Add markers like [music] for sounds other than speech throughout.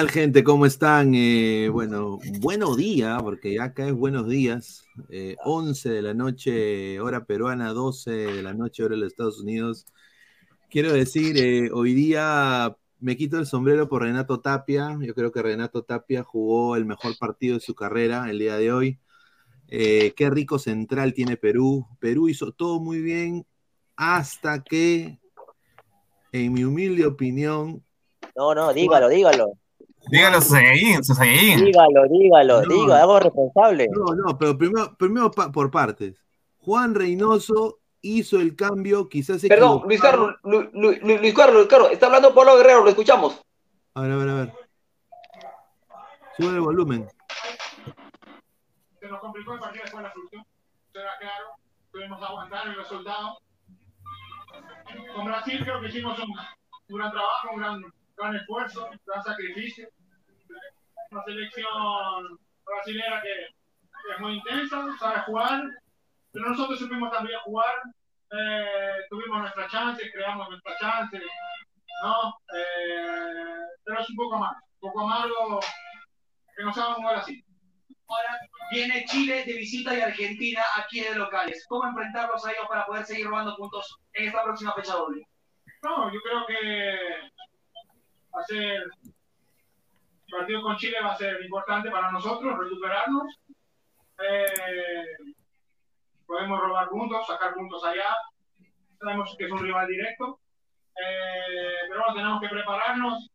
Tal, gente? ¿Cómo están? Eh, bueno, buenos días, porque ya acá es buenos días. Eh, 11 de la noche, hora peruana, 12 de la noche, hora de los Estados Unidos. Quiero decir, eh, hoy día me quito el sombrero por Renato Tapia. Yo creo que Renato Tapia jugó el mejor partido de su carrera el día de hoy. Eh, qué rico central tiene Perú. Perú hizo todo muy bien hasta que, en mi humilde opinión, No, no, dígalo, dígalo. Dígalo, Saiyajin, su Saiyajin. Dígalo, dígalo, No. dígalo, algo responsable. No, no, pero primero, primero pa- por partes. Juan Reynoso hizo el cambio, quizás se Perdón, Luis Carlos, Lu- Lu- Lu- Luis Carlos, Luis Carlos, está hablando Pablo Guerrero, lo escuchamos. A ver, a ver, a ver. Sube el volumen. nos complicó el partido después de la solución. Eso era claro. Tuvimos que aguantar el resultado. Con Brasil creo que hicimos un, un gran trabajo, un gran, gran esfuerzo, gran sacrificio. Una selección brasileña que es muy intensa, sabe jugar, pero nosotros supimos también jugar. Eh, tuvimos nuestra chance, creamos nuestra chance, ¿no? Eh, pero es un poco amargo, un poco amargo que nos hagan jugar así. Ahora viene Chile de visita y Argentina aquí de locales. ¿Cómo enfrentarlos a ellos para poder seguir robando puntos en esta próxima fecha doble? No, yo creo que va a ser el partido con Chile va a ser importante para nosotros, recuperarnos. Eh, podemos robar puntos, sacar puntos allá. Sabemos que es un rival directo. Eh, pero bueno, tenemos que prepararnos.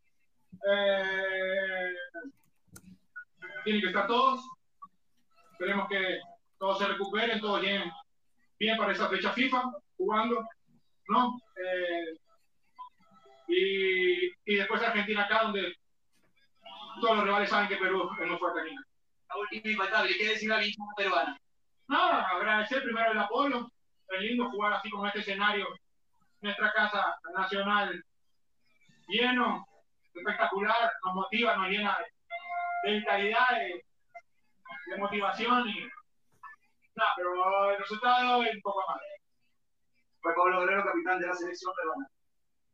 Eh, tienen que estar todos. Esperemos que todos se recuperen, todos lleguen bien para esa fecha FIFA, jugando, ¿no? Eh, y, y después Argentina acá, donde todos los rivales saben que Perú es muy fuerte aquí. La última infaltable, ¿qué decir la peruana? Nada, agradecer primero el apoyo. Es lindo jugar así con este escenario. Nuestra casa nacional lleno, espectacular, nos motiva, nos llena de, de vitalidad, de, de motivación y nada, pero el resultado es un poco más. Fue Pablo Guerrero, capitán de la selección peruana.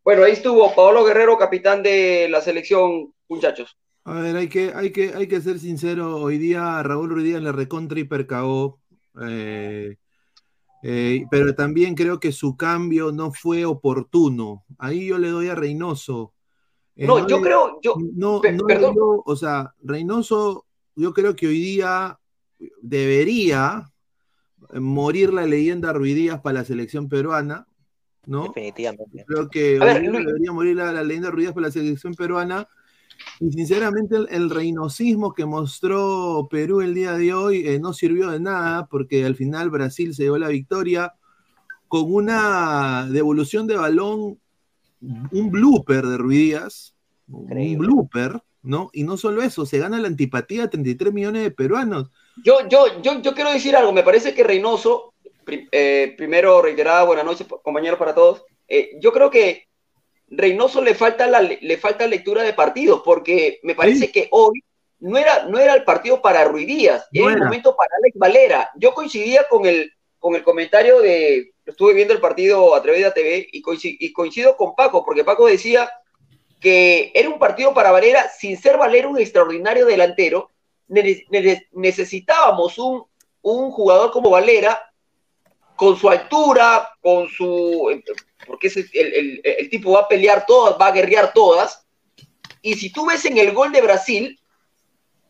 Bueno, ahí estuvo Paolo Guerrero, capitán de la selección, muchachos. A ver, hay que, hay que, hay que ser sincero. Hoy día Raúl Ruiz le recontra hipercagó. Eh, eh, pero también creo que su cambio no fue oportuno. Ahí yo le doy a Reynoso. Eh, No, yo le- creo, yo, no, pe- no le perdón. dio- o sea, Reynoso, yo creo que hoy día debería morir la leyenda Ruiz Díaz para la selección peruana, ¿no? Definitivamente. Creo que A ver, debería morir la, la leyenda Ruiz para la selección peruana. Y sinceramente el, el reinosismo que mostró Perú el día de hoy eh, no sirvió de nada porque al final Brasil se llevó la victoria con una devolución de balón, un blooper de Ruiz Díaz, un blooper, ¿no? Y no solo eso, se gana la antipatía de 33 millones de peruanos. Yo, yo, yo, yo quiero decir algo, me parece que Reynoso, eh, primero reiterada buenas noches, compañeros para todos, eh, yo creo que Reynoso le falta, la, le falta lectura de partidos, porque me parece que hoy no era, no era el partido para Ruiz Díaz, No era el momento para Alex Valera. Yo coincidía con el, con el comentario de, estuve viendo el partido a través de TV y coincido, y coincido con Paco, porque Paco decía que era un partido para Valera, sin ser Valera un extraordinario delantero, ne- ne- necesitábamos un, un jugador como Valera, con su altura, con su... porque ese- el, el- el tipo va a pelear todas, va a guerrear todas, y si tú ves en el gol de Brasil,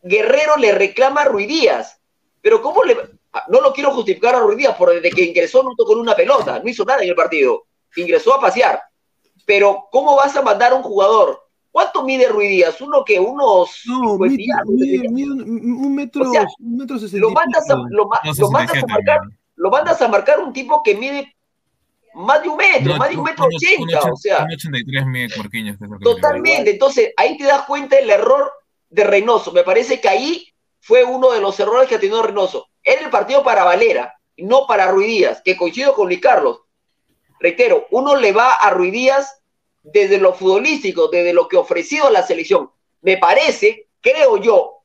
Guerrero le reclama a Ruiz Díaz, pero ¿cómo le...? ah, No lo quiero justificar a Ruiz Díaz, porque desde que ingresó no tocó una pelota, no hizo nada en el partido, ingresó a pasear, pero ¿cómo vas a mandar a un jugador? ¿Cuánto mide Ruiz Díaz? Uno que unos No, 50 mide, y algo, mide- 60. mide un, metro, O sea, un metro sesenta lo mandas a, pico. lo, ma- No, lo mandas a 67, marcar. Lo mandas a marcar un tipo que mide más de un metro, más de un metro ochenta, o sea, un 83 mide Marquinhos, totalmente. Entonces, ahí te das cuenta del error de Reynoso. Me parece que ahí fue uno de los errores que ha tenido Reynoso. Era el partido para Valera, no para Ruiz Díaz, que coincido con Luis Carlos. Reitero, uno le va a Ruiz Díaz desde lo futbolístico, desde lo que a la selección. Me parece, creo yo,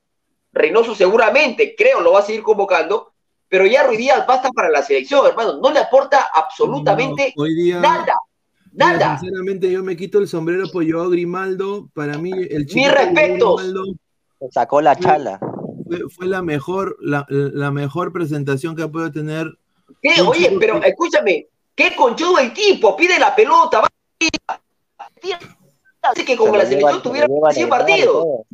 Reynoso seguramente, creo, lo va a seguir convocando, pero ya Ruiz Díaz basta para la selección, hermano. No le aporta absolutamente No, hoy día, nada. mira, Nada. sinceramente, yo me quito el sombrero por Joao Grimaldo. Para mí, el chico Mis respetos. Sacó la chala. fue, fue la mejor, la, la mejor presentación que ha podido tener. Oye, chico pero escúchame, qué conchudo el tipo, pide la pelota, va. Así que como Se la selección tuviera lo llevan 100 el bar y partidos. todo.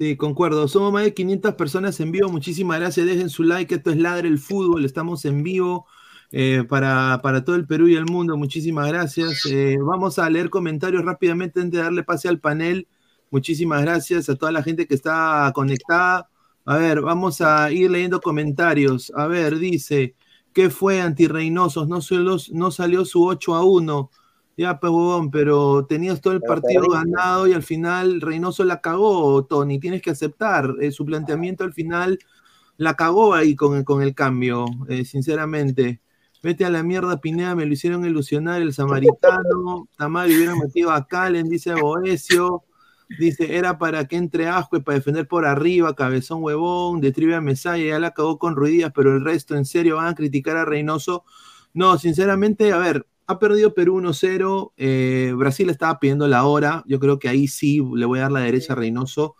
Sí, concuerdo. Somos más de 500 personas en vivo. Muchísimas gracias. Dejen su like. Esto es Ladre el Fútbol. Estamos en vivo eh, para, para todo el Perú y el mundo. Muchísimas gracias. Eh, vamos a leer comentarios rápidamente antes de darle pase al panel. Muchísimas gracias a toda la gente que está conectada. A ver, vamos a ir leyendo comentarios. A ver, dice, ¿qué fue antirreinosos? No, no salió su 8 a 1. Ya, pues, huevón, pero tenías todo el Pero partido ganado y al final Reynoso la cagó, Tony. Tienes que aceptar eh, su planteamiento al final. la cagó ahí con, el- con el cambio, eh, sinceramente. Vete a la mierda, Pineda, me lo hicieron ilusionar el samaritano. [laughs] Tamari hubiera metido a Calen, dice Boesio. Dice, era para que entre asco y para defender por arriba, cabezón huevón, de trivia Mesaya, ya la cagó con Ruidías, pero el resto, ¿en serio van a criticar a Reynoso? No, sinceramente, a ver, ha perdido Perú 1-0, eh, Brasil estaba pidiendo la hora, yo creo que ahí sí le voy a dar la derecha a Reynoso,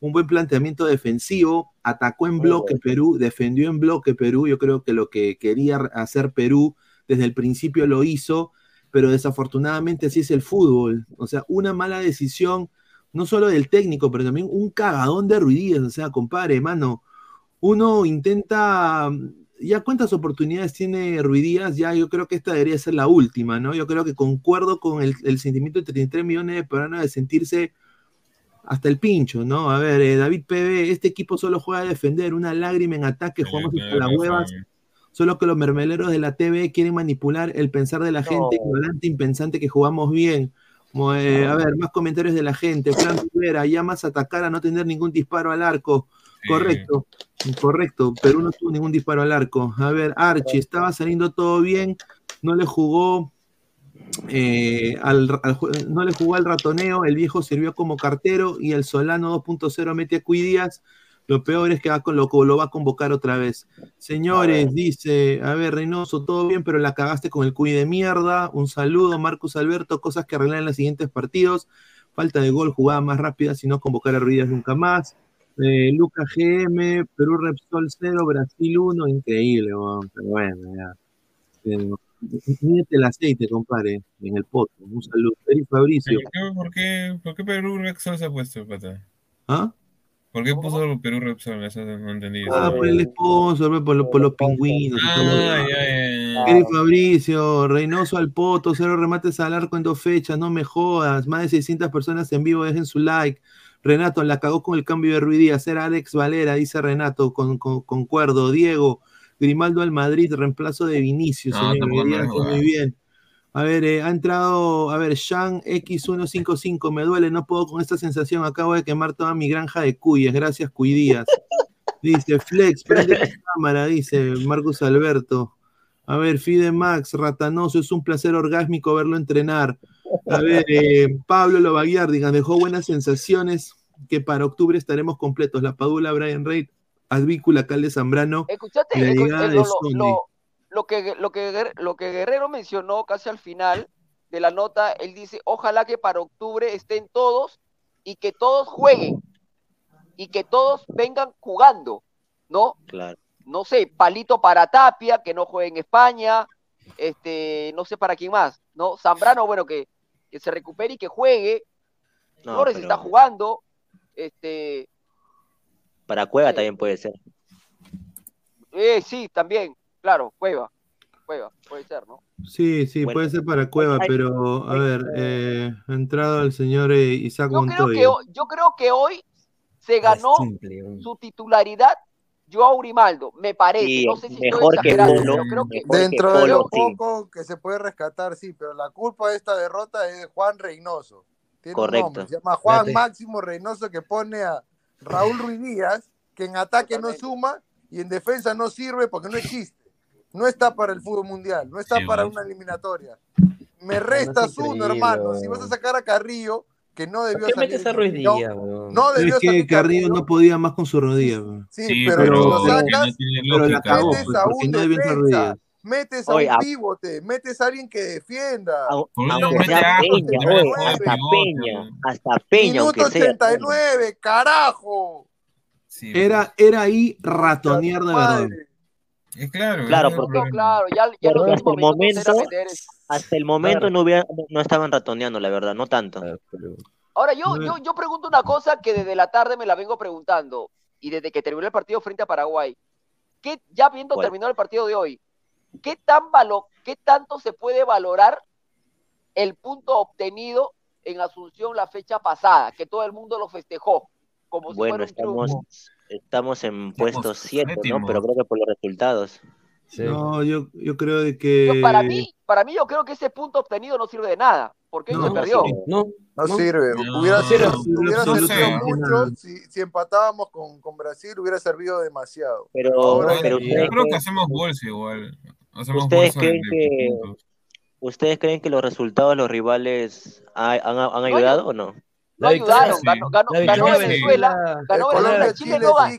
un buen planteamiento defensivo, atacó en bloque Perú, defendió en bloque Perú, yo creo que lo que quería hacer Perú desde el principio lo hizo, pero desafortunadamente así es el fútbol, o sea, una mala decisión, no solo del técnico, pero también un cagadón de Ruidías, o sea, compadre, mano, uno intenta, ya cuántas oportunidades tiene Ruidías, ya yo creo que esta debería ser la última, ¿no? Yo creo que concuerdo con el, el sentimiento de 33 millones de peruanos de sentirse hasta el pincho, ¿no? A ver, eh, David PB, este equipo solo juega a defender, una lágrima en ataque, jugamos hasta las huevas, solo que los mermeleros de la TV quieren manipular el pensar de la gente, ignorante, impensante que jugamos bien. Como, eh, A ver, más comentarios de la gente. Fran Rivera, ya más atacar a no tener ningún disparo al arco. Correcto, correcto. Perú no tuvo ningún disparo al arco. A ver, Archie, estaba saliendo todo bien, no le jugó eh, al, no le jugó al ratoneo, el viejo sirvió como cartero y el Solano 2.0 mete a Cuidías. Lo peor es que va con, lo va a convocar otra vez. Señores, dice, a ver, Reynoso, todo bien, pero la cagaste con el cuy de mierda. Un saludo, Marcus Alberto, cosas que arreglar en los siguientes partidos. Falta de gol, jugada más rápida, si no convocar a Ruidas nunca más. Eh, Lucas GM, Perú Repsol 0, Brasil 1, increíble, weón, pero bueno, ya. Eh, el aceite, compadre, en el poto. Un saludo. Eric Fabricio. ¿Por qué, por qué, Perú Repsol se ha puesto, pata? ¿Ah? ¿Por qué puso Perú Repsol? Eso no entendí. Ah, por el sponsor, por, lo- por los pingüinos. todo. Ah. Eric Fabricio, Reynoso al poto, cero remates al arco en dos fechas, no me jodas. Más de 600 personas en vivo, dejen su like. Renato, la cagó con el cambio de Ruidías. Era Alex Valera, dice Renato, con, con- concuerdo. Diego, Grimaldo al Madrid, reemplazo de Vinicius, No, señor. muy bien. A ver, eh, ha entrado, a ver, Shan X155, me duele, no puedo con esta sensación, acabo de quemar toda mi granja de cuyes, gracias Cuidías. Dice Flex, prende la [laughs] cámara, dice Marcus Alberto. A ver, Fide Max, Ratanoso, es un placer orgásmico verlo entrenar. A ver, eh, Pablo Lovaguiardigan dejó buenas sensaciones que para octubre estaremos completos. La Padula, Brian Reid, Advícula, Calde Zambrano. Escuchate, la llegada lo, que, lo, que, lo que Guerrero mencionó casi al final de la nota, él dice, ojalá que para octubre estén todos y que todos jueguen y que todos vengan jugando, ¿no? Claro. No sé, palito para Tapia, que no juegue en España, este, no sé para quién más, ¿no? Zambrano, bueno, que, que se recupere y que juegue, No, Flores pero está jugando, este, Para Cueva también puede ser. eh, sí, también, claro, Cueva, Cueva, puede ser, ¿no? Sí, sí, Bueno, puede ser para Cueva, pero a ver, eh, ha entrado el señor eh, Isaac Yo creo, que, yo creo que hoy se ganó su titularidad Joao Grimaldo, me parece. Sí, no sé si mejor estoy que Polo, pero creo que Dentro de lo sí. poco que se puede rescatar, sí, pero la culpa de esta derrota es de Juan Reynoso. Tiene Correcto. un nombre, se llama Juan. Máximo Reynoso que pone a Raúl [laughs] Ruiz Díaz, que en ataque no suma y en defensa no sirve porque no existe. No está para el fútbol mundial, no está Sí, para bueno. una eliminatoria. Me restas es uno, hermano. Si vas a sacar a Carrillo, que no debió ¿Por qué salir. metes a Ruiz no, Díaz, weón? no Es debió que salir Carrillo no podía más con su rodilla. weón. Sí, Sí, pero, pero, si lo que no sacas, tiene Pero la cagó, metes pues, a un no defensa, metes a Oye, un a- pivote, metes a alguien que defienda. Mete sea a Peña, oye, a hasta Peña, hasta Peña, Minuto aunque sea. 89, carajo. Sí, Era, era ahí ratonear de verdad. Es claro. Porque- No, claro, ya, ya hasta el momento- meter el- Hasta el momento Claro. no, hubiera, no estaban ratoneando, la verdad, no tanto. Ah, Ahora, yo, Bueno. yo, yo pregunto una cosa que desde la tarde me la vengo preguntando, y desde que terminó el partido frente a Paraguay, ¿qué, ya viendo ¿Cuál? terminado el partido de hoy, ¿qué, tan valo, ¿qué tanto se puede valorar el punto obtenido en Asunción la fecha pasada, que todo el mundo lo festejó, como si Bueno, fuera un estamos, triunfo? Estamos en puesto 7, ¿no? Pero creo que por los resultados. sí. No, yo, yo creo de que. Yo, para, mí, para mí yo creo que ese punto obtenido no sirve de nada, ¿Por qué No, se perdió? No, No, no. sirve. No, hubiera no, hubiera no servido mucho si, si empatábamos con, con Brasil, hubiera servido demasiado. Pero, ahora pero Yo ustedes, creo que creen, hacemos bolsa igual. Hacemos ¿Ustedes creen de que- puntos. ¿ustedes creen que los resultados de los rivales ha- han, han ayudado o no? No ayudaron, ganó, ganó, Venezuela, ganó Venezuela, Chile, no ganó.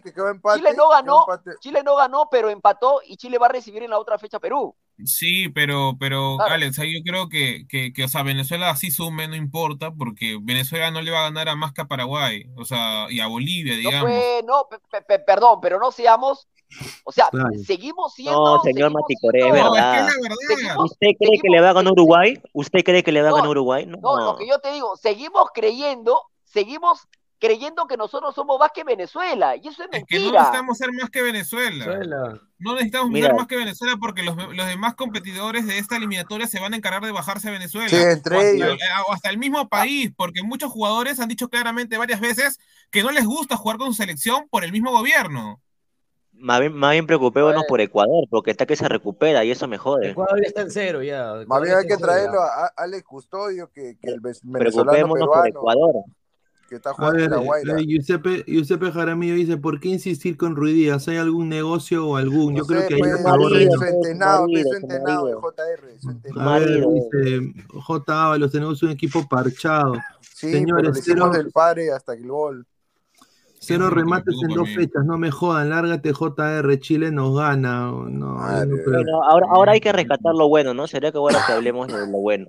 Chile no ganó. Chile no ganó, pero empató y Chile va a recibir en la otra fecha Perú. Sí, pero, pero Claro. Alex, ahí yo creo que, que, que, o sea, Venezuela así sume, no importa, porque Venezuela no le va a ganar a más que a Paraguay, o sea, y a Bolivia, No digamos. no, pe- pe- perdón, pero no seamos, o sea, Claro. seguimos siendo. No, señor es siendo- es verdad. Seguimos- ¿Usted cree que le va a ganar Uruguay? ¿Usted cree que le va a No, ganar Uruguay? No. No, lo que yo te digo, seguimos creyendo, seguimos creyendo que nosotros somos más que Venezuela, y eso es Es que no mentira. necesitamos ser más que Venezuela. Venezuela. No necesitamos Mira. ser más que Venezuela porque los, los demás competidores de esta eliminatoria se van a encargar de bajarse a Venezuela. Sí, entre o hasta, ellos. eh, o hasta el mismo país, porque muchos jugadores han dicho claramente varias veces que no les gusta jugar con su selección por el mismo gobierno. Más bien, más bien preocupémonos por Ecuador, porque está que se recupera y eso me jode. Ecuador está en cero ya. Más bien hay que en traerlo a Alex Custodio, que, que el ve- venezolano Preocupémonos por peruano Ecuador. que está jugando en ver, la Guaira. eh, Giuseppe, Giuseppe Jaramillo dice, ¿por qué insistir con Ruiz Díaz? ¿Hay algún negocio o algún? No Yo creo sé, que ahí pues, marido, entrenado, marido, pues, su su entrenado de marido. JR, su entrenado. A ver, dice J. Ábalos, tenemos un equipo parchado. Sí, Señores, pero le cero- del padre hasta el gol. Cero remates en dos fechas, no me jodan, lárgate JR, Chile nos gana. No, Madre. Bueno, ahora, ahora hay que rescatar lo bueno, ¿no? Sería que bueno que hablemos de lo bueno.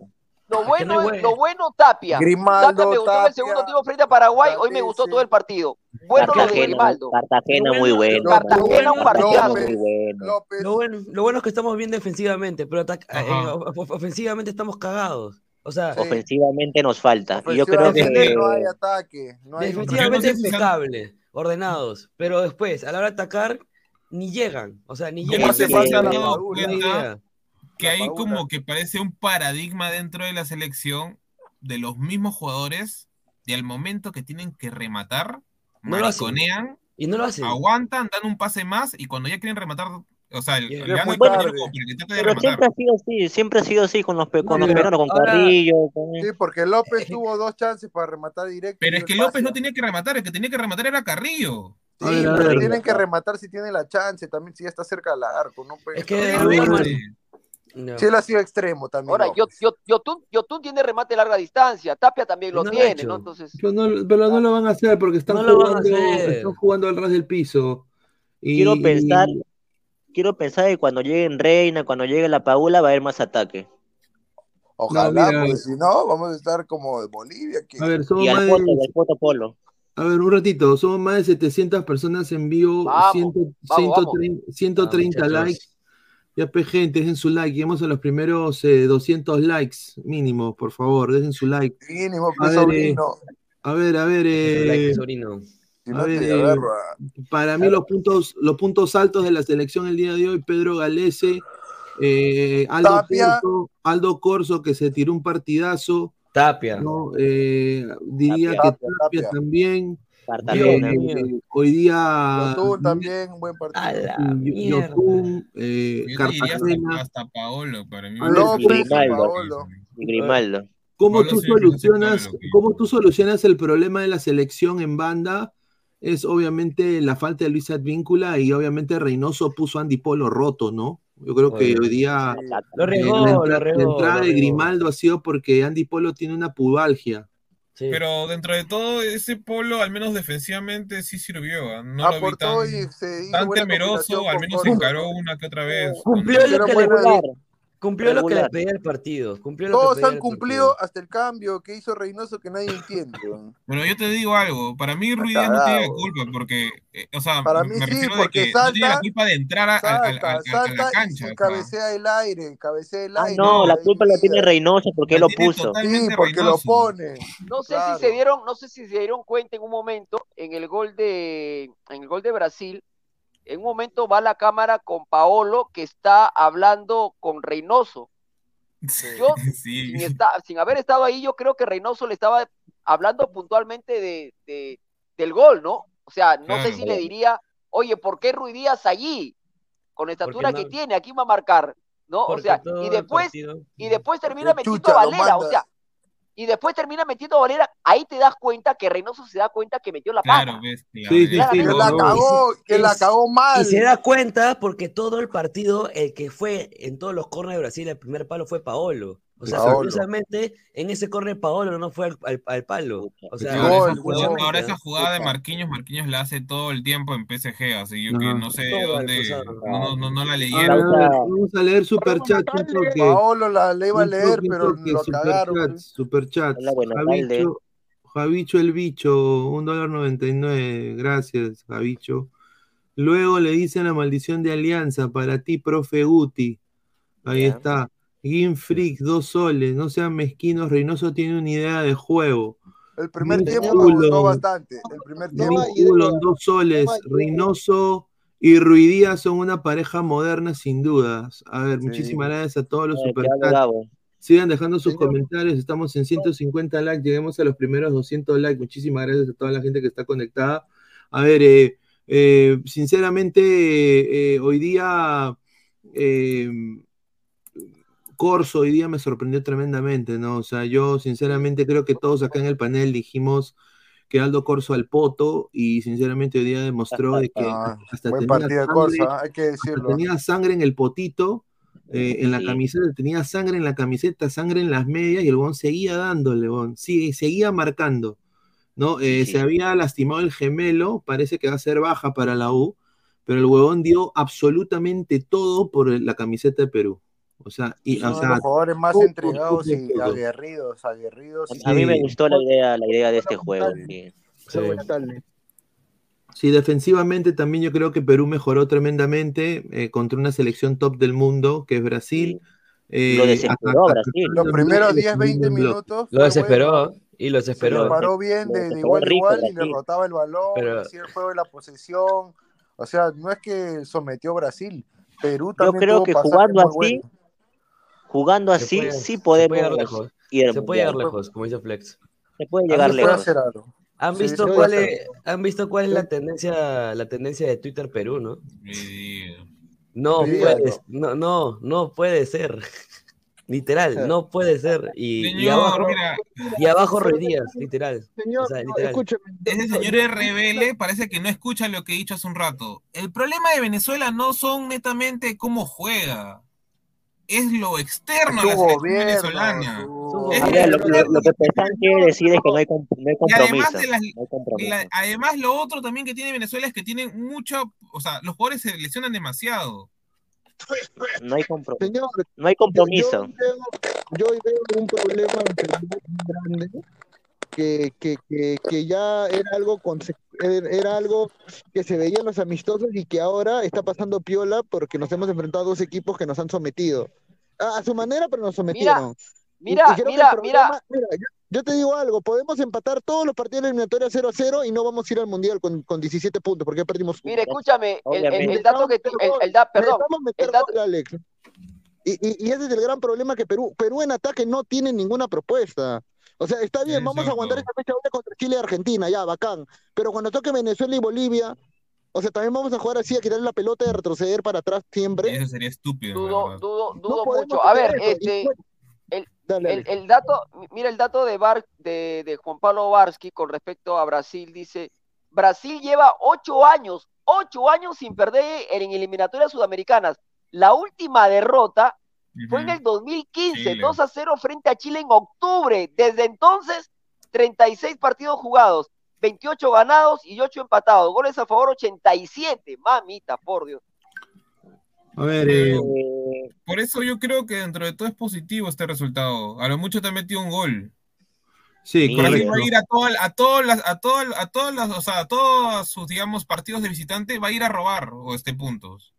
Lo que bueno, es- lo bueno, Tapia. Grimaldo, Tapia me gustó en el segundo tiempo frente a Paraguay, hoy me gustó sí. todo el partido. Bueno lo de Cartagena, Grimaldo. Cartagena muy bueno- Cartagena, un bueno- partidazo. López. López. Lo bueno, lo bueno es que estamos bien defensivamente, pero eh, of- ofensivamente estamos cagados. O sea, Sí. Ofensivamente nos falta. Y yo creo que no hay ataque. No hay defensivamente Yo no sé si se han- impecables, ordenados, pero después, a la hora de atacar, ni llegan. O sea, ni llegan. se dado idea. cuenta que La hay como que parece un paradigma dentro de la selección de los mismos jugadores y al momento que tienen que rematar, No lo hacen. mariconean, Y no lo hacen. aguantan, dan un pase más y cuando ya quieren rematar, o sea, el, muy el que de Pero siempre ha sido así, siempre ha sido así con los, con los peruanos, con ahora- Carrillo. con- Sí, porque López tuvo dos chances para rematar directo. Pero es que espacio. López no tenía que rematar, el que tenía que rematar era Carrillo. Sí, A ver, a pero ver. tienen que rematar si tienen la chance, también si ya está cerca del arco. ¿no? Pues, Es que no, a Sí. Él ha sido extremo también. Ahora, yo, yo, Yotun, Yotun tiene remate de larga distancia, Tapia también lo No tiene. ¿no? Entonces, Pero no, pero no lo van a hacer porque están, No lo van a jugando, hacer. están jugando al ras del piso. Y- Quiero pensar, y- quiero pensar que cuando lleguen Reina, cuando llegue la Paula, va a haber más ataque. Ojalá, mira, porque si no, vamos a estar como de Bolivia. Que... a ver, somos Y más al de- Polo. A ver, un ratito, somos más de 700 personas en vivo, Vamos, 100 vamos, 130, 130 Vamos, muchachos. likes. Ya, pe, gente, dejen su like. Llegamos a los primeros eh, 200 likes mínimo, por favor, dejen su like. Mínimo, A ver, sobrino. A ver, a ver, Like, eh, sobrino. Si a no ver, te eh, agarra. para mí los puntos, los puntos altos de la selección el día de hoy, Pedro Galese, eh, Aldo. Corso, Aldo Corso, que se tiró un partidazo, Tapia. ¿no? Eh, diría Tapia, que Tapia, también. Eh, hoy día Yotun también, un buen partido. A la. Yotun, eh, hasta, Cartagena. hasta Paolo, para mí. A López, Grimaldo. Paolo. Grimaldo. ¿Cómo tú solucionas, cómo tú solucionas el problema de la selección en banda? Es obviamente la falta de Luis Advíncula y obviamente Reynoso puso a Andy Polo roto, ¿no? Yo creo que Oye, hoy día. Lo eh, la, lo entrada lo de. Grimaldo ha sido porque Andy Polo tiene una pubalgia. Sí. Pero dentro de todo, ese polo, al menos defensivamente, sí sirvió. ¿ah? No lo vi Aportó tan, y se hizo tan buena temeroso, al menos encaró una que otra vez. Cumplió lo que le. Cumplió lo que le pedía el partido. Cumplió lo que Todos pedía han cumplido partido. hasta el cambio que hizo Reynoso que nadie entiende. Bueno, yo te digo algo, para mí Ruiz no tiene culpa, porque, eh, o sea, Para me mí sí, refiero de porque que no tiene la salta, culpa de entrar a, a- a- a- Salta, a la salta y cancha. sea. cabecea el aire, cabecea el Ah, aire. no, la culpa la tiene. Reynoso porque él La lo puso. Sí, porque lo Reynoso. pone. no sé Claro. si se dieron, no sé si se dieron cuenta en un momento, en el gol de, en el gol de Brasil, en un momento va la cámara con Paolo que está hablando con Reynoso. Yo, [laughs] Sí. sin, esta- sin haber estado ahí, yo creo que Reynoso le estaba hablando puntualmente de, de- del gol, ¿no? O sea, no sé si le diría, oye, ¿por qué Ruiz Díaz allí? Con la estatura que tiene, aquí va a marcar, ¿no? O sea, y después, partido- y después termina metiendo chucha a Valera, o sea, y después termina metiendo a Valera, ahí te das cuenta que Reynoso se da cuenta que metió la pata. Claro, claro, Sí, sí, ya. sí, Que la cagó, que la cagó mal. Y se da cuenta porque todo el partido, el que fue en todos los corners de Brasil, el primer palo fue Paolo. O sea, Paolo. en ese corner Paolo no fue al, al- al palo. O sea, Ahora, esa jugada, gol. ahora esa jugada de. Marquinhos, Marquinhos la hace todo el tiempo en PSG, así yo que Ajá. no sé dónde, no, no, no, no la leyeron. vamos a leer toque. Paolo la le iba a leer, pero lo cagaron. Buenas tardes. Javicho, Javicho el bicho, un dólar noventa y nueve. Gracias, Javicho. Luego le dicen la maldición de alianza para ti, profe Guti. Ahí está. Game Freak, dos soles. No sean mezquinos, Reynoso tiene una idea de juego. El primer Nick tiempo me gustó Culon. bastante. El primer tiempo. idea. dos soles. Reynoso y Ruidía son una pareja moderna, sin dudas. A ver, Sí. muchísimas gracias a todos los te hablo, superchats. Sigan dejando sus Señor. comentarios. Estamos en 150 likes. Lleguemos a los primeros 200 likes. Muchísimas gracias a toda la gente que está conectada. A ver, eh, eh, sinceramente, eh, eh, hoy día, eh, Corso, hoy día me sorprendió tremendamente, ¿no? O sea, yo sinceramente creo que todos acá en el panel dijimos que Aldo Corso al poto y sinceramente hoy día demostró de que [laughs] Ah, hasta tenía sangre, Corsa, hay que hasta decirlo. tenía sangre en el potito, eh, en la Sí. camiseta, tenía sangre en la camiseta, sangre en las medias y el bon seguía dándole, bon, sí, seguía marcando, ¿no? Eh, Sí. Se había lastimado el gemelo, parece que va a ser baja para la U, pero el huevón dio absolutamente todo por la camiseta de Perú. O sea, y, o sea, los jugadores más todo, entregados y todo. aguerridos, aguerridos. A mí me Sí. gustó la idea, la idea de este juego. sí. sí. Sí, defensivamente también yo creo que Perú mejoró tremendamente eh, contra una selección top del mundo, que es Brasil. Eh, Lo desesperó a Brasil. Los primeros 10, 20 minutos. Lo desesperó y lo Se desesperó. le paró bien de, de igual a rico igual y le Brasil. rotaba el balón, Pero- hacía el juego de la posesión. O sea, no es que sometió a Brasil. Perú Yo también creo tuvo que jugando así, buenos. Jugando así, puede- sí se puede podemos llegar lejos. ir Se puede llegar lejos, como dice Flex. Se puede ¿Han llegar puede lejos. hacer algo. ¿Han Sí, visto cuál es, han visto cuál es la tendencia, la tendencia de Twitter Perú, no? No Sí, puede, algo. no, no, no puede ser. [laughs] Literal, no puede ser. Y, abajo, mira, y abajo Ruidías, literal. Señor, O sea, no, literal. escúchame. ese señor es rebelde, parece que no escucha lo que he dicho hace un rato. El problema de Venezuela no son netamente cómo juega, es lo externo a la selección gobierno, venezolana. su- Es Mira, lo, lo- externo. lo que Pesán quiere decir es que no hay, no hay Y además compromiso. de las- no hay compromiso. La- además, lo otro también que tiene Venezuela es que tienen mucho, o sea, los jugadores se lesionan demasiado. No hay compromiso. Señor, No hay yo, compromiso. yo veo, yo veo un problema grande que, que, que, que ya era algo, conse- era algo que se veía en los amistosos y que ahora está pasando piola porque nos hemos enfrentado a dos equipos que nos han sometido. A, a su manera, pero nos sometieron. Y- Mira, y mira, problema- mira, yo, yo te digo algo, podemos empatar todos los partidos eliminatorios 0 a 0 y no vamos a ir al Mundial con, con 17 puntos porque ya perdimos uno. Mira, escúchame, el, el- Obviamente. el dato que, el, el da- perdón, el dato, gol, Alex. Y, y, y ese es el gran problema que Perú, Perú en ataque no tiene ninguna propuesta. O sea, está bien, vamos a aguantar esta fecha doble contra Chile y Argentina, ya, bacán. Pero cuando toque Venezuela y Bolivia, o sea, también vamos a jugar así, a quitarle la pelota y a retroceder para atrás siempre. Eso sería estúpido. dudo, dudo, No dudo mucho. A ver, eso. Este, el- dale, el, dato, mira el dato de, Bar, de, de Juan Pablo Varsky con respecto a Brasil, dice, Brasil lleva ocho años, ocho años sin perder en eliminatorias sudamericanas. La última derrota fue en el 2015, Chile. 2 a 0 frente a Chile en octubre. Desde entonces, 36 partidos jugados, 28 ganados y 8 empatados. Goles a favor 87. Mamita, por Dios. A ver, eh, Por eso yo creo que dentro de todo es positivo este resultado. A lo mucho te ha metido un gol. sí, Brasil correcto. va a ir a todas a todas las a todas a todas las o sea, a todos sus digamos partidos de visitante va a ir a robar o este puntos.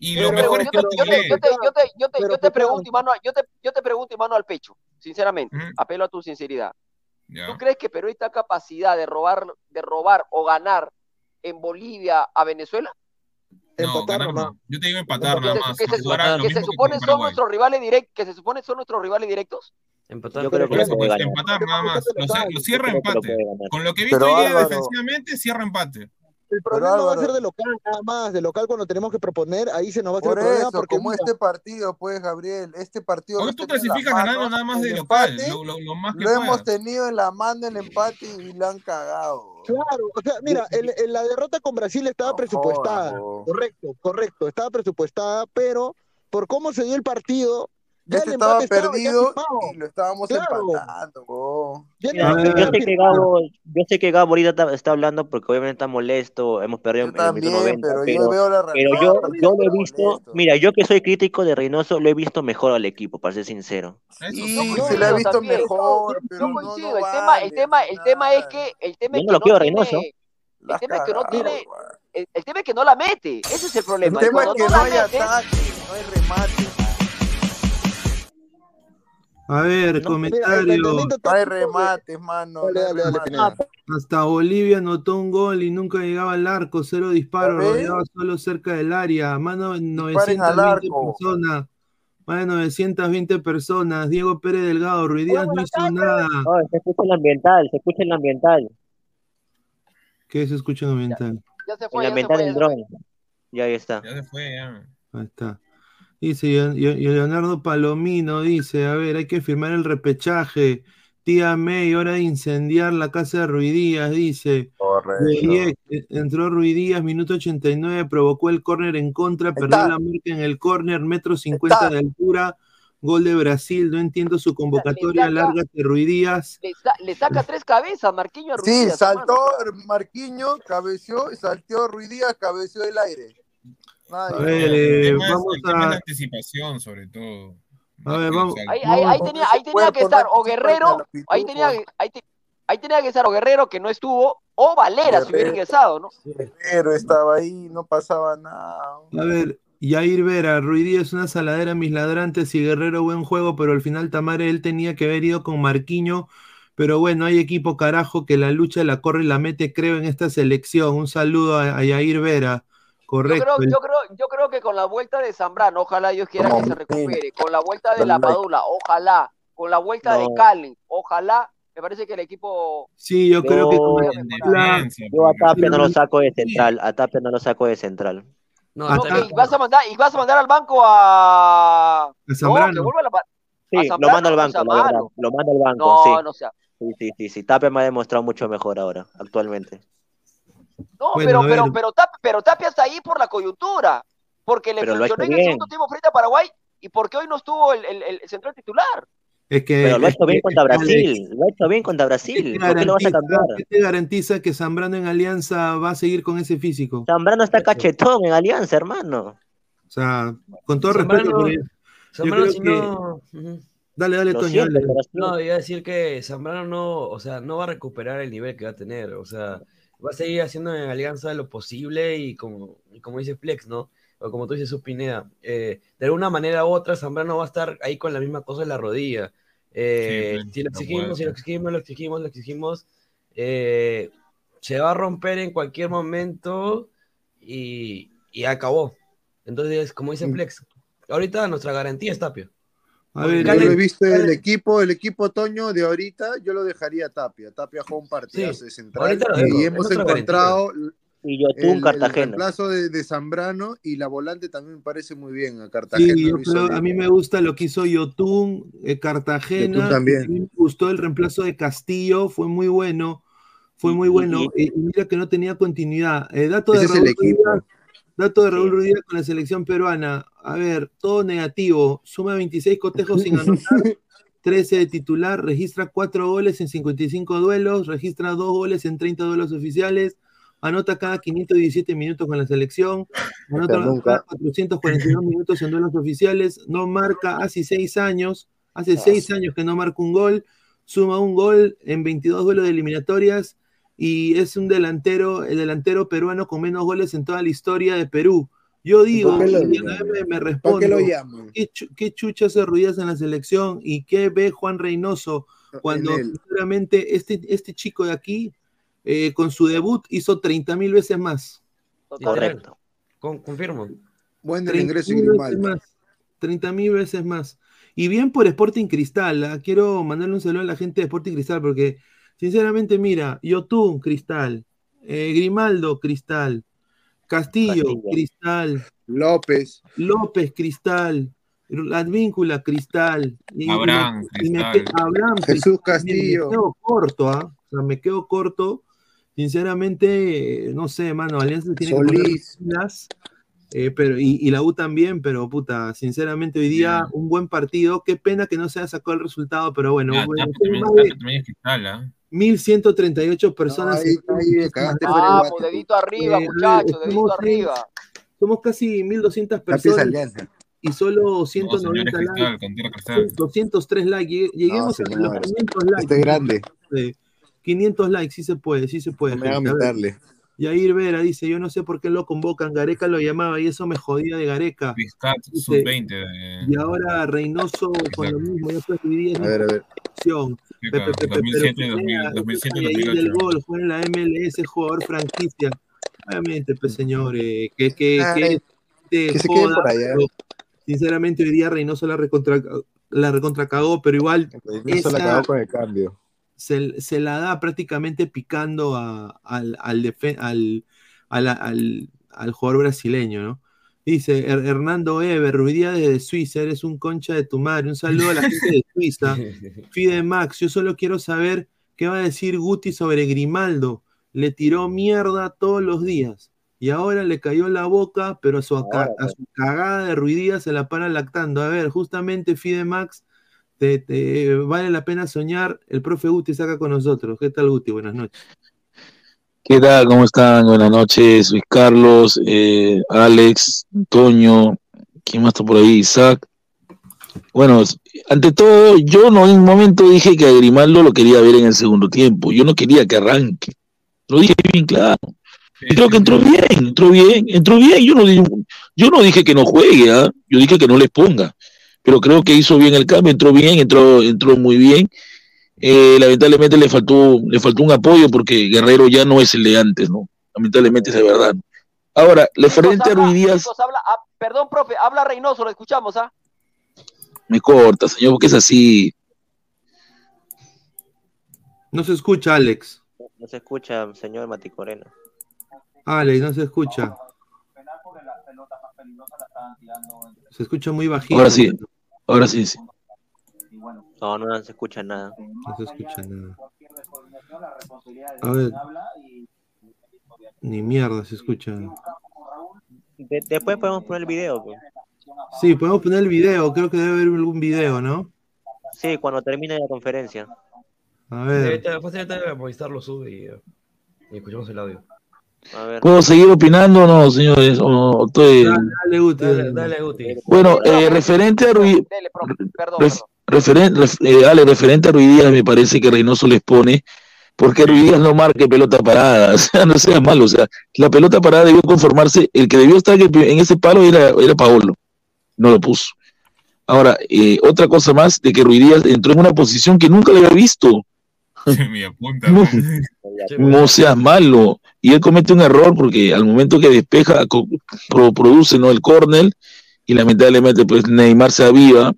Y lo Pero- mejor es yo que te, yo te- Chile- yo te- yo te- yo te- Pero, yo te Pecado. pregunto, y mano, yo te, yo te pregunto, y mano al pecho, sinceramente, Ujú. apelo a tu sinceridad. Ya. ¿Tú crees que Perú está capacidad de robar, de robar o ganar en Bolivia a Venezuela? No, Empatar ganar no. Yo te digo empatar nada más. que se, lo que que supone con son nuestros rivales directos, que se supone son nuestros rivales directos. Empatar Yo creo que eso, lo pues, empatar nada más. Lo, lo cierra que lo empate. Con lo que he visto hoy día defensivamente, cierra empate. El problema va a Álvaro- ser de local nada más, de local cuando tenemos que proponer, ahí se nos va a hacer Por el problema eso, porque como mira, este partido, pues, Gabriel, este partido Hoy lo tú clasificas ganando nada más de local, empate, lo, lo- lo más que Lo hemos tenido en la mano el empate y lo han cagado. Claro, o sea, mira, el- el- la derrota con Brasil estaba presupuestada, correcto, correcto, estaba presupuestada, pero por cómo se dio el partido, ya Este el estaba empate estaba ya perdido y lo estábamos Claro. empatando. El Mira, yo sé que. Gabo, yo sé que Gabo ahorita está, está hablando porque obviamente está molesto, hemos perdido en el minuto También, 90, pero pero, yo veo la pero yo, yo lo he visto, molesto. mira, yo que soy crítico de Reynoso, lo he visto mejor al equipo, para ser sincero. Y Yo se le ha coincido visto también. mejor, Yo pero no, coincido. no el tema, vale el tema, el tema es que el tema Yo es no que lo no quiero Reynoso. tiene, el tema es que no tiene, el, el tema es que no la mete. Ese es el El problema. Y tema es que no hay mete, ataque, no hay remate. A ver, No, el comentario. No hay remates, mano. Dale, no dale, dale. Hasta Bolivia anotó un gol y nunca llegaba al arco, cero disparos, rodeaba solo cerca del área, más de Disparen 920 al arco. personas, más de 920 personas, Diego Pérez Delgado, Ruiz Díaz no hizo nada. Oh, se escucha el ambiental, se escucha el ambiental, ¿Qué se escucha en ambiental? ya se el fue, ya se ambiental fue, del dron. Ya ahí está. Ya se fue, ya. Ahí está. Dice Yo- Leonardo Palomino, dice, a ver, hay que firmar el repechaje. Tía May, hora de incendiar la casa de Ruidías, dice. Correcto. Entró Ruidías, minuto 89, provocó el córner en contra, perdió la marca en el córner, metro 50 Está. de altura, gol de Brasil, no entiendo su convocatoria, saca- lárgate Ruidías. Le, sa- le saca tres cabezas, Marquinhos a Sí, Ruidías, saltó. Marquiño, cabeció, salteó Ruidías, cabeció el aire. A ver, eh, vamos a... la anticipación, sobre todo. A ver, vamos-. Ahí, ahí, ahí Vamos- tenía, ahí Ese tenía que estar o Guerrero, ahí tenía, ahí, te- ahí tenía que estar o Guerrero que no estuvo, o Valera si hubiera Guerrero. ingresado, ¿no? Pero estaba ahí, no pasaba nada. A ver, Yair Vera, Ruidías es una saladera, mis ladrantes y Guerrero buen juego, pero al final Tamare él tenía que haber ido con Marquiño. Pero bueno, hay equipo carajo que la lucha la corre y la mete, creo, en esta selección. Un saludo a, a Yair Vera. Yo Correcto. creo, el- yo creo, yo creo que con la vuelta de Zambrano, ojalá Dios quiera que se recupere, con la vuelta de la Padula, ojalá, con la vuelta de. Cali, ojalá, me parece que el equipo Sí, yo creo que con Yo- Yo a Tapia no lo saco de central, a Tapia no lo saco de central. No, y vas a mandar, y vas a mandar al banco a a no, Zambrano. la Sí, a lo mando al banco, la verdad. Lo mando al banco, No, sí. no sea. Sí, sí, sí, sí. Tapia me ha demostrado mucho mejor ahora, actualmente. No, Bueno, pero, pero, pero, Tapia, pero Tapia está ahí por la coyuntura, porque le Pero funcionó en el segundo tiempo frente a Paraguay y porque hoy no estuvo el, el, el central titular. Es que, Pero lo ha hecho bien contra que Alex, Brasil, lo ha hecho bien contra ¿qué Brasil. ¿Por qué lo vas a garantiza, cambiar? qué te garantiza que Zambrano en Alianza va a seguir con ese físico? Zambrano está cachetón en Alianza, hermano. O sea, con todo Zambrano- respeto por él. Zambrano, creo si que- no. Dale, dale, Lo Toño, siento, dale. No, iba a decir que Zambrano no, o sea, no va a recuperar el nivel que va a tener, o sea, va a seguir haciendo en Alianza lo posible y como, y como dice Flex, ¿no? O como tú dices, su Pineda, eh, de alguna manera u otra Zambrano va a estar ahí con la misma cosa en la rodilla. Eh, Sí, si lo exigimos, si lo exigimos, lo exigimos, lo exigimos, eh, se va a romper en cualquier momento y, y acabó. Entonces, como dice Flex, ahorita nuestra garantía es Tapia. A ver, Yo lo he visto el equipo, el equipo Toño de ahorita, yo lo dejaría a Tapia. Tapia jugó un partido Sí, de central y hemos encontrado Y yo el, tú, el Cartagena. reemplazo de, de Zambrano y la volante también me parece muy bien a Cartagena. Sí, yo creo- a mí me gusta lo que hizo Yotun, eh, Cartagena. Yotun también. A mí me gustó el reemplazo de Castillo, fue muy bueno. Fue muy bueno. y- eh, Y mira que no tenía continuidad. Eh, dato de Raúl. Ruidías, dato de Raúl Sí. Ruidías con la selección peruana. A ver, todo negativo. Suma 26 cotejos sin [laughs] anotar, 13 de titular, registra 4 goles en 55 duelos, registra 2 goles en 30 duelos oficiales, anota cada 517 minutos con la selección, anota cada 442 minutos en duelos oficiales, no marca hace 6 años, hace 6 años que no marca un gol, suma un gol en 22 duelos de eliminatorias y es un delantero, el delantero peruano con menos goles en toda la historia de Perú. Yo digo, ¿Por qué lo me, me ¿Para respondo, qué lo llaman? ¿qué, qué chucha hace Ruidas en la selección y qué ve Juan Reynoso cuando sinceramente este, este chico de aquí eh, con su debut hizo 30 mil veces más. Correcto. Con- confirmo. Buen del 30 ingreso y Grimaldo. más. 30 mil veces más. Y bien por Sporting Cristal. ¿ah? Quiero mandarle un saludo a la gente de Sporting Cristal porque, sinceramente, mira, Yotun Cristal, Eh, Grimaldo, Cristal. Castillo, Cristal. López. López, Cristal. Advíncula, Cristal. Y- Abraham, y me Cristal. que- Abraham, Jesús Cristal. Me Castillo. quedo corto, ¿ah? O sea, me quedo corto. Sinceramente, no sé, mano, Alianza tiene que Solís. pilas, eh, pero, y, y la U también, pero puta, sinceramente hoy día un buen partido. Qué pena que no se haya sacado el resultado, pero bueno, Ya, bueno, también, más de Tato también es cristal, ¿ah? 1138 personas. ahí- ahí cagaste por el Vamos, guate. dedito arriba, Eh, muchachos, a dedito somos arriba. Somos casi 1200 Lápiz personas y solo No, 190 señores cristal, likes. cantera cristal. 203 likes. Llegue- Lleguemos No, a los señor. 500 likes. Este grande. Sí. 500 likes, sí se puede, sí se puede. No me gente. A meterle. Yair Vera dice, yo no sé por qué lo convocan, Gareca lo llamaba y eso me jodía de Gareca. Dice, sub-20. eh, Y ahora Reynoso con lo mismo, ya fue A ver, a ver. Pepe, Pepe, 2007, pero 2000, Pineda, 2007, y ahí del 2008. gol, juega en la MLS, jugador franquicia. Obviamente, pues señor, eh, que, que, Ay, que, te que se joda, por allá. pero sinceramente hoy día Reynoso la recontra, la recontra cagó, pero igual No se la esa- acabó con el cambio. Se, se la da prácticamente picando a- al, al, defe- al, al, al- al jugador brasileño, ¿no? Dice Her- Hernando Eber, Ruidía desde Suiza, eres un concha de tu madre. Un saludo a la gente de Suiza. [laughs] Fide Max, yo solo quiero saber qué va a decir Guti sobre Grimaldo. Le tiró mierda todos los días. Y ahora le cayó la boca, pero a su, aca- a su cagada de ruidía se la para lactando. A ver, justamente Fide Max, te, te- vale la pena soñar. El profe Guti está acá con nosotros. ¿Qué tal, Guti? Buenas noches. ¿Qué tal? ¿Cómo están? Buenas noches, Luis Carlos, eh, Alex, Antonio, ¿quién más está por ahí? Isaac. Bueno, ante todo, yo no en un momento dije que a Grimaldo lo quería ver en el segundo tiempo. Yo no quería que arranque. Lo dije bien claro. Y creo que entró bien, entró bien, entró bien. Yo no, di- yo no dije que no juegue, ¿ah? yo dije que no les ponga. Pero creo que hizo bien el cambio, entró bien, entró, entró muy bien. Eh, lamentablemente le faltó, le faltó un apoyo porque Guerrero ya no es el de antes, ¿no? Lamentablemente es de verdad. Ahora, referente a Ruiz Díaz, habla, ah, perdón, profe, habla Reynoso, lo escuchamos, ¿ah? me corta, señor, porque es así. No se escucha, Alex. No se escucha, señor Maticorena. Alex, no se escucha. Se escucha muy bajito. Ahora sí, ahora sí, sí. No, no, se escucha nada. No se escucha nada. A ver. Ni mierda se escucha. De- después podemos poner el video. pues. Sí, podemos poner el video. Creo que debe haber algún video, ¿no? Sí, cuando termine la conferencia. A ver. Ahorita- Fácilmente Movistar lo sube y, eh, y escuchamos el audio. A ver. ¿Puedo seguir opinando o no, señores? O- o estoy- Dale, Guti. Dale, dale, Guti. Bueno, eh, referente a Ruiz, Ref- referen- ref- eh, Ale, referente a Ruiz Díaz, me parece que Reynoso les pone, porque Ruiz Díaz no marque pelota parada, [laughs] o sea, no sea malo, o sea, la pelota parada debió conformarse, el que debió estar en ese palo era, era Paolo, no lo puso. Ahora, eh, otra cosa más, de que Ruiz Díaz entró en una posición que nunca le había visto, Me apunta. [laughs] no, no seas malo, y él comete un error porque al momento que despeja, produce ¿no? el córner, y lamentablemente pues Neymar se aviva,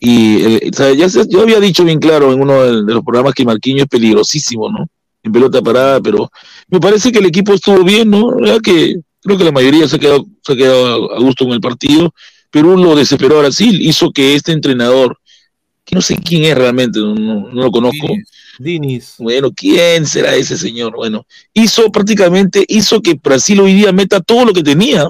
y el- o sea, ya se- yo había dicho bien claro en uno de, los programas que Marquinhos es peligrosísimo, ¿no? En pelota parada, pero me parece que el equipo estuvo bien, ¿no? Que creo que la mayoría se ha quedado, se ha quedado a gusto con el partido. Perú lo desesperó a Brasil, hizo que este entrenador, que no sé quién es realmente, no, no- no lo conozco. Dinis. Bueno, ¿quién será ese señor? Bueno, hizo prácticamente, hizo que Brasil hoy día meta todo lo que tenía.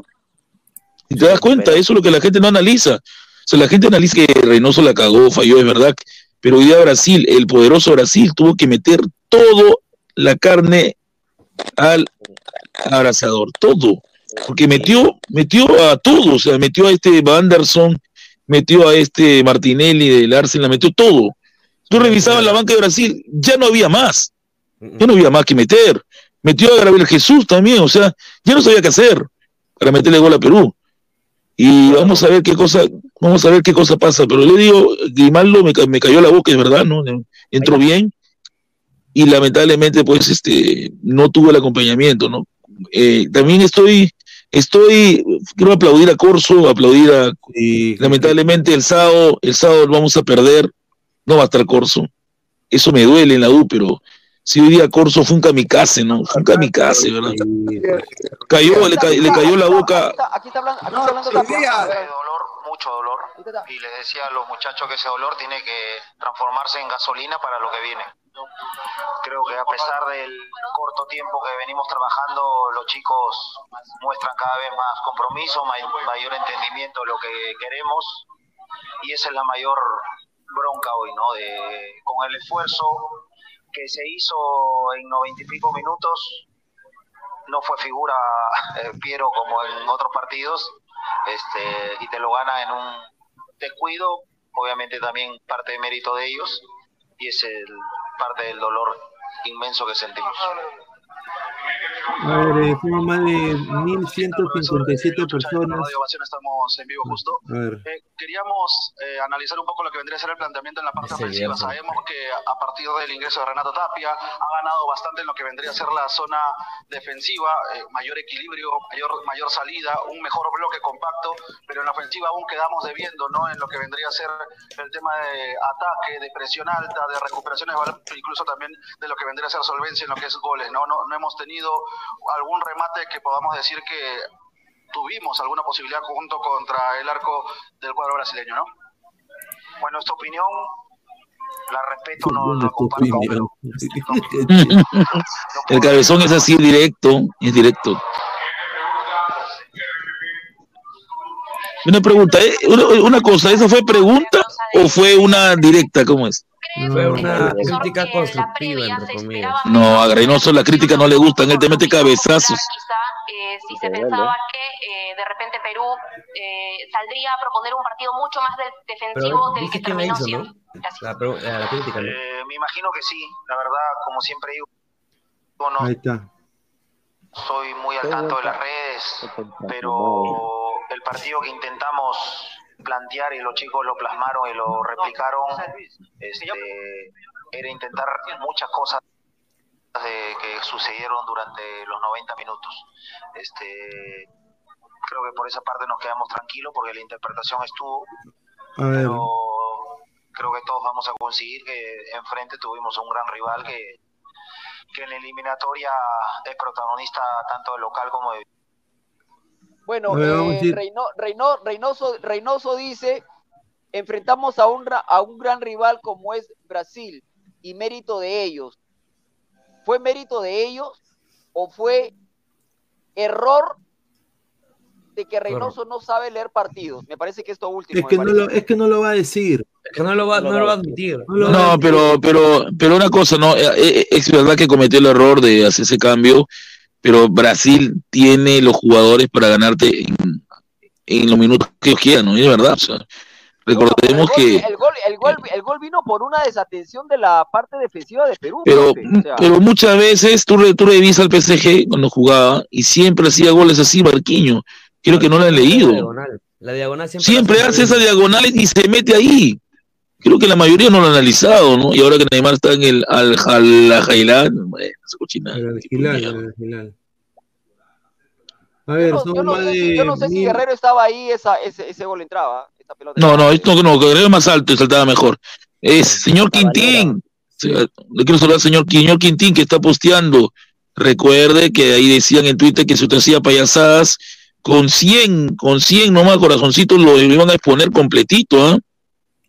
Y te das cuenta, eso es lo que la gente no analiza. O sea, la gente analiza que Reynoso la cagó, falló, es verdad. Pero hoy día Brasil, el poderoso Brasil, tuvo que meter todo la carne al abrazador, todo. Porque metió, metió a todos, o sea, metió a este Anderson, metió a este Martinelli del Arsenal, metió todo. Tú revisabas la banca de Brasil, ya no había más. Ya no había más que meter. Metió a Gabriel Jesús también, o sea, ya no sabía qué hacer para meterle gol a Perú. Y vamos a ver qué cosa, vamos a ver qué cosa pasa. Pero le digo, Grimaldo me, ca- me cayó la boca, es verdad, ¿no? Entró bien y lamentablemente, pues, este, no tuvo el acompañamiento, ¿no? Eh, también estoy, estoy, quiero aplaudir a Corso, aplaudir a, lamentablemente el sábado, el sábado vamos a perder, no va a estar Corso. Eso me duele en la U, pero Si hoy día Corso fue un kamikaze, ¿no? Fue un kamikaze, ¿verdad? Cayó, le, ca- le cayó la boca. Aquí está hablando, aquí está hablando mucho dolor. Y les decía a los muchachos que ese dolor tiene que transformarse en gasolina para lo que viene. Creo que a pesar del corto tiempo que venimos trabajando, los chicos muestran cada vez más compromiso, may- mayor entendimiento de lo que queremos. Y esa es la mayor bronca hoy, ¿no? De, con el esfuerzo que se hizo en noventa y pico minutos, no fue figura [laughs] eh, Piero como en otros partidos este, y te lo gana en un descuido, obviamente también parte de mérito de ellos y es el, parte del dolor inmenso que sentimos. A ver, eh, somos más de 1157 personas. Radio estamos en vivo justo. A ver. Eh, queríamos eh, analizar un poco lo que vendría a ser el planteamiento en la parte ofensiva. Sabemos que a partir del ingreso de Renato Tapia ha ganado bastante en lo que vendría a ser la zona defensiva, eh, mayor equilibrio, mayor, mayor salida, un mejor bloque compacto, pero en la ofensiva aún quedamos debiendo, ¿no? En lo que vendría a ser el tema de ataque, de presión alta, de recuperaciones incluso también de lo que vendría a ser solvencia en lo que es goles, ¿no? No, no hemos tenido algún remate que podamos decir que tuvimos alguna posibilidad junto contra el arco del cuadro brasileño, ¿no? Bueno, esta opinión la respeto, no, no comparto, pero [laughs] El cabezón es así directo, es directo. Una pregunta, ¿eh? una, una cosa, ¿esa fue pregunta o fue una directa? ¿Cómo es? Fue una crítica constructiva, entre comillas. No, a Reynoso la crítica no le gusta, él te mete cabezazos. eh, si se pensaba que eh, de repente Perú eh, saldría a proponer un partido mucho más de- defensivo Pero del que terminó hizo, siendo. ¿no? La- la crítica, ¿no? Eh, me imagino que sí, la verdad, como siempre digo, no Ahí está. soy muy al tanto de las redes, pero el partido que intentamos plantear y los chicos lo plasmaron y lo replicaron, este, era intentar muchas cosas de- que sucedieron durante los 90 minutos. Este, creo que por esa parte nos quedamos tranquilos porque la interpretación estuvo, A ver. pero creo que todos vamos a conseguir que enfrente tuvimos un gran rival que, que en la eliminatoria es protagonista tanto de local como de Bueno, eh, ir. Reyno- Reyno- Reynoso, Reynoso dice, enfrentamos a un, ra- a un gran rival como es Brasil y mérito de ellos. ¿Fue mérito de ellos o fue error de que Reynoso no sabe leer partidos? Me parece que esto último. Es que, no lo, es que no lo va a decir. Es que no lo va, no lo va a admitir. No, pero, pero, pero una cosa, no, Eh, eh, es verdad que cometió el error de hacer ese cambio, pero Brasil tiene los jugadores para ganarte en, en los minutos que ellos quieran, ¿no? Es verdad, o sea, recordemos que, El gol, el, gol, el gol vino por una desatención de la parte defensiva de Perú. pero, profe, o sea, pero muchas veces tú, re- tú revisas al PSG cuando jugaba y siempre hacía goles así, Barquiño. Creo que no lo han La leído. diagonal. La diagonal siempre, Siempre la hace esa diagonal y se mete ahí. Creo que la mayoría no lo han analizado, ¿no? Y ahora que Neymar está en el al al Jailán, bueno, al Hilal. A ver, yo, son no más sé, si- de yo no sé si Guerrero estaba ahí, esa, ese, ese gol entraba. Esa pelota No, no, esto no, que era más alto y saltaba mejor. Es señor Quintín. Se- Le quiero saludar al señor, señor Quintín que está posteando. Recuerde que ahí decían en Twitter que si usted hacía payasadas con 100, con 100 nomás corazoncitos lo iban a exponer completito, ¿ah?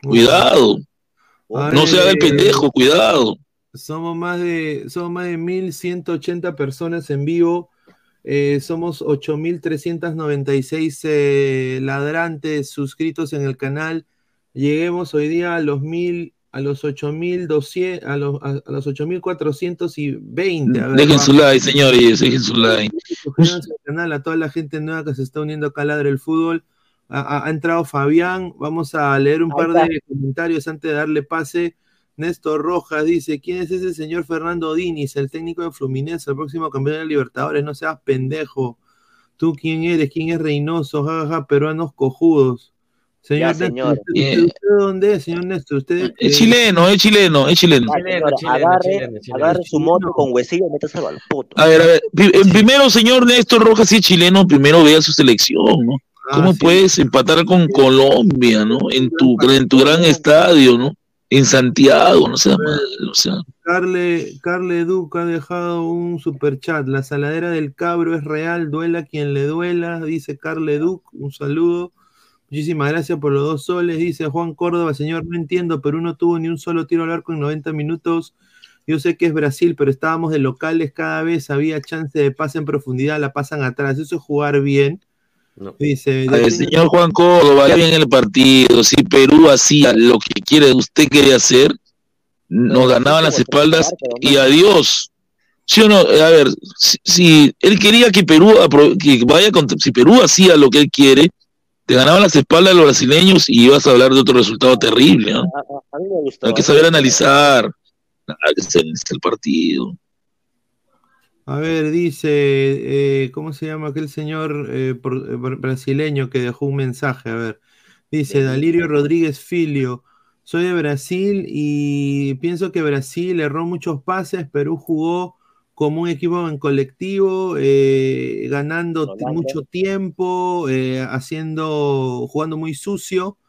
Cuidado. No se haga el pendejo, cuidado. Somos más de, somos más de 1180 personas en vivo. Eh, somos 8396 eh, ladrantes suscritos en el canal. Lleguemos hoy día a los mil, a los 8200, a los, a, a los 8420. A ver, Dejen su like, señores, dejen su like. Suscríbanse al canal, a toda la gente nueva que se está uniendo acá a Ladre el Fútbol. Ha, entrado Fabián, vamos a leer un par de comentarios antes de darle pase. Néstor Rojas dice, ¿quién es ese señor Fernando Diniz, el técnico de Fluminense, el próximo campeón de Libertadores? No seas pendejo. ¿Tú quién eres? ¿Quién es Reynoso? Jajaja, peruanos cojudos. Señor Ya, Néstor, señor. ¿usted, dónde es, señor Néstor? ¿Usted, Es eh, chileno, es chileno, es chileno. Señora, agarre, agarre su moto con huesillo y métase al puto. A ver, a ver, eh, primero, señor Néstor Rojas, si es chileno, primero vea su selección, ¿no? ¿Cómo sí. puedes empatar con Colombia, ¿no? En tu, en tu gran estadio, ¿no? en Santiago, no sea mal, o sea. Carle, Carle Duca ha dejado un super chat. La saladera del cabro es real, duela quien le duela, dice Carle Duc. Un saludo. Muchísimas gracias por los dos soles. Dice Juan Córdoba, señor, no entiendo, Perú no tuvo ni un solo tiro al arco en 90 minutos. Yo sé que es Brasil, pero estábamos de locales cada vez, había chance de pase en profundidad, la pasan atrás. Eso es jugar bien. Dice, A ver, señor Juan Córdoba, bien el partido. Si Perú hacía lo que quiere, usted quería hacer, nos ganaban las espaldas y adiós. ¿Sí o no? A ver, si, si él quería que Perú que vaya contra, si Perú hacía lo que él quiere, te ganaban las espaldas los brasileños y ibas a hablar de otro resultado terrible, ¿no? A mí me gustó. Hay que saber analizar analizar el partido. A ver, dice, eh, ¿cómo se llama aquel señor eh, por- eh, brasileño que dejó un mensaje? A ver, dice Dalirio Rodríguez Filio, soy de Brasil y pienso que Brasil erró muchos pases, Perú jugó como un equipo en colectivo, eh, ganando mucho tiempo, eh, haciendo, jugando muy sucio.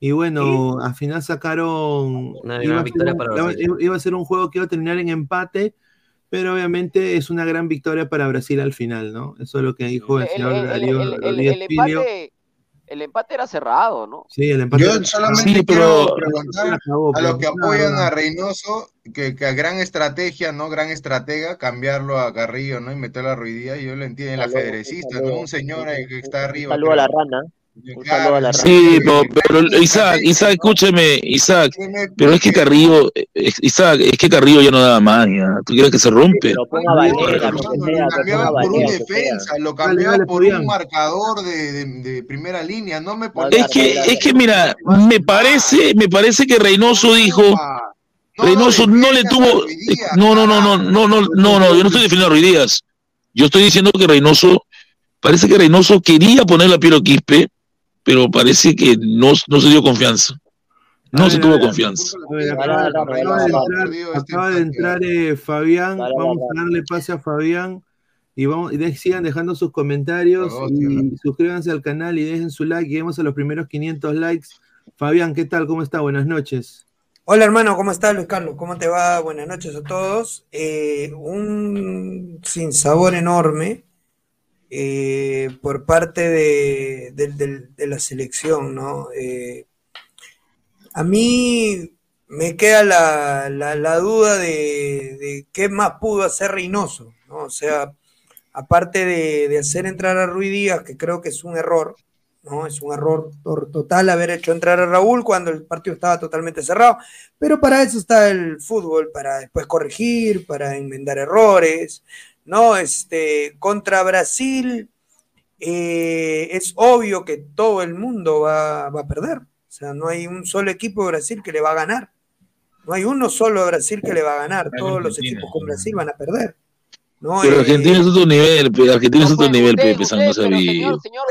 Y bueno, al final sacaron. Una iba a ser para iba a ser un juego que iba a terminar en empate, pero obviamente es una gran victoria para Brasil al final, ¿no? Eso es lo que dijo el El, señor el- el- Darío el- el- Rodríguez empate, el empate era cerrado, ¿no? Sí, el empate. Yo solamente Sí, quiero pero- preguntar acabó, a los que apoyan a Reynoso que, que a gran estrategia, ¿no? Gran estratega, cambiarlo a Carrillo, ¿no? Y meterlo a Ruidía, yo lo entiendo, en la federecista, ¿no? Un señor que está arriba. saludo a la creo. rana. Sí, pero, Isaac, Isaac, escúcheme, Isaac. Pero es que Carrillo, Isaac, es que Carrillo ya no da más, ¿Tú crees que se rompe? lo cambiaba por un defensa, lo cambiaba por un marcador de, primera línea, no me Es que, es que mira, me parece, me parece que Reynoso dijo. Reynoso no le tuvo. Eh, no, no, no, no, no, no, no, no, yo no estoy defendiendo a Ruiz Yo estoy diciendo que Reynoso, parece que Reynoso quería poner la piel a Quispe pero parece que no, no se dio confianza. No se tuvo confianza. Acaba, de entrar, eh, Fabián. Vamos a darle pase a Fabián. Y, vamos, y de- sigan dejando sus comentarios y suscríbanse al canal y dejen su like. Lleguemos a los primeros 500 likes. Fabián, ¿qué tal? ¿Cómo está? Buenas noches. Hola hermano, ¿cómo estás Luis Carlos? ¿Cómo te va? Buenas noches a todos. Eh, un sinsabor enorme eh, por parte de, de la selección, ¿no? Eh, a mí me queda la, la- duda de, qué más pudo hacer Reynoso, ¿no? O sea, aparte de, hacer entrar a Ruiz Díaz, que creo que es un error, ¿no? Es un error total haber hecho entrar a Raúl cuando el partido estaba totalmente cerrado, pero para eso está el fútbol, para después corregir, para enmendar errores, ¿no? Este, contra Brasil eh, es obvio que todo el mundo va, va a perder, o sea, no hay un solo equipo de Brasil que le va a ganar, no hay uno solo de Brasil que le va a ganar, todos los equipos con Brasil van a perder. ¿no? Pero Eh, Argentina es otro nivel, Argentina es otro nivel, Pepe, esa no sabía. Perú, Señor,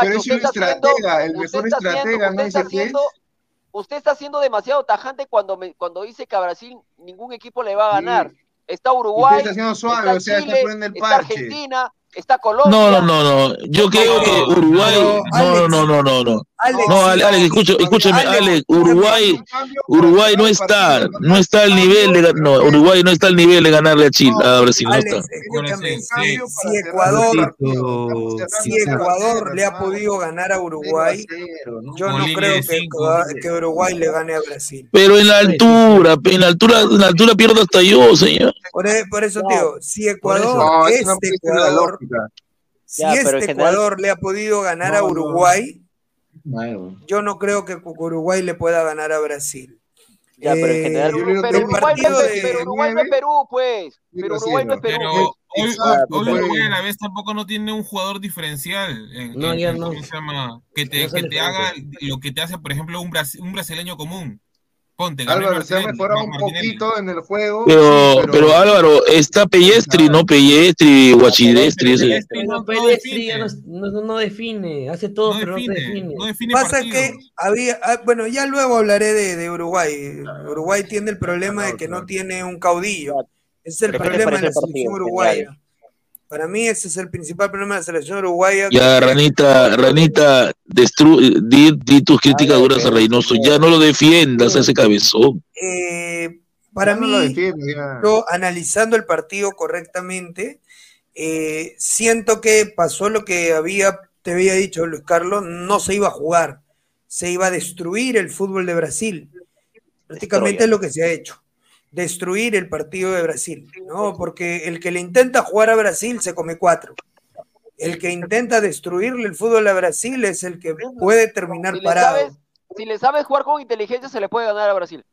pero es un estratega, el mejor está haciendo- estratega, ¿no usted está dice Usted está siendo demasiado tajante cuando, me- cuando dice que a Brasil ningún equipo le va a ganar. Está Uruguay, está haciendo suave, está o sea, está Chile, el está. Argentina, está Colombia. No, no, no, no. Yo creo que Uruguay. No, no, no, no, no. No, Ale- Alex, escucha- escúchame, Alex, Uruguay, Uruguay no está, no está al nivel de, no, Uruguay no está al nivel de ganarle a Chile, a Brasil, no está. Si, Ecuador, si Ecuador le ha podido ganar a Uruguay, yo no creo que, Uruguay le gane a Brasil. Pero en la altura, en la altura, en la altura pierdo hasta yo, señor. Por, e- por eso, tío, si. Ecuador, No, este no Ecuador, si este Ecuador le ha podido ganar a No, yo no creo que Uruguay le pueda ganar a Brasil. Ya, pero en Eh, general, el pero Uruguay, no es, de- pero Uruguay no es Perú, pues. Pero Uruguay no es Perú. Pero pues. hoy, hoy, Exacto, hoy pues. Uruguay a la vez tampoco no tiene un jugador diferencial. En, No, en- ya no. ¿cómo se llama? Que te, No son que te haga diferentes. lo que te hace, por ejemplo, un, brasi- un brasileño común. Ponte, Álvaro, se ha mejorado un poquito en el juego. Pero, sí, pero Álvaro, está Pellestri, ¿no? Pellestri, Guachidestri, ese. Pero Pelestri ya no, no, no define, hace todo, pero no te define. Pasa que había, ah, bueno, ya luego hablaré de, de Uruguay. Uruguay tiene el problema de que no tiene un caudillo. Ese es el ¿Pero problema de la selección partido, uruguaya. Para mí ese es el principal problema de la selección uruguaya. Ya, Ranita, Ranita, destru di, di tus críticas duras a Reynoso. Ya no lo defiendas a ese cabezón. Eh, para mí, no defiende, yo analizando el partido correctamente, eh, siento que pasó lo que había, te había dicho Luis Carlos, no se iba a jugar, se iba a destruir el fútbol de Brasil. Prácticamente es lo que se ha hecho, destruir el partido de Brasil, ¿no? Porque el que le intenta jugar a Brasil se come cuatro. El que intenta destruirle el fútbol a Brasil es el que puede terminar Si le, parado. sabes, si le sabes jugar con inteligencia, se le puede ganar a Brasil.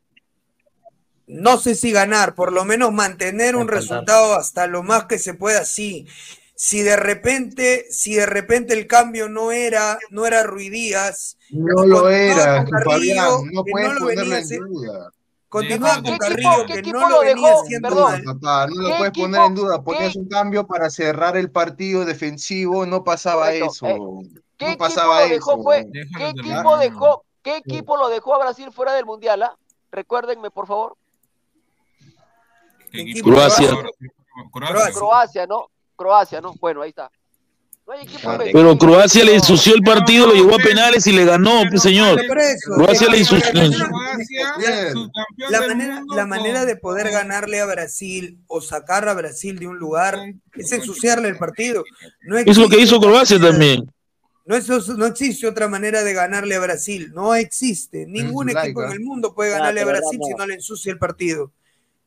no sé si ganar, por lo menos mantener un resultado hasta lo más que se pueda, sí. Si de repente, si de repente el cambio no era, no era Ruidías, No lo era, con Carrillo, Fabián, no que puedes no lo ponerlo venía en haciendo- duda. Continuaba ¿Qué con Carrillo, qué que equipo no lo venía dejó? haciendo Perdón. mal. Papá, no lo ¿Qué puedes equipo- poner en duda, ponías un cambio para cerrar el partido defensivo, no pasaba Correcto. eso. Eh, ¿Qué no equipo pasaba lo dejó eso. fue? ¿Qué equipo dejó? ¿Qué equipo lo dejó a Brasil fuera del mundial? ah? Recuérdenme, por favor. Croacia. Croacia. Croacia, ¿no? Croacia, ¿no? Bueno, ahí está. No hay equipo Ah, Pero Croacia le ensució el partido, lo llevó a penales y le ganó, pues, señor. Croacia la- le ensució. La manera, la manera de poder ganarle a Brasil o sacar a Brasil de un lugar es ensuciarle el partido. No Es lo que hizo Croacia también. No, eso- no existe otra manera de ganarle a Brasil. No existe. Ningún Zulaika. equipo en el mundo puede ganarle a Brasil no. si no le ensucia el partido.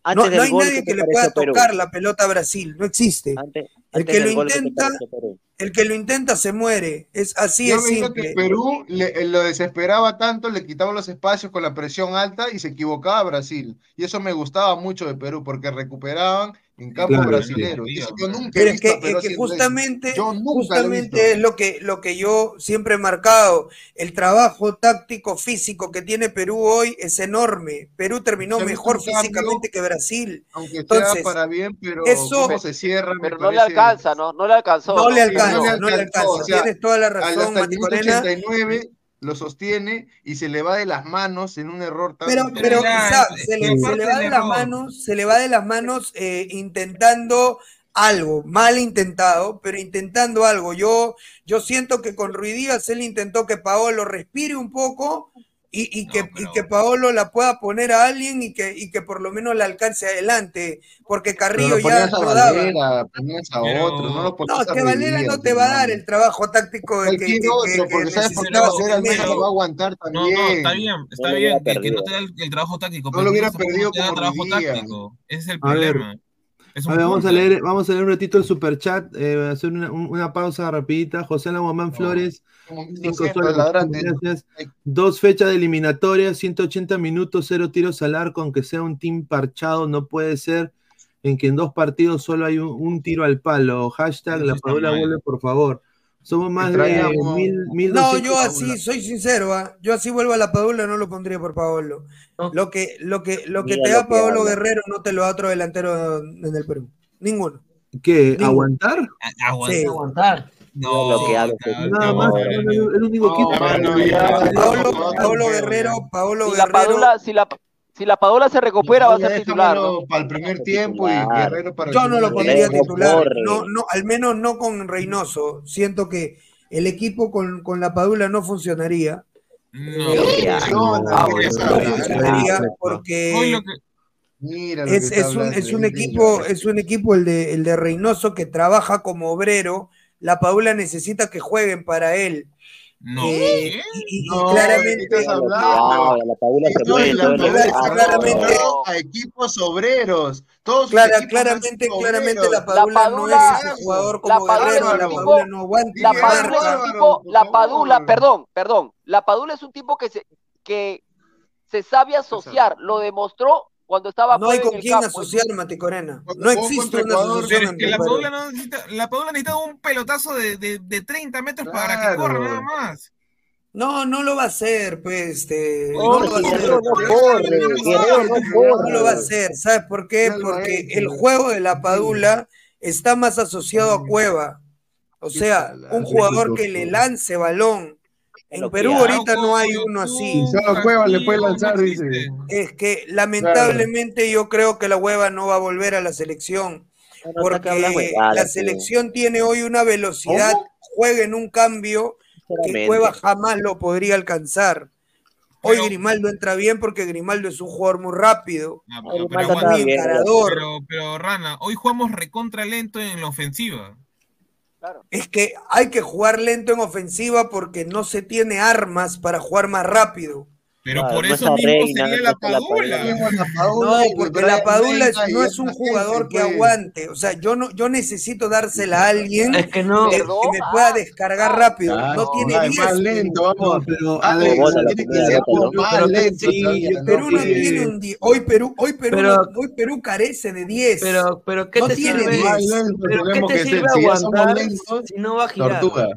Antes No, no hay gol, nadie ¿qué que le pueda Perú? tocar la pelota a Brasil. No existe. el Antes que lo del gol, ¿qué te intenta? El que lo intenta se muere. Es así Yo es veía simple. que Perú le- eh, lo desesperaba tanto, le quitaba los espacios con la presión alta y se equivocaba a Brasil. Y eso me gustaba mucho de Perú, porque recuperaban en campos Claro, brasileños. Y eso yo nunca he Pero es visto que, a Perú es que justamente, Yo he justamente es lo que, lo que yo siempre he marcado. El trabajo táctico físico que tiene Perú hoy es enorme. Perú terminó mejor cambio, físicamente que Brasil. Aunque sea Entonces, para bien, pero eso- cómo se cierra, me Pero no le alcanza, ¿no? No le alcanzó. no le alcanza, no le no le alcanzó, alcanza. o sea, Tienes toda la razón, hasta el Mati minuto Corena. 89 lo sostiene y se le va de las manos en un error tan Pero, pero quizá se le, se le va de las manos, se le va de las manos eh, intentando algo, mal intentado, pero intentando algo. Yo, yo siento que con Ruidías él intentó que Paolo respire un poco y, y que, y que Paolo la pueda poner a alguien y que, y que por lo menos la alcance adelante, porque Pero Carrillo lo ya no daba. Valera, ponías a otro, no lo ponías No, a que Valera no te va a dar el trabajo táctico de que, que- otro, que porque sabes por qué Valera al menos lo va a aguantar No, también. no, está bien, está No bien que, que no te da el, el trabajo táctico, No pero lo hubiera perdido te da como trabajo táctico. Ese es el problema. A ver, vamos a punto. leer, vamos a leer un ratito el superchat, eh, hacer una, un- una pausa rapidita. José Lagomán Flores, Como cinco 200 soles, ladrantes. gracias. Dos fechas de eliminatoria, 180 minutos, cero tiros al arco, aunque sea un team parchado, no puede ser en que en dos partidos solo hay un, un tiro al palo. Hashtag Eso la Padula vuelve, por favor. Somos más de mil, mil No, yo así, soy sincero, ¿ah? yo así vuelvo a la Padula, no lo pondría por Paolo. Lo que, lo que, lo que Mira te lo da que Paolo habla. Guerrero no te lo da otro delantero en el Perú. Ninguno. ¿Qué? Ninguno. ¿Aguantar? Aguanta. Sí. aguantar. No, Lo que cabrón, Nada más, el, único equipo. Paolo, Guerrero, Paolo Si la Guerrero. Padula, si la, si la Padula se recupera, va a ser titular. ¿no? Para el primer tiempo y. Guerrero para el Yo no lo pondría titular. No, no, al menos no con Reynoso. Siento que el equipo con, con la Padula no funcionaría. No, funcionaría porque es, es un, es un equipo, es un equipo el de, el de Reynoso que trabaja como obrero. La Padula necesita que jueguen para él. No. Eh, ¿Qué? y, y- y No, claramente, a equipos obreros. Todos clara- equipos claramente, claramente obreros. la Padula, La no es ese jugador la como Padula Guerrero. es un La tipo- Padula no aguanta, La Padula es un tipo, la. Padula, perdón, perdón. La Padula es un tipo que se, que se sabe asociar. Lo demostró cuando estaba No hay con quién campo. asociar, Mati Corena. Cuando No existe una Ecuador, asociación que la. Padula no necesita, la Padula necesita un pelotazo de, de, de 30 metros para que corra nada más. No, no lo va a hacer, pues, este, no No, lo va a hacer. No corre, Guerrero no No lo va a hacer, ¿sabes por qué? Porque el juego de la Padula está más asociado a Cueva. O sea, un jugador que le lance balón. En Perú ahorita no hay uno así. Y solo Cueva le puede lanzar, dice. Es que lamentablemente yo creo que la hueva no va a volver a la selección. porque la selección tiene hoy una velocidad, juega en un cambio que. Cueva jamás lo podría alcanzar. Hoy Grimaldo entra bien porque Grimaldo es un jugador muy rápido, Pero aguanta, encarador. Pero, pero, Rana, hoy jugamos recontra lento en la ofensiva. Es que hay que jugar lento en ofensiva porque no se tiene armas para jugar más rápido. Pero por eso mismo Reina, sería no la Padula. No, porque la Padula es- no es un jugador que aguante. O sea, yo no, yo necesito dársela a alguien Es que no. que, que me pueda descargar rápido. Claro, no tiene no, es 10. más lento, vamos. pero Alex, tiene que ser más lento. Perú no Sí. tiene un 10. Hoy Perú, hoy Perú, Pero- hoy Perú carece de 10. Pero, pero ¿qué no te tiene sirve? 10. Pero ¿qué te sirve aguantar si no va a girar? Tortuga.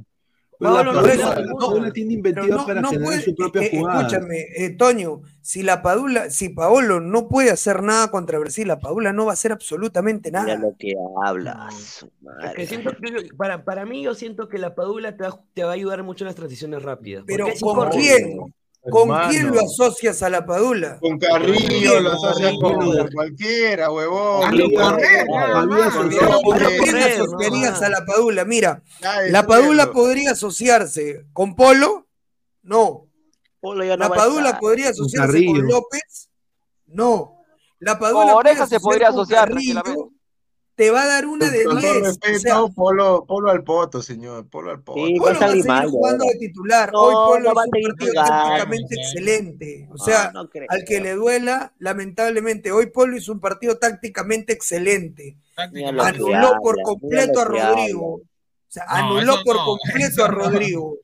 Pero Pablo la no Padula- la ninguna. Padula tiene inventiva no, para no generar puede- su propia eh, eh, jugada. Escúchame, eh, Toño, si la Padula, si Paolo no puede hacer nada contra Brasil, la Padula no va a hacer absolutamente Mira nada. lo que hablas. Es que siento para, para mí, yo siento que la Padula te va, te va a ayudar mucho en las transiciones rápidas. Pero ¿con quién? ¿Con Hermano. quién lo asocias a la Padula? Con Carrillo, lo Con asocias con cualquiera, huevón. Hazlo correr, No, nada no, más. no, ¿A quién asociarías a la Padula? Mira, ya la Padula cierto. podría asociarse con Polo, no. Polo ya no La Padula podría asociarse con López, no. La Padula Con Oreja se asociar podría con asociar Carrillo. Te va a dar una de Con todo 10. O sea, polo, polo al poto, señor. Polo al poto. Sí, va Polo va estar a seguir Grimaldo jugando de titular. No, Hoy Polo no va es un partido tácticamente excelente. O sea, No, no creo. al que le duela, lamentablemente, hoy Polo hizo un partido tácticamente excelente. Anuló por completo a Rodrigo. O sea, anuló por completo a. Rodrigo.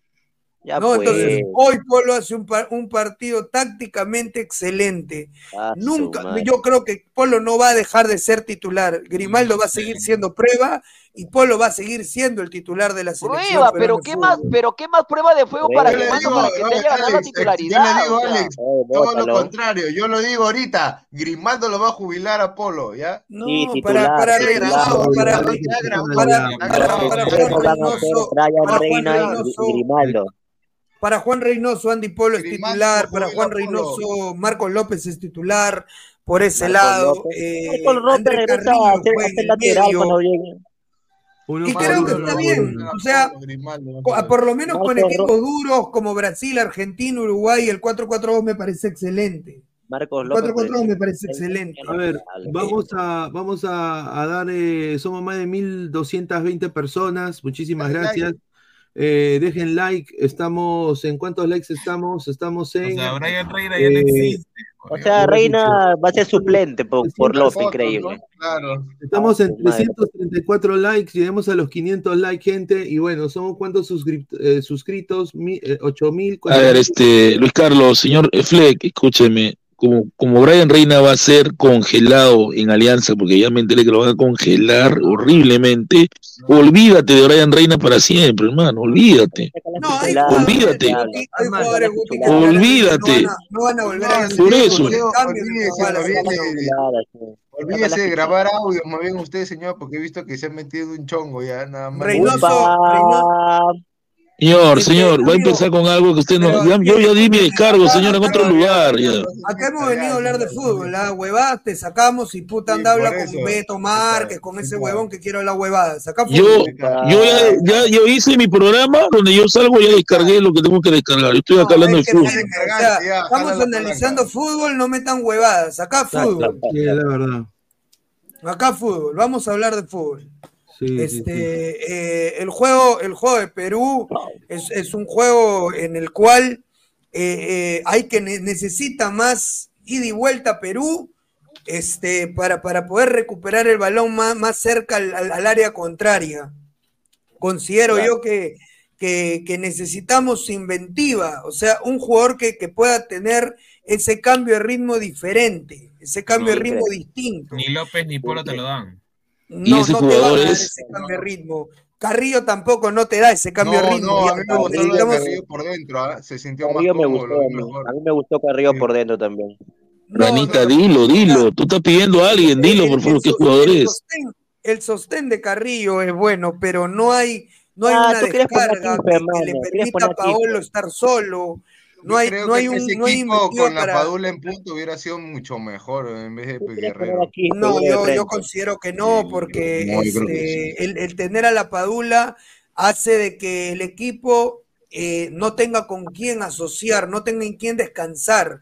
Ya ¿no? Entonces, hoy Polo hace un, par- un partido tácticamente excelente. Ah, Nunca, yo creo que Polo no va a dejar de ser titular. Grimaldo va a seguir siendo prueba y Polo va a seguir siendo el titular de la selección. Prueba, pero qué fútbol. más, pero qué más prueba de fuego para Yo digo, para que te oye, haya ganado la Alex, titularidad. yo le digo, o sea. Alex, todo lo contrario. Yo lo digo ahorita. Grimaldo lo va a jubilar a Polo, ¿ya? No, Sí, para, titular, para. Reynoso, para, para, para, para, para Grimaldo. Para Juan Reynoso, Andy Polo es titular, para Juan Reynoso, Marcos López es titular, por ese Marcos lado, López. eh, Marcos López regresa a el lateral medio, cuando llegue. Uno y para creo que uno, está bien, o sea, por lo menos con equipos Ro- duros como Brasil, Argentina, Uruguay, el 4-4-2 me parece excelente. Marcos López. 4-4-2 me parece excelente. A ver, vamos a, vamos a, a dar, eh, somos más de 1220 personas, muchísimas gracias. Eh, dejen like, estamos, ¿en cuántos likes estamos? Estamos O en... sea, Brian Reina ya no eh, existe. O sea, Reina va a ser suplente por, por López, increíble. ¿no? Claro. Estamos Ah, en su madre. 334 likes, lleguemos a los 500 likes, gente, y bueno, somos cuántos eh, suscritos, Mi- eh, 8000. A ver, este, Luis Carlos, señor Fleck, escúcheme, como, como Brian Reina va a ser congelado en Alianza, porque ya me enteré que lo van a congelar horriblemente, olvídate de Brian Reina para siempre, hermano, olvídate. No, Olvídate. Olvídate. no van a, no van a volver a hacer Por eso. Olvídese, de grabar audio, más bien usted, señor, porque he visto que se ha metido un chongo ya, nada más. Reynoso. Reynoso, Señor, señor, va a empezar con algo que usted no. pero ya- yo ya di mi descargo, señor, en otro lugar. Ya. Acá hemos venido a hablar de fútbol, la huevadas te sacamos y puta Sí, anda habla con. Beto Márquez, con ese huevón que quiere hablar huevadas. Acá Yo, fútbol. yo ya, ya yo hice mi programa donde yo salgo, ya descargué lo que tengo que descargar. Yo estoy acá hablando de fútbol. miren, o sea, estamos analizando fútbol, no metan huevadas. Acá fútbol. Sí, la verdad. Acá fútbol, vamos a hablar de fútbol. Sí, sí, sí. Este, eh, el juego, el juego de Perú es, es un juego en el cual eh, eh, hay que ne- necesita más ida y vuelta a Perú, este, para, para poder recuperar el balón más, más cerca al, al- al área contraria. Considero Claro. yo que, que, que necesitamos inventiva, o sea, un jugador que, que pueda tener ese cambio de ritmo diferente, ese cambio de ritmo distinto. Ni López ni Polo te lo dan. Y No, ese no te va a jugador dar es- ese cambio de ritmo. Carrillo tampoco no te da ese cambio de ritmo. no, a mí me gustó necesitamos- Carrillo por dentro, ¿ah? se sintió más Carrillo me cómodo, gustó lo a mí. mejor. A mí me gustó Carrillo por dentro también. no, Ranita, no, dilo, dilo. Tú estás pidiendo a alguien, dilo, el- por favor, qué jugador el es. sostén- El sostén de Carrillo es bueno, pero no hay, no hay Ah, una descarga que, que le permita a. Paolo estar solo. No hay, Creo no que hay un, ese no hay equipo con la para. Padula en punto hubiera sido mucho mejor en vez de Guerrero. No, yo, yo considero que no, porque No, este, el, el tener a la Padula hace de que el equipo eh, no tenga con quién asociar, no tenga en quién descansar.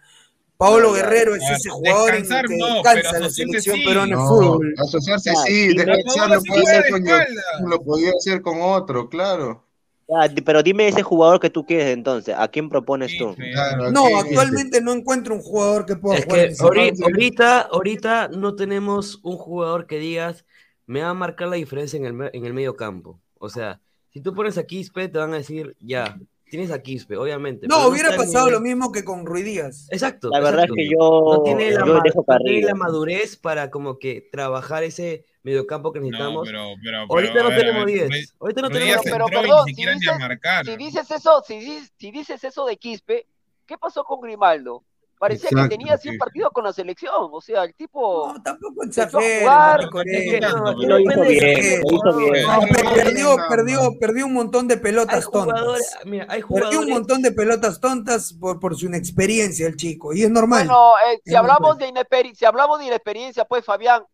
Paolo Guerrero es ese jugador en el Descansar que no, descansa la selección sí. peruana de No, fútbol. asociarse sí, descansar lo podía hacer con otro, claro. Ah, pero dime ese jugador que tú quieres entonces. ¿A quién propones tú? Claro, No, actualmente no encuentro un jugador que pueda Es jugar que ahorita, ahorita, ahorita no tenemos un jugador que digas me va a marcar la diferencia en el, en el medio campo. O sea, si tú pones a Quispe, te van a decir, ya, tienes a Quispe, obviamente. No, hubiera pasado lo mismo que con Ruiz Díaz. Exacto. La verdad es que yo, no tiene, la, yo ma- dejo no tiene la madurez para como que trabajar ese mediocampo que No, necesitamos. pero, pero, Ahorita pero, no ver, tenemos ver, 10. Ruiz- Ahorita no tenemos Pero perdón, si dices, marcar. si dices eso, si dices, si dices eso de Quispe, ¿qué pasó con Grimaldo? Parecía Exacto, que tenía 100 sí. partidos con la selección, o sea, el tipo No, tampoco no, que Lo hizo bien. No, perdió, no, perdió, no. perdió un montón de Hay pelotas jugadores, tontas. mira, hay Perdió un montón de pelotas tontas por, por su inexperiencia el chico. Y es normal. Bueno, eh, si Es hablamos normal. de si hablamos de inexperiencia, pues Fabián,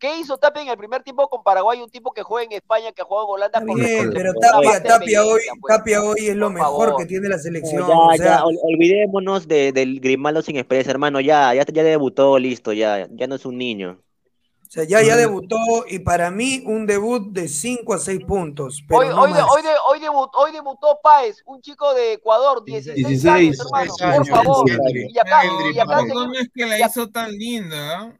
¿qué hizo Tapia en el primer tiempo con Paraguay? Un tipo que juega en España, que juega en Holanda con bien, pero Tapia, Tapia hoy, pues. Tapia hoy es lo Por mejor favor. que tiene la selección. ya, o sea, ya, ol- olvidémonos de, del Grimaldo sin experiencia, hermano. Ya, ya, ya debutó, listo, ya, ya no es un niño. o sea, ya, ya debutó y para mí un debut de 5 a 6 puntos. Pero Hoy, no hoy, hoy, hoy, debut- hoy debutó Páez, un chico de Ecuador, 16, 16 años, hermano, 16 por años, favor. Y acá, y acá seguimos- no es que la ya- hizo tan linda.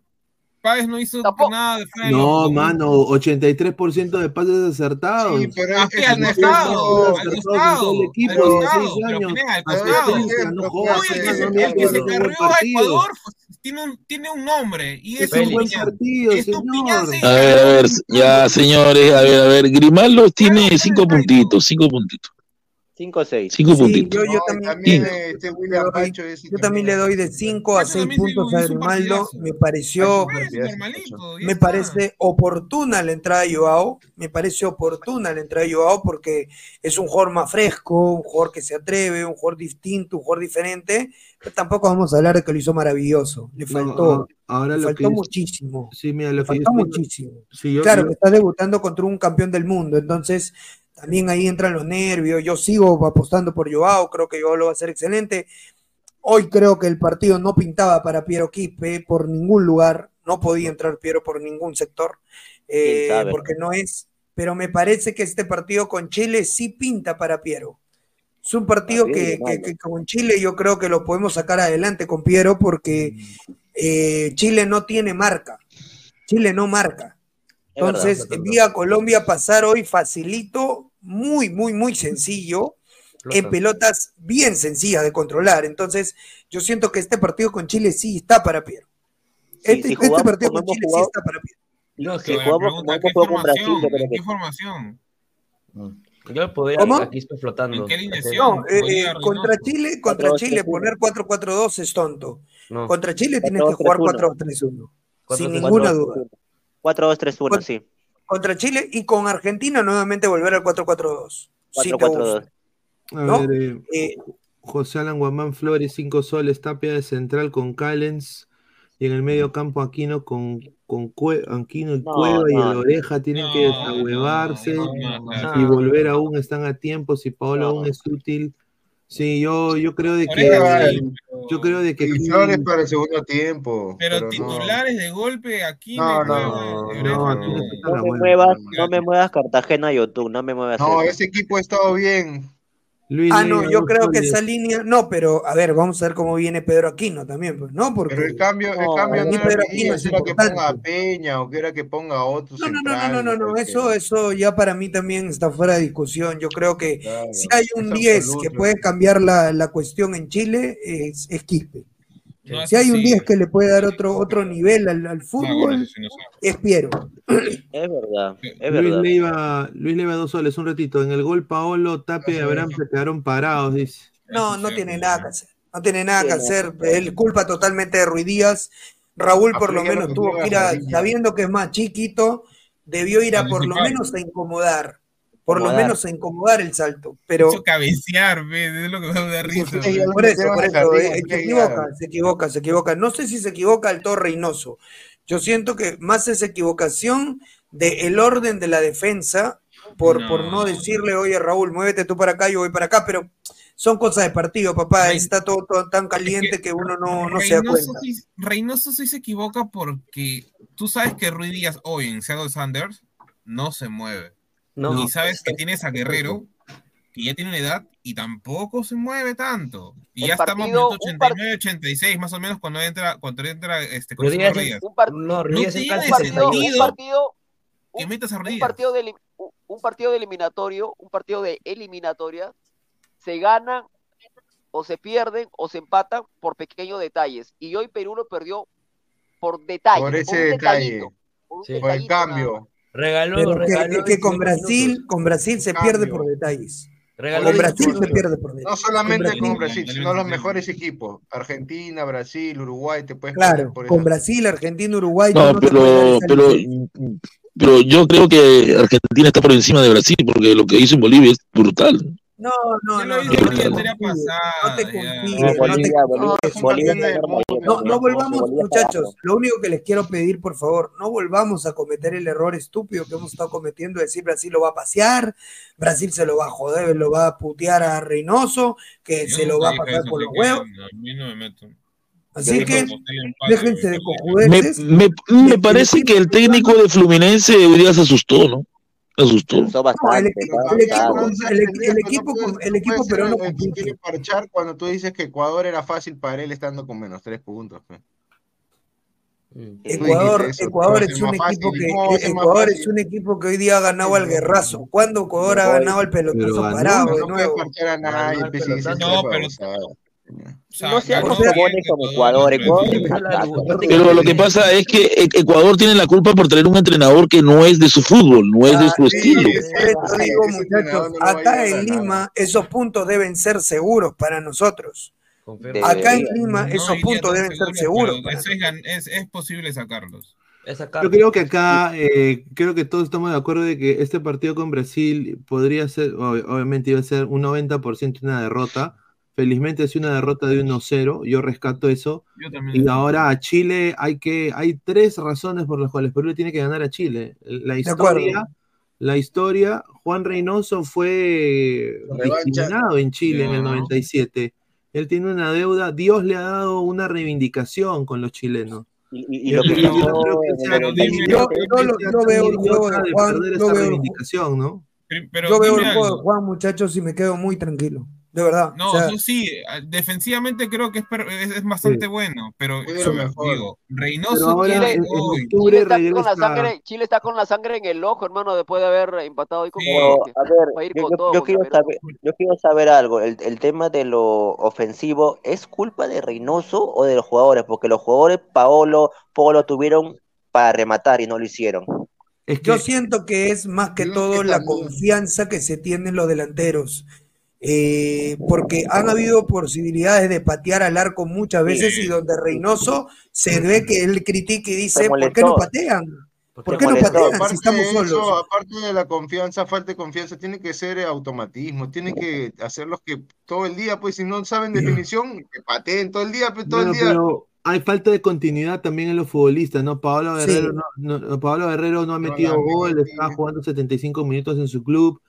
Páez no hizo nada de freno. No, mano, 83% de pases acertados. Sí, pero ¿A es, Al costado, al costado, el equipo, 16 pero años. el que se, carrió a. Ecuador pues, tiene un, tiene un nombre y es Es un buen partido, señor. A ver, a ver, ya señores, a ver, a ver, Grimaldo tiene cinco puntitos, cinco puntitos, 5 o 6. cinco Sí, puntitos. yo, también, este William Yo también le doy de 5 a Pacho 6 también puntos a Grimaldo. Me pareció, me parece oportuna la entrada de Joao. Me parece oportuna la entrada de Joao porque es un jugador más fresco, un jugador que se atreve, un jugador distinto, un jugador diferente. Pero tampoco vamos a hablar de que lo hizo maravilloso. Le No, faltó, a- ahora le lo faltó muchísimo. Sí, mira, Le lo que yo faltó muchísimo. sí, yo- Claro, yo- que estás debutando contra un campeón del mundo, entonces también ahí entran los nervios. Yo sigo apostando por Joao, creo que Joao lo va a hacer excelente. Hoy creo que el partido no pintaba para Piero Quispe por ningún lugar, no podía entrar Piero por ningún sector, eh, porque no es, pero me parece que este partido con Chile sí pinta para Piero. Es un partido que, con Chile yo creo que lo podemos sacar adelante con Piero porque eh, Chile no tiene marca. Chile no marca. Entonces, es verdad. vi a Colombia pasar hoy facilito, muy, muy, muy sencillo, en Flota. pelotas bien sencillas de controlar. Entonces, yo siento que este partido con Chile sí está para Piero. Sí, Este, si este jugamos partido como con Chile sí jugado, está para Piero. No, si jugamos pregunta, ¿en qué con Brasil, ¿En qué formación? yo lo podría ¿Cómo? aquí estoy flotando. ¿En qué Este? No, eh, eh, contra. Chile, contra 4-2-3-1. Chile poner 4-4-2 es tonto. no. Contra Chile tienes que jugar 4-2-3-1. Sin 4-3-1. ninguna duda. 4-2-3-1, sí. Contra Chile y con Argentina nuevamente volver al 4-4-2. Si te gusta. 4-4-2. a ¿no? ver, eh, Eh, José Alan Guamán Flores, 5 soles, Tapia de central con Callens y en el medio campo Aquino con, con Cue- Aquino y No, Cueva y no, el Oreja tienen que desahuevarse no, no, no, y volver aún están a tiempo, si Paolo No. aún es útil. Sí, yo, yo creo de que sí, yo creo de que Y Flores para el segundo tiempo. Pero Pero, no. titulares de golpe aquí No, de no, Oreja, aquí no. no No me buena. muevas, no me muevas Cartagena YouTube, no me muevas No, ese equipo ha estado bien. Luis Ah, no, yo creo que esa línea, no, pero a ver, vamos a ver cómo viene Pedro Aquino también, pues, ¿no? Porque Pero el cambio, el No, cambio no era Pedro que Aquino es que ponga a Peña o que era que ponga a otro No, no, no, no, no, no, no, porque- eso, eso ya para mí también está fuera de discusión. Yo creo que Claro, si hay un es 10 absoluto. que puede cambiar la, la cuestión en Chile, es, es Quispe. No, Si hay un sí. 10 que le puede dar otro, otro nivel al, fútbol, sí no es Piero. Es verdad, es Luis verdad. Leiva, Luis Leiva dos soles, un ratito. En el gol Paolo, Tapia y Abraham se quedaron parados, dice. No, no tiene nada que hacer. No tiene nada que hacer. Él culpa totalmente de Ruiz Díaz. Raúl por lo menos tuvo que ir a, sabiendo que es más chiquito, debió ir a por lo menos a incomodar. Por lo menos a incomodar el salto. Pero Hizo cabecear, ve, es lo que me da risa. ve. por eso, por eso, eh, se equivoca, se equivoca, se equivoca. No sé si se equivoca el todo Reynoso. Yo siento que más es equivocación del orden de la defensa, por no. por no decirle, oye Raúl, muévete tú para acá, yo voy para acá, pero son cosas de partido, papá. Está todo, todo tan caliente que uno no, no se da Reynoso cuenta. sí, Reynoso sí se equivoca porque tú sabes que Rui Díaz hoy en Seattle Sanders no se mueve. No. Y sabes que tienes a Guerrero, que ya tiene una edad y tampoco se mueve tanto. Y El ya estamos en partido- un par- 89, 86, más o menos, cuando entra, cuando entra este Consuelo Díaz- Reyes. Un, par- No, Ruiz No tiene un partido, un 62. partido, que metas a un Reyes. partido de un- un partido de eliminatorio, un partido de eliminatoria, se ganan o se pierden o se empatan por pequeños detalles. Y hoy Perú lo perdió por detalle. Por ese un detalle. por un Sí. Por el cambio. Regaló, Pero que, regaló es que con 19 Brasil, minutos. con Brasil se Cambio. pierde por detalles. Regaló Con 19 Brasil se pierde por detalles. No solamente Con con Brasil- Brasil, sino los mejores equipos. Argentina, Brasil, Uruguay, te puedes Claro, perder por con. Brasil, Argentina, Uruguay. No, no pero, pero, pero yo creo que Argentina está por encima de Brasil porque lo que hizo en Bolivia es brutal. No, no, no, no, te no No, volvamos, muchachos, lo único que les quiero pedir, por favor, no volvamos a cometer el error estúpido que hemos estado cometiendo, de decir Brasil lo va a pasear, Brasil se lo va a joder, lo va a putear a Reynoso, que Yo se lo va a pasar por los huevos. A mí no me meto. Así que dije, "Aposté el empate, déjense de güey". Me, cojudeces. me, me parece que el técnico de Fluminense hoy día se asustó, ¿no? Asustó. El, bastante, el equipo, No el, el equipo, el peruano quiere parchar cuando tú dices que Ecuador era fácil para él estando con menos tres puntos. Ecuador, eso, Ecuador ¿cómo va a es un equipo fácil? que ¿Cómo va a ser más Ecuador es un equipo que hoy día ha ganado al guerrazo. ¿Cuándo Ecuador ha ganado al pelotazo parado No. O sea, No Ecuador Ecuador. Pero lo que pasa es que E- Ecuador tiene la culpa por tener un entrenador que no es de su fútbol, no es de Ah, su sí, estilo. digo, muchachos, acá en. Lima esos puntos deben ser seguros para nosotros. Acá en. Lima esos puntos deben ser seguro, seguros es, posible sacarlos. Yo creo que acá, eh, creo que todos estamos de acuerdo de que este partido con Brasil podría ser, ob- obviamente iba a ser un 90% una derrota. Felizmente es una derrota de 1-0, yo rescato eso. Yo también. Y ahora a Chile hay que, hay tres razones por las cuales Perú le tiene que ganar a Chile. La historia, la historia, Juan Reynoso fue discriminado en Chile en el No. 97. Él tiene una deuda, Dios le ha dado una reivindicación con los chilenos. Y, y- y Y lo que yo creo pasó que en sea- el Pero dime, Yo, 97, yo lo- yo veo el juego de de Juan, perder yo esa veo el, reivindicación, ¿no? Pero- yo veo el juego de Juan, muchachos, y me quedo muy tranquilo. De verdad. No, o sea, eso sí, ah, defensivamente creo que es, es, es bastante bueno, pero yo lo mejor. digo, Reynoso ahora tiene en, en hoy. octubre Chile está, con la sangre, Chile está con la sangre en el ojo, hermano, después de haber empatado hoy con Sí. A ver, yo, yo- todo yo quiero saber, yo quiero saber algo. El, el tema de lo ofensivo, ¿es culpa de Reynoso o de los jugadores? Porque los jugadores, Paolo, Polo tuvieron para rematar y no lo hicieron. Es yo que siento que es más que todo que la confianza que se tienen los delanteros. Eh, porque han habido posibilidades de patear al arco muchas veces y donde Reynoso se ve que él critica y dice, ¿por qué no patean? ¿Por qué no patean si Aparte estamos de solos? eso, aparte de la confianza, falta de confianza, tiene que ser automatismo, tiene que hacerlos que todo el día, pues si no saben definición, que pateen todo el día, pues todo Bueno, el día. pero hay falta de continuidad también en los futbolistas, ¿no? Pablo Sí. Guerrero no, no- Pablo Guerrero no ha No metido la gol, estaba jugando 75 minutos en su club.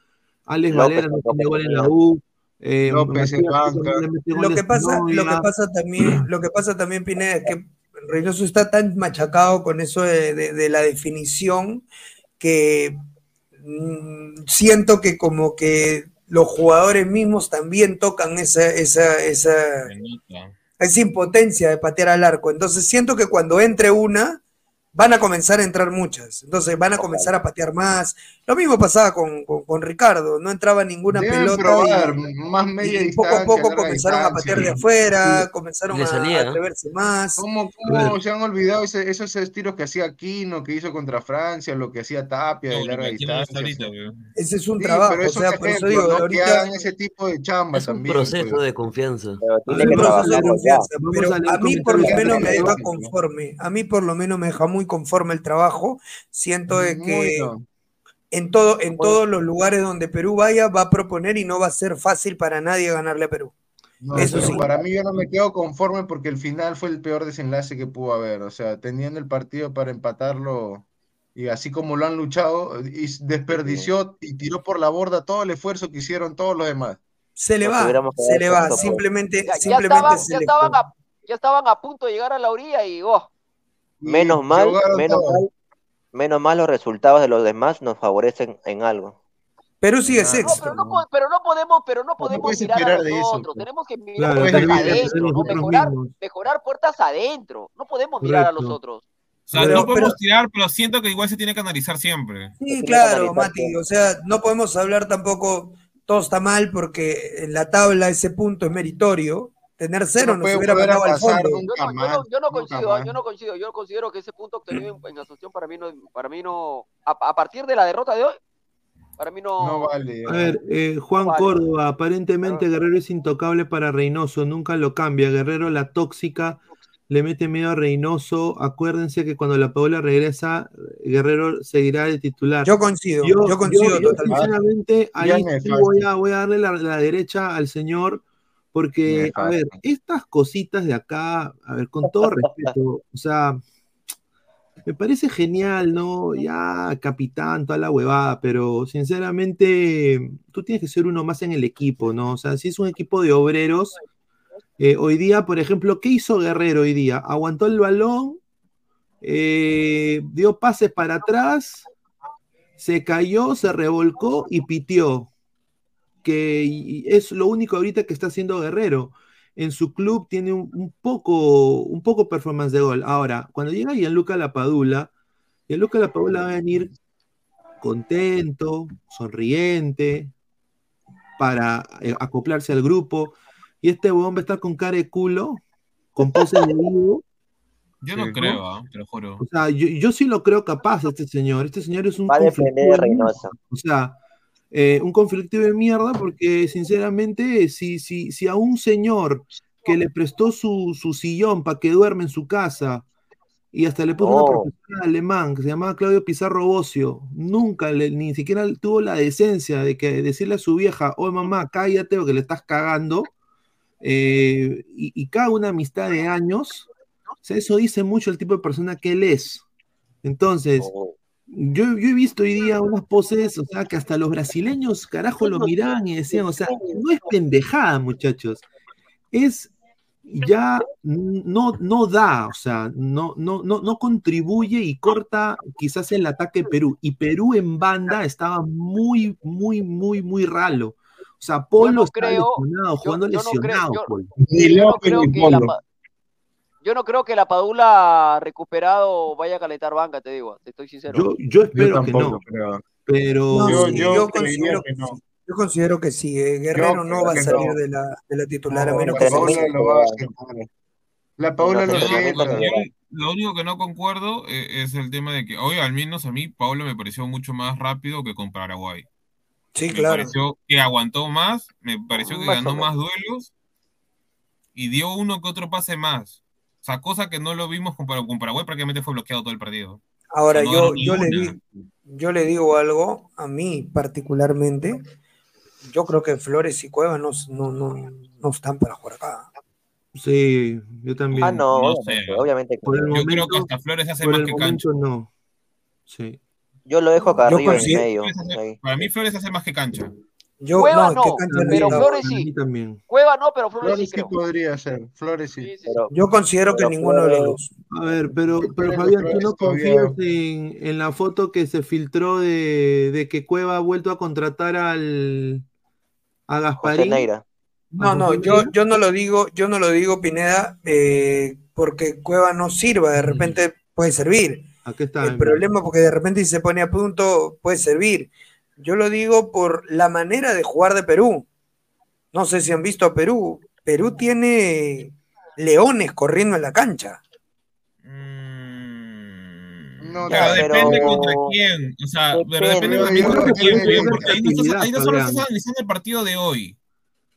Alex López Valera no tiene gol en la. U. Eh, López en banca. Lo que pasa, lo que pasa también, [clears throat] lo que pasa también, Pineda, es que Reynoso está tan machacado con eso de, de- de la definición que mm, siento que como que los jugadores mismos también tocan esa, esa, esa, esa impotencia de patear al arco. Entonces siento que cuando entre una, van a comenzar a entrar muchas. Entonces van a comenzar a patear más. Lo mismo pasaba con, con- con Ricardo, no entraba ninguna Deben pelota. probar y- más media y poco a poco larga comenzaron a patear de afuera, comenzaron salía, a ¿no? atreverse más. ¿Cómo, cómo se han olvidado ese- esos estilos que hacía Aquino, que hizo contra Francia, lo que hacía Tapia de No, larga no lo distancia? o ahorita, sea. Ese es un Sí, trabajo, pero o eso sea, es por eso digo, no que ahorita hagan ese tipo de chamba Es un también. proceso pues. de confianza. Pero tiene un que proceso de confianza, pero a mí por lo menos me deja conforme, a mí por lo menos me deja muy conforme el trabajo. Siento de que no. en, todo, en todos los lugares donde Perú vaya, va a proponer y no va a ser fácil para nadie ganarle a Perú. No, Eso sí. para mí yo no me quedo conforme porque el final fue el peor desenlace que pudo haber. O sea, teniendo el partido para empatarlo y así como lo han luchado, y desperdició y tiró por la borda todo el esfuerzo que hicieron todos los demás. Se le va, se le va, pues. simplemente, Ya, ya simplemente estaban, se ya, le estaban a, ya estaban a punto de llegar a la orilla y oh, Menos mal, menos todo. mal, menos mal los resultados de los demás nos favorecen en algo. Perú sigue Ah. No, sexto. pero no, pero no podemos, pero no podemos mirar a de eso, nosotros, pues. tenemos que mirar Claro, puertas adentro, ¿no? nosotros mejorar, mismos. mejorar puertas adentro, no podemos mirar a los Correcto. otros. O sea, Pero- no podemos pero- tirar, pero siento que igual se tiene que analizar siempre. Sí, claro, Mati. O sea, no podemos hablar tampoco, todo está mal, porque en la tabla ese punto es meritorio. Tener cero No nos puede hubiera mandado al fondo. Yo no, yo no, yo no coincido, yo no coincido, yo considero que ese punto obtenido en, en asociación para mí no, para mí no, a, a partir de la derrota de hoy, para mí no, No vale. A ver, eh, Juan Vale. Córdoba, aparentemente Guerrero es intocable para Reynoso, nunca lo cambia. Guerrero, la tóxica, le mete miedo a Reynoso. Acuérdense que cuando la Paola regresa, Guerrero seguirá de titular. Yo coincido, yo, coincido yo, totalmente. sinceramente, ahí sí voy a, voy a darle la, la derecha al señor, porque, a ver, estas cositas de acá, a ver, con todo respeto, o sea, me parece genial, ¿no? Ya, capitán, toda la huevada, pero sinceramente, tú tienes que ser uno más en el equipo, ¿no? O sea, si es un equipo de obreros, eh, hoy día, por ejemplo, ¿qué hizo Guerrero hoy día? Aguantó el balón, eh, dio pases para atrás, se cayó, se revolcó y pitió. Que y- es lo único ahorita que está haciendo Guerrero. En su club tiene un, un poco, un poco performance de gol. Ahora, cuando llega Gianluca Lapadula, Gianluca Lapadula va a venir contento, sonriente, para eh, acoplarse al grupo. Y este huevón va a estar con cara de culo, con pose de vivo. Yo no creo, ¿no? ah, te lo juro. O sea, yo, yo sí lo creo capaz, este señor. Este señor es un Va a. Reynoso. O sea, eh, un conflictivo de mierda porque, sinceramente, si, si, si a un señor que le prestó su, su sillón para que duerme en su casa y hasta le puso una No. profesora alemán que se llamaba Claudio Pizarro Bocio, nunca, le- ni siquiera tuvo la decencia de que decirle a su vieja, oye mamá, cállate o que le estás cagando, eh, y, y caga una amistad de años, o sea, eso dice mucho el tipo de persona que él es. Entonces, No. Yo, yo he visto hoy día unas poses, o sea, que hasta los brasileños, carajo, lo miraban y decían, o sea, no es pendejada, muchachos, es ya no, no da, o sea, no, no, no, no contribuye y corta quizás el ataque de Perú. Y Perú en banda estaba muy, muy, muy, muy ralo. O sea, Polo no creo- lesionado, yo- jugando yo no creo- lesionado, yo- Polo. Ni yo no creo que la yo no creo que la Padula recuperado vaya a calentar banca, te digo, te estoy sincero. Yo, yo espero que no, creo. pero No, Yo, sí, yo yo considero que que no. sí. Yo considero que sí. eh, Guerrero Yo no va a que salir no. de la, de la titular, a No, menos que se Paula lo va a. La Paula No, lo Yo- yo lo único que no concuerdo eh, es el tema de que hoy, al menos a mí, Pablo me pareció mucho más rápido que con Paraguay. Sí, Me claro. pareció que aguantó más, me pareció que Más o ganó más duelos y dio uno que otro pase más. O sea, cosa que no lo vimos con, con Paraguay, prácticamente fue bloqueado todo el partido. Ahora, No yo, yo, le una. di- yo le digo algo, a mí particularmente, yo creo que Flores y Cuevas no, no, no, no están para jugar acá. Sí, yo también. Ah, no, No obviamente, sé. obviamente Por el. Yo creo momento, que hasta Flores hace por más el que Cancha. momento no. Sí. Yo lo dejo acá Yo arriba en medio. Hace- para mí Flores hace más que Cancha. Yo, Cueva no, pero Flores sí. también. Cueva no, pero Flores sí Flores sí creo. podría ser. Flores sí. Sí, sí, sí. Pero, yo considero que pero ninguno de los dos. A ver, pero, pero Fabián, ¿tú no confías en, en la foto que se filtró de, de que Cueva ha vuelto a contratar al a José Gasparín? Neira. No, no, yo, yo no lo digo, yo no lo digo, Pineda, eh, porque Cueva no sirva, de repente puede servir. Aquí está. El problema porque de repente si se pone a punto puede servir. Yo lo digo por la manera de jugar de Perú. No sé si han visto a Perú. Perú tiene leones corriendo en la cancha. Mm, No, pero pero- depende contra quién. O sea, pero depende Depende. también contra quién. porque ahí no estás, ahí no solo estás analizando el partido de hoy.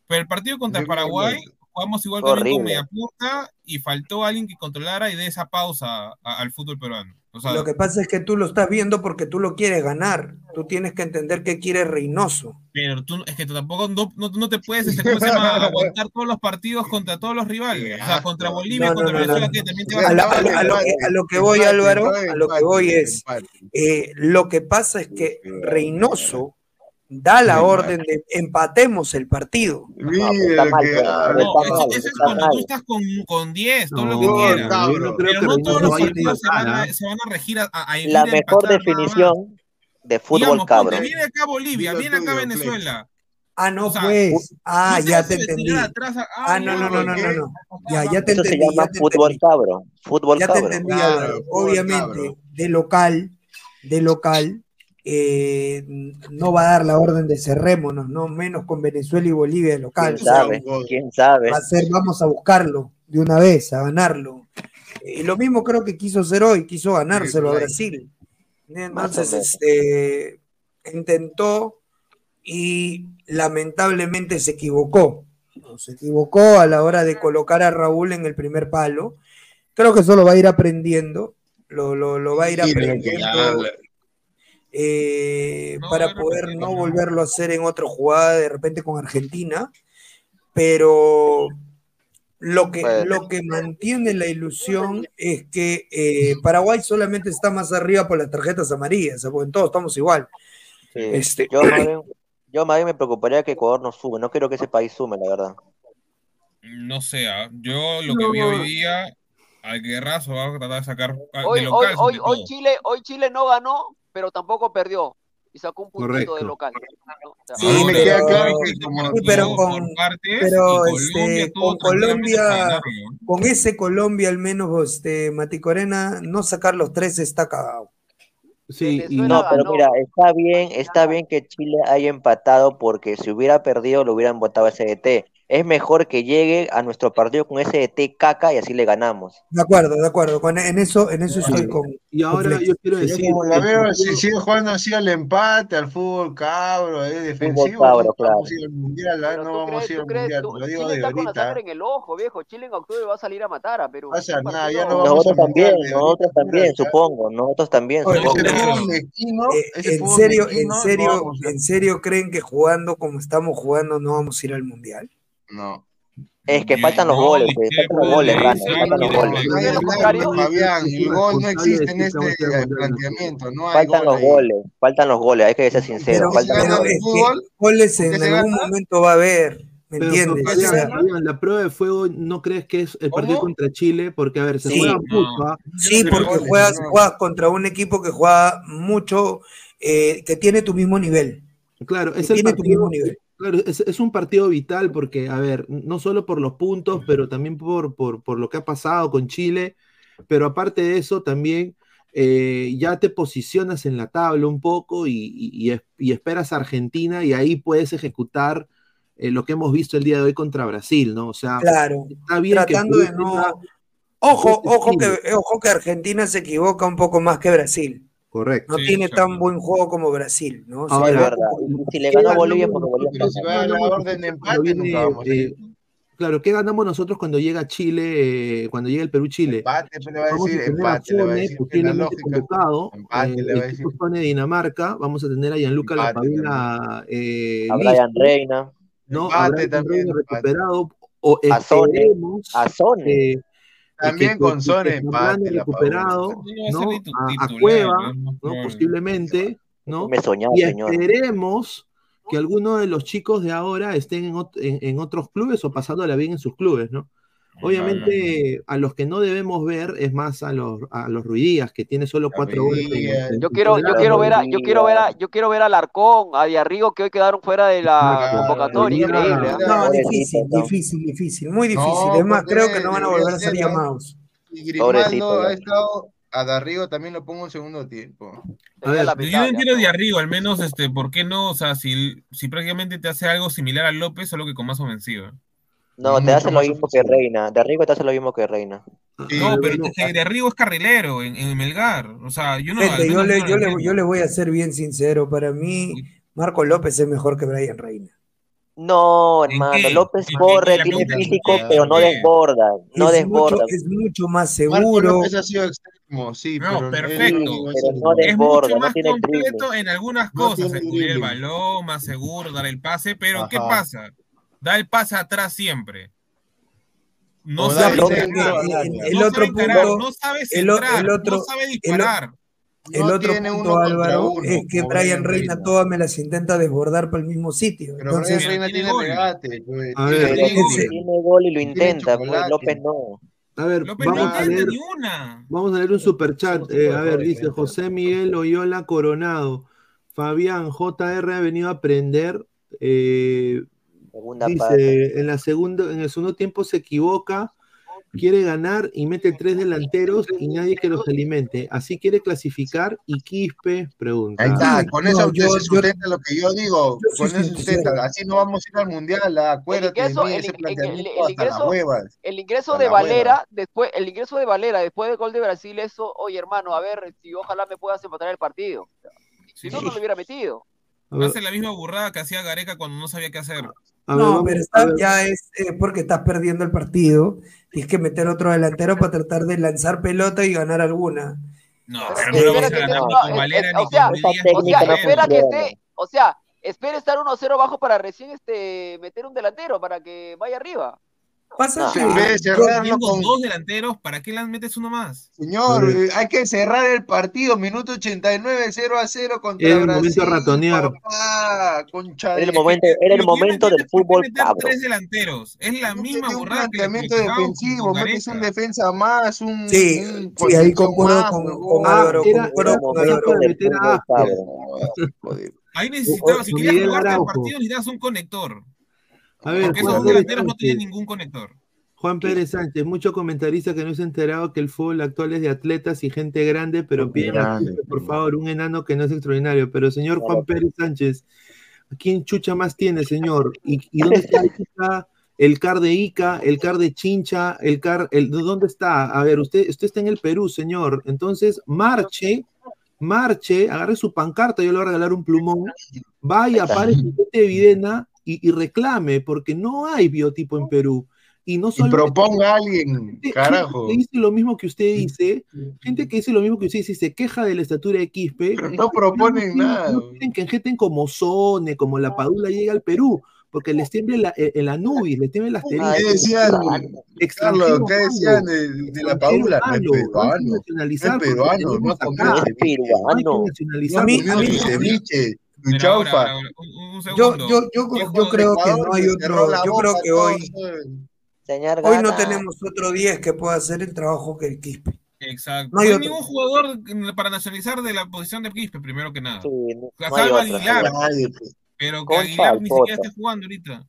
Pero el partido contra Paraguay, jugamos igual también con Horrible. media punta y faltó alguien que controlara y dé esa pausa a- al fútbol peruano. O sea, Lo que pasa es que tú lo estás viendo porque tú lo quieres ganar. Tú tienes que entender qué quiere Reynoso. Pero tú, es que tú tampoco no, no, no te puedes este, ¿cómo se llama? aguantar todos los partidos contra todos los rivales. O sea, contra Bolivia, No, no, contra no, Venezuela, no. que también te A, la- a a lo- a lo que, a lo que voy, Álvaro, a lo que voy es, eh, lo que pasa es que Reynoso da la orden de empatemos el partido. Mira está mal, que- No, eso, es cuando tú estás con, con 10, todo lo que quieras. cabrón, yo no creo Pero que no todos los partidos se van, a, empatar, se van a regir a, a, La mejor definición de fútbol Digamos, cabro. ponte, viene acá Bolivia, viene acá Venezuela. Ah, no, O sea, pues. Ah, no te ya te entendí. atrás a- Ah, no, no, no, no, no, no. Ya, ya te Eso se entendí. llama te fútbol entendí. cabro. Fútbol Ya te cabro. entendí, Claro, Obviamente, de local, de local, eh, no va a dar la orden de cerrémonos, no menos con Venezuela y Bolivia de local. ¿Quién sabe? ¿Quién sabe? Va a ser, vamos a buscarlo de una vez, a ganarlo. Y lo mismo creo que quiso hacer hoy, quiso ganárselo a. Brasil. Entonces, este, intentó y lamentablemente se equivocó. Se equivocó a la hora de colocar a Raúl en el primer palo. Creo que eso lo va a ir aprendiendo. Lo, lo- lo va a ir aprendiendo. Eh, No, para poder no volverlo a hacer en otra jugada de repente con Argentina. Pero lo que, Bueno. lo que mantiene la ilusión es que eh, Paraguay solamente está más arriba por las tarjetas amarillas, porque en todos estamos igual. Sí. Este, Yo, más bien, yo más bien me preocuparía que Ecuador no sume. No quiero que ese país sume, la verdad. No sé, ah, yo lo que vi No. hoy día, al guerrazo va a tratar de sacar de Hoy. Chile, hoy Chile no ganó, pero tampoco perdió. Y sacó un puntito Correcto. de local. ¿no? O sea, Sí, me queda claro que como- Sí, pero por con- partes, pero, Colombia este, con Colombia- con ese Colombia al menos, este, Maticorena, no sacar los tres está cagado. Sí, y No, pero mira, está bien, está bien que Chile haya empatado porque si hubiera perdido lo hubieran votado a SDT. Es mejor que llegue a nuestro partido con SDT caca y así le ganamos. De acuerdo, de acuerdo. Con, en eso, en eso estoy con. y ahora con yo quiero Yo decir, como la veo, si sigue jugando así al empate, al fútbol cabro, eh, defensivo, cabro, no claro. vamos a ir al mundial, Pero no vamos a ir al mundial, lo digo Chile de está con la ahorita. sangre en el ojo, viejo. Chile en octubre va a salir a matar a Perú. pasa Un nada, ya no vamos Nosotros mundial también, de nosotros ahorita, también, supongo, nosotros también, Oye, Ese supongo. fútbol mezquino, Eh, ese en fútbol serio, en serio, a- en serio creen que jugando como estamos jugando no vamos a ir al mundial. No. Es que Yo faltan los no goles, pues, faltan los goles, faltan los goles. Fabián, el gol no existe en este eh, planteamiento, no hay Faltan los goles, faltan los goles, hay que ser sincero, faltan los goles. en algún momento va a haber, ¿me Pero, pero entiendes? O sea, la prueba de fuego, ¿no crees que es el partido ¿Cómo? contra Chile? Porque, a ver, se Sí. juega mucho, ¿ah? sí, porque juegas, juegas contra un equipo que juega mucho, eh, que tiene tu mismo nivel. Claro, Que es el tiene tu partido, mismo nivel. Claro, es, es un partido vital porque, a ver, no solo por los puntos, pero también por, por, por lo que ha pasado con Chile, pero aparte de eso, también eh, ya te posicionas en la tabla un poco y, y- y es- y esperas a Argentina y ahí puedes ejecutar eh, lo que hemos visto el día de hoy contra Brasil, ¿no? O sea, Claro. está bien que Tratando de no. Ojo, ojo que, ojo que Argentina se equivoca un poco más que Brasil. Correcto. No Sí, tiene tan buen juego como Brasil, ¿no? Es equivoca verdad. Y si le ¿Qué ganó a Bolivia porque Bolivia nosotros? Si va a la orden de empate, nunca vamos a eh, claro, ¿qué ganamos nosotros cuando llega Chile, eh, cuando llega el Perú-Chile? Empate, le va a Vamos a decir, tener a empate, le va a Sone, decir, convocado, empate, eh, le va a decir. Sone de Dinamarca, vamos a tener a Gianluca Empate Lapadula eh, A Brian Reina, ¿no? A Empate Brian también, Reina empate. recuperado, o a Sone, esperemos a Sone. eh, que, También que, con Zambrano empate, recuperado, No a Cueva. Posiblemente, ¿no? Déjeme soñar, Y señor. esperemos que alguno de los chicos de ahora estén en- en otros clubes o pasándola bien en sus clubes, ¿no? Obviamente, a los que no debemos ver es más a los, a los Ruidías, que tiene solo cuatro goles. Yo quiero, yo quiero ver a, yo quiero ver a, yo quiero ver a Larcón, a Diarrigo que hoy quedaron fuera de la convocatoria, increíble. ¿ah? No, difícil, difícil, difícil, muy difícil. No, es más, creo que no van a volver a ser llamados. Y Grimaldo Pobrecito, ha estado, a Darrigo también lo pongo en segundo tiempo. A ver, Yo no entiendo arriba, al menos, este, ¿por qué no? O sea, si, si prácticamente te hace algo similar a López, solo que con más ofensiva. No, te hace lo mismo que. Reina. De arriba te hace lo mismo que Reina. Sí, No, pero de arriba es carrilero en, en Melgar. O sea, yo no. Gente, yo le, no lo yo, le, yo le voy a ser bien sincero. Para mí, Marco López es mejor que Brian Reina. No, hermano? López ¿En corre, tiene físico, ¿En pero no desborda, no es desborda. Mucho, es mucho más Marco seguro. López ha sido extremo, sí, No, pero perfecto. no es Pero no mucho no más tiene completo en algunas No cosas, cubrir el balón, más seguro, dar el pase, pero ¿qué pasa? Da el pase atrás siempre. No sabe el otro encarar, punto- no sabe el o- centrar, el otro- no sabe el o- disparar. El No otro tiene punto, Álvaro, uno, es que Brian Reina Reina. todas me las intenta desbordar para el mismo sitio. Pero Entonces, Brian Reina tiene gol. regate, pues, A tiene ver, ese- Tiene gol y lo tiene intenta, pues. López no. A ver, López no vamos a leer, ni una. vamos a leer un superchat. Eh, a ver, dice. José Miguel Oyola Coronado. Fabián JR ha venido a aprender. eh, Segunda parte. dice, en la segunda, en el segundo tiempo se equivoca, quiere ganar y mete tres delanteros y nadie que los alimente. Así quiere clasificar y Quispe pregunta. Ahí está, con No, eso yo- se yo- sustenta lo que yo digo, yo con eso se sustenta, así no vamos a ir al mundial, ah, acuérdate de ingreso- mí, el- ese el- el- planteamiento el hasta las ingreso- huevas. El ingreso A de. Valera, después, el ingreso de Valera después del gol de Brasil, eso, oye hermano, a ver si ojalá me puedas empatar el partido. Si no, no lo hubiera metido. Hace la misma burrada que hacía Gareca cuando no sabía qué hacer. Ver, no, vamos- pero a está, ver, ya es eh, porque estás perdiendo el partido. Tienes que meter otro delantero para tratar de lanzar pelota y ganar alguna. No, Pero pero no vas a que ganar ni con Valera ni o sea, con Díaz O sea, espera que esté, o sea, espera estar 1-0 bajo para recién este meter un delantero para que vaya arriba. Pasa No, que En vez de yo- cerrarlo Teniendo con... dos delanteros, ¿para qué las metes uno más? Señor, eh, hay que cerrar el partido, minuto 89, 0 a 0 contra Era el momento Brasil, de ratonear. papá, Era el momento, era el no momento del fútbol tres delanteros. Es la No misma tiene un planteamiento defensivo, con metes un defensa más, un, Sí, un sí, ahí concuerdo más, con, con Ah, era, era con momento. Joder. Ahí necesitabas, si Con querías jugarte el partido, necesitabas un conector. A ver, Porque esos delanteros no tenían Sánchez. ningún conector. Juan Pérez Sánchez, mucho comentarista que no se ha enterado que el fútbol actual es de atletas y gente grande, pero piden por favor, un enano que no es extraordinario. Pero señor Juan Pérez Sánchez, ¿a quién chucha más tiene, señor? ¿Y, y dónde está, el CAR de Ica, el CAR de Chincha, el CAR, el, ¿dónde está? A ver, usted, usted está en el Perú, señor. Entonces, marche, marche, agarre su pancarta, yo le voy a regalar un plumón, vaya, pare su [laughs] de Videna y, y reclame, porque no hay biotipo en Perú. Y no solo proponga a alguien, gente carajo. que dice lo mismo que usted dice, gente que dice lo mismo que usted dice, y se queja de la estatura de Quispe, Pero no proponen quieren- nada. no quieren que gente como Sone, como la Padula llegue al Perú, porque les tiemble la, eh, el Anubis, les tiemble el asterisco. ¿Qué decían, Carlos? ¿Qué malo, decían de, de la extranjero Paula? No es malo, no que peruano. No es peruano, no acá. comido No es ceviche. No que peruano. nacionalizar. A mí- Chaufa. Yo, yo, yo, ¿Qué yo creo que no hay otro, yo creo que hoy, hoy no tenemos otro 10 que pueda hacer el trabajo que el Quispe. Exacto. No No hay ningún jugador para nacionalizar de la posición de Quispe, primero que nada. Sí, no, no. Aguilar, pero que Concha Aguilar ni siquiera esté jugando ahorita.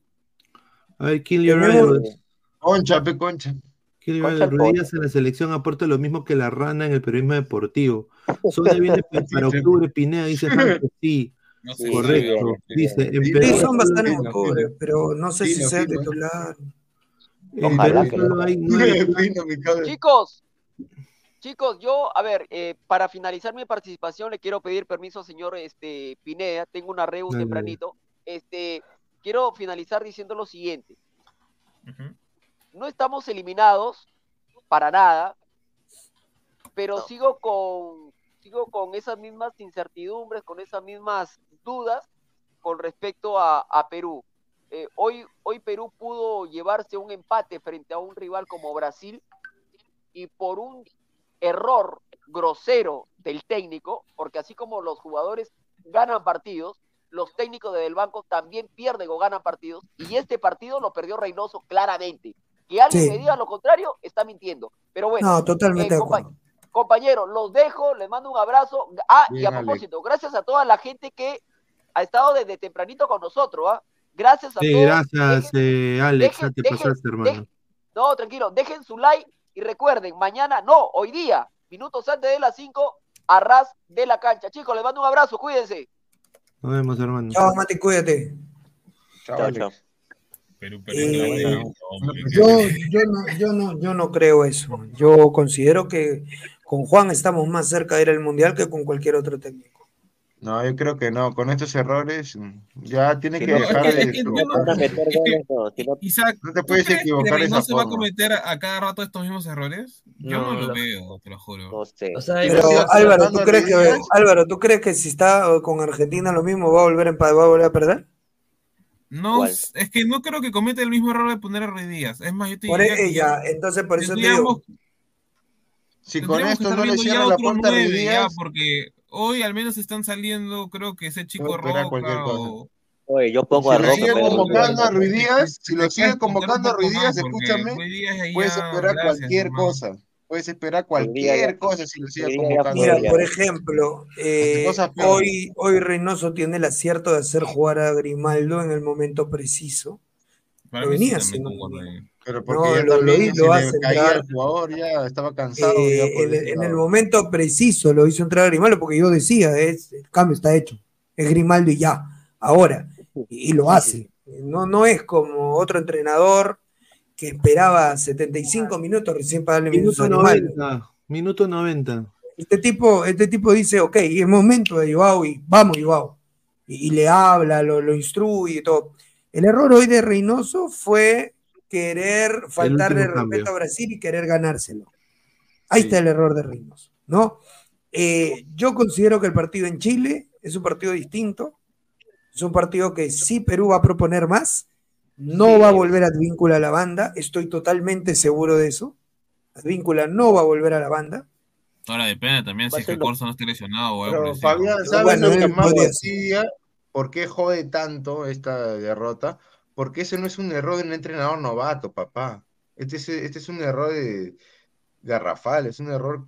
A ver, kill your idols. Concha, pe concha. Kill your en la selección aporta lo mismo que la rana en el periodismo deportivo. Sone viene [laughs] para octubre, Pineda, dice sí. No Sí, sé, Correcto. Dice, en Sí, Perú Sí, son bastante fino. pero no sé si sea fino. titular. en Ojalá que no. hay. Chicos, chicos, yo, a ver, eh, para finalizar mi participación le quiero pedir permiso, señor este, Pineda, tengo una reunión tempranito. Este, quiero finalizar diciendo lo siguiente. No estamos eliminados para nada, pero No. sigo con sigo con esas mismas incertidumbres, con esas mismas dudas con respecto a, a Perú. Eh, hoy, hoy Perú pudo llevarse un empate frente a un rival como Brasil y por un error grosero del técnico, porque así como los jugadores ganan partidos, los técnicos del banco también pierden o ganan partidos, y este partido lo perdió Reynoso claramente. Que alguien Sí. me diga lo contrario, está mintiendo. Pero bueno, No, totalmente eh, de compa- acuerdo. compañeros, los dejo, les mando un abrazo. Ah, y a Alex. propósito, gracias a toda la gente que ha estado desde tempranito con nosotros, ¿ah? Gracias a Sí, todos. gracias, Dejen- eh, Alex, dejen- ya te dejen- pasaste, hermano. dejen- no, tranquilo, dejen su like y recuerden, mañana, no, hoy día, minutos antes de las 5, a ras de la cancha. Chicos, les mando un abrazo, cuídense. Nos vemos, hermano. Chao, Mati, cuídate. Chao, Chao, chao. Perú, Perú, Eh, Perú, Yo, yo, no, yo, no, yo no creo eso. Yo considero que con Juan estamos más cerca de ir al Mundial que con cualquier otro técnico. No, yo creo que no. Con estos errores mm, ya tiene Que que no, es dejar que- de es que yo [laughs] no- [laughs] Isaac, No te ¿tú puedes equivocar esa Reynoso va a cometer a, a cada rato estos mismos errores? Yo no, No, lo no. veo, te lo juro. No sé. O sea, Pero Álvaro, ¿tú crees que. Álvaro, ¿tú crees que si está con Argentina lo mismo va a volver a empa- va a volver a perder? No, ¿Cuál? es que no creo que cometa el mismo error de poner a Ruiz Díaz. Es más, yo te Por diría que ella, entonces por eso te digo, Si con esto no le cierran la puerta a Ruiz Díaz, porque hoy al menos están saliendo, creo que ese chico Roca cualquier cosa. o... Oye, yo pongo si a lo Roca, sigue pero convocando a Ruiz Díaz, si lo puedes sigue contar un convocando a Ruiz Díaz, escúchame, puedes esperar gracias cualquier cosa. Puedes esperar cualquier cosa si lo sigue Ruiz Díaz ya convocando. mira, por ejemplo, eh, hoy, hoy Reynoso tiene el acierto de hacer jugar a Grimaldo en el momento preciso. Para Lo venía haciendo muy concuerdo bien. Pero porque No, ya lo, lo, también lo se hace le caía entrar el jugador, ya estaba cansado eh, ya en, el momento preciso, lo hizo entrar a Grimaldo porque yo decía, es, el cambio está hecho, es Grimaldo y ya, ahora, y, y lo hace. No, no es como otro entrenador que esperaba 75 minutos recién para darle minutos a Minuto Grimaldo. 90. Minuto 90. Este tipo, este tipo dice, ok, es momento de Joao y vamos Joao. Y, y le habla, lo, lo instruye y todo. El error hoy de Reynoso fue querer faltarle respeto cambio. a Brasil y querer ganárselo. Ahí Sí. está el error de Reynoso, ¿no? Eh, yo considero que el partido en Chile es un partido distinto. Es un partido que sí Perú va a proponer más. No va a volver a Advíncula a la banda. Estoy totalmente seguro de eso. Advíncula no va a volver a la banda. Ahora depende también Va si es que Corso no esté lesionado o algo. Fabián, ¿sabes Bueno, lo que más? ¿Por qué jode tanto esta derrota? Porque ese no es un error de un entrenador novato, papá. Este es, este es un error de garrafal, es un error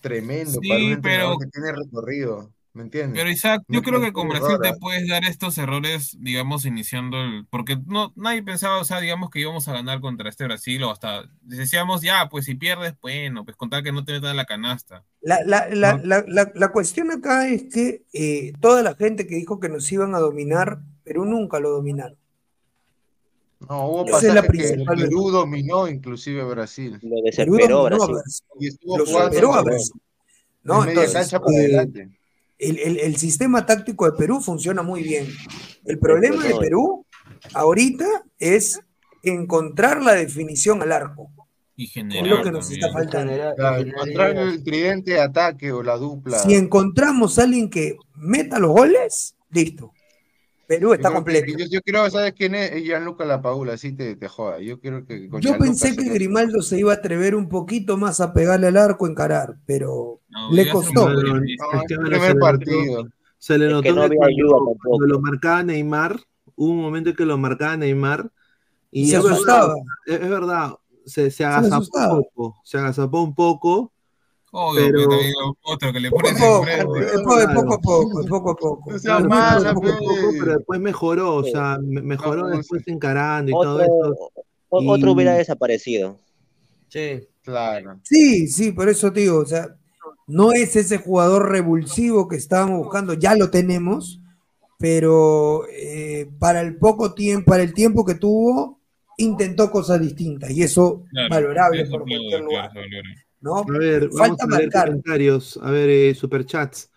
tremendo para un Sí, entrenador pero que tiene recorrido, ¿me entiendes? Pero Isaac, yo No creo que con Brasil error, te puedes dar estos errores, digamos, iniciando el... Porque no, nadie pensaba, o sea, digamos que íbamos a ganar contra este Brasil o hasta decíamos, ya, pues si pierdes, bueno, pues contar que no te metan en la canasta. La, la- la- ¿no? la- la- la cuestión acá es que eh, toda la gente que dijo que nos iban a dominar, Perú nunca lo dominaron. No, hubo Esa es la que Perú dominó inclusive Brasil. Lo Perú desesperó Brasil. Brasil, Y estuvo lo superó a Brasil. ¿no? media Entonces, cancha para eh, adelante. el, el- el sistema táctico de Perú funciona muy bien. El problema de Perú ahorita es encontrar la definición al arco. Y Es lo generar que nos está faltando. Claro, encontrar el tridente de ataque o la dupla. Si encontramos a alguien que meta los goles, listo. Perú Yo está que- completo. yo, yo creo, ¿sabes quién es? Gianluca Lapaula, así te, te joda. Yo creo que con Yo Gianluca pensé que Grimaldo se iba a atrever un poquito más a pegarle al arco, encarar, pero No, le costó. No, el primer se le notó- partido. Se le Es notó que no que había cuando, cuando lo marcaba Neymar, hubo un momento que lo marcaba Neymar y, se es verdad, asustaba. es, es verdad, se, se Se le agazapó un poco, se agazapó un poco, Obvio, pero otro que le Poco poco, poco a poco, poco a poco. O sea, Claro, más, poco a pe- poco, pero después mejoró, o sea, me- mejoró No, después encarando y todo Otro, eso. o- otro hubiera Y- desaparecido. Sí. Claro. Sí, sí, por eso te digo, o sea, no es ese jugador revulsivo que estábamos buscando, ya lo tenemos, pero eh, para el poco tiempo, para el tiempo que tuvo, intentó cosas distintas y eso Claro, valorable eso por cualquier lugar. ¿No? A ver, vamos Falta a ver marcar. comentarios, a ver, eh, superchats.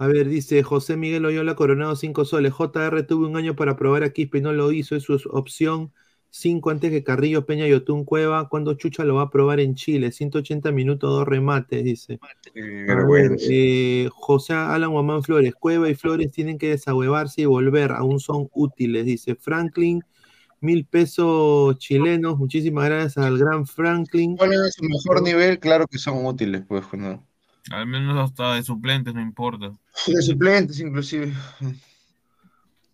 A ver, dice José Miguel Oyola Coronado 5 soles. JR tuvo un año para probar a Quispe y no lo hizo, es su opción 5 antes que Carrillo Peña y Otún Cueva. ¿Cuándo Chucha lo va a probar en Chile? 180 minutos, dos remates, dice. A ver, eh, José Alan Guamán Flores, Cueva y Flores tienen que desahuevarse y volver, aún son útiles, dice Franklin, mil pesos chilenos, muchísimas gracias al gran Franklin. ¿Cuál es su mejor nivel? Claro que son útiles, pues, no. Al menos hasta de suplentes, no importa. De suplentes, inclusive.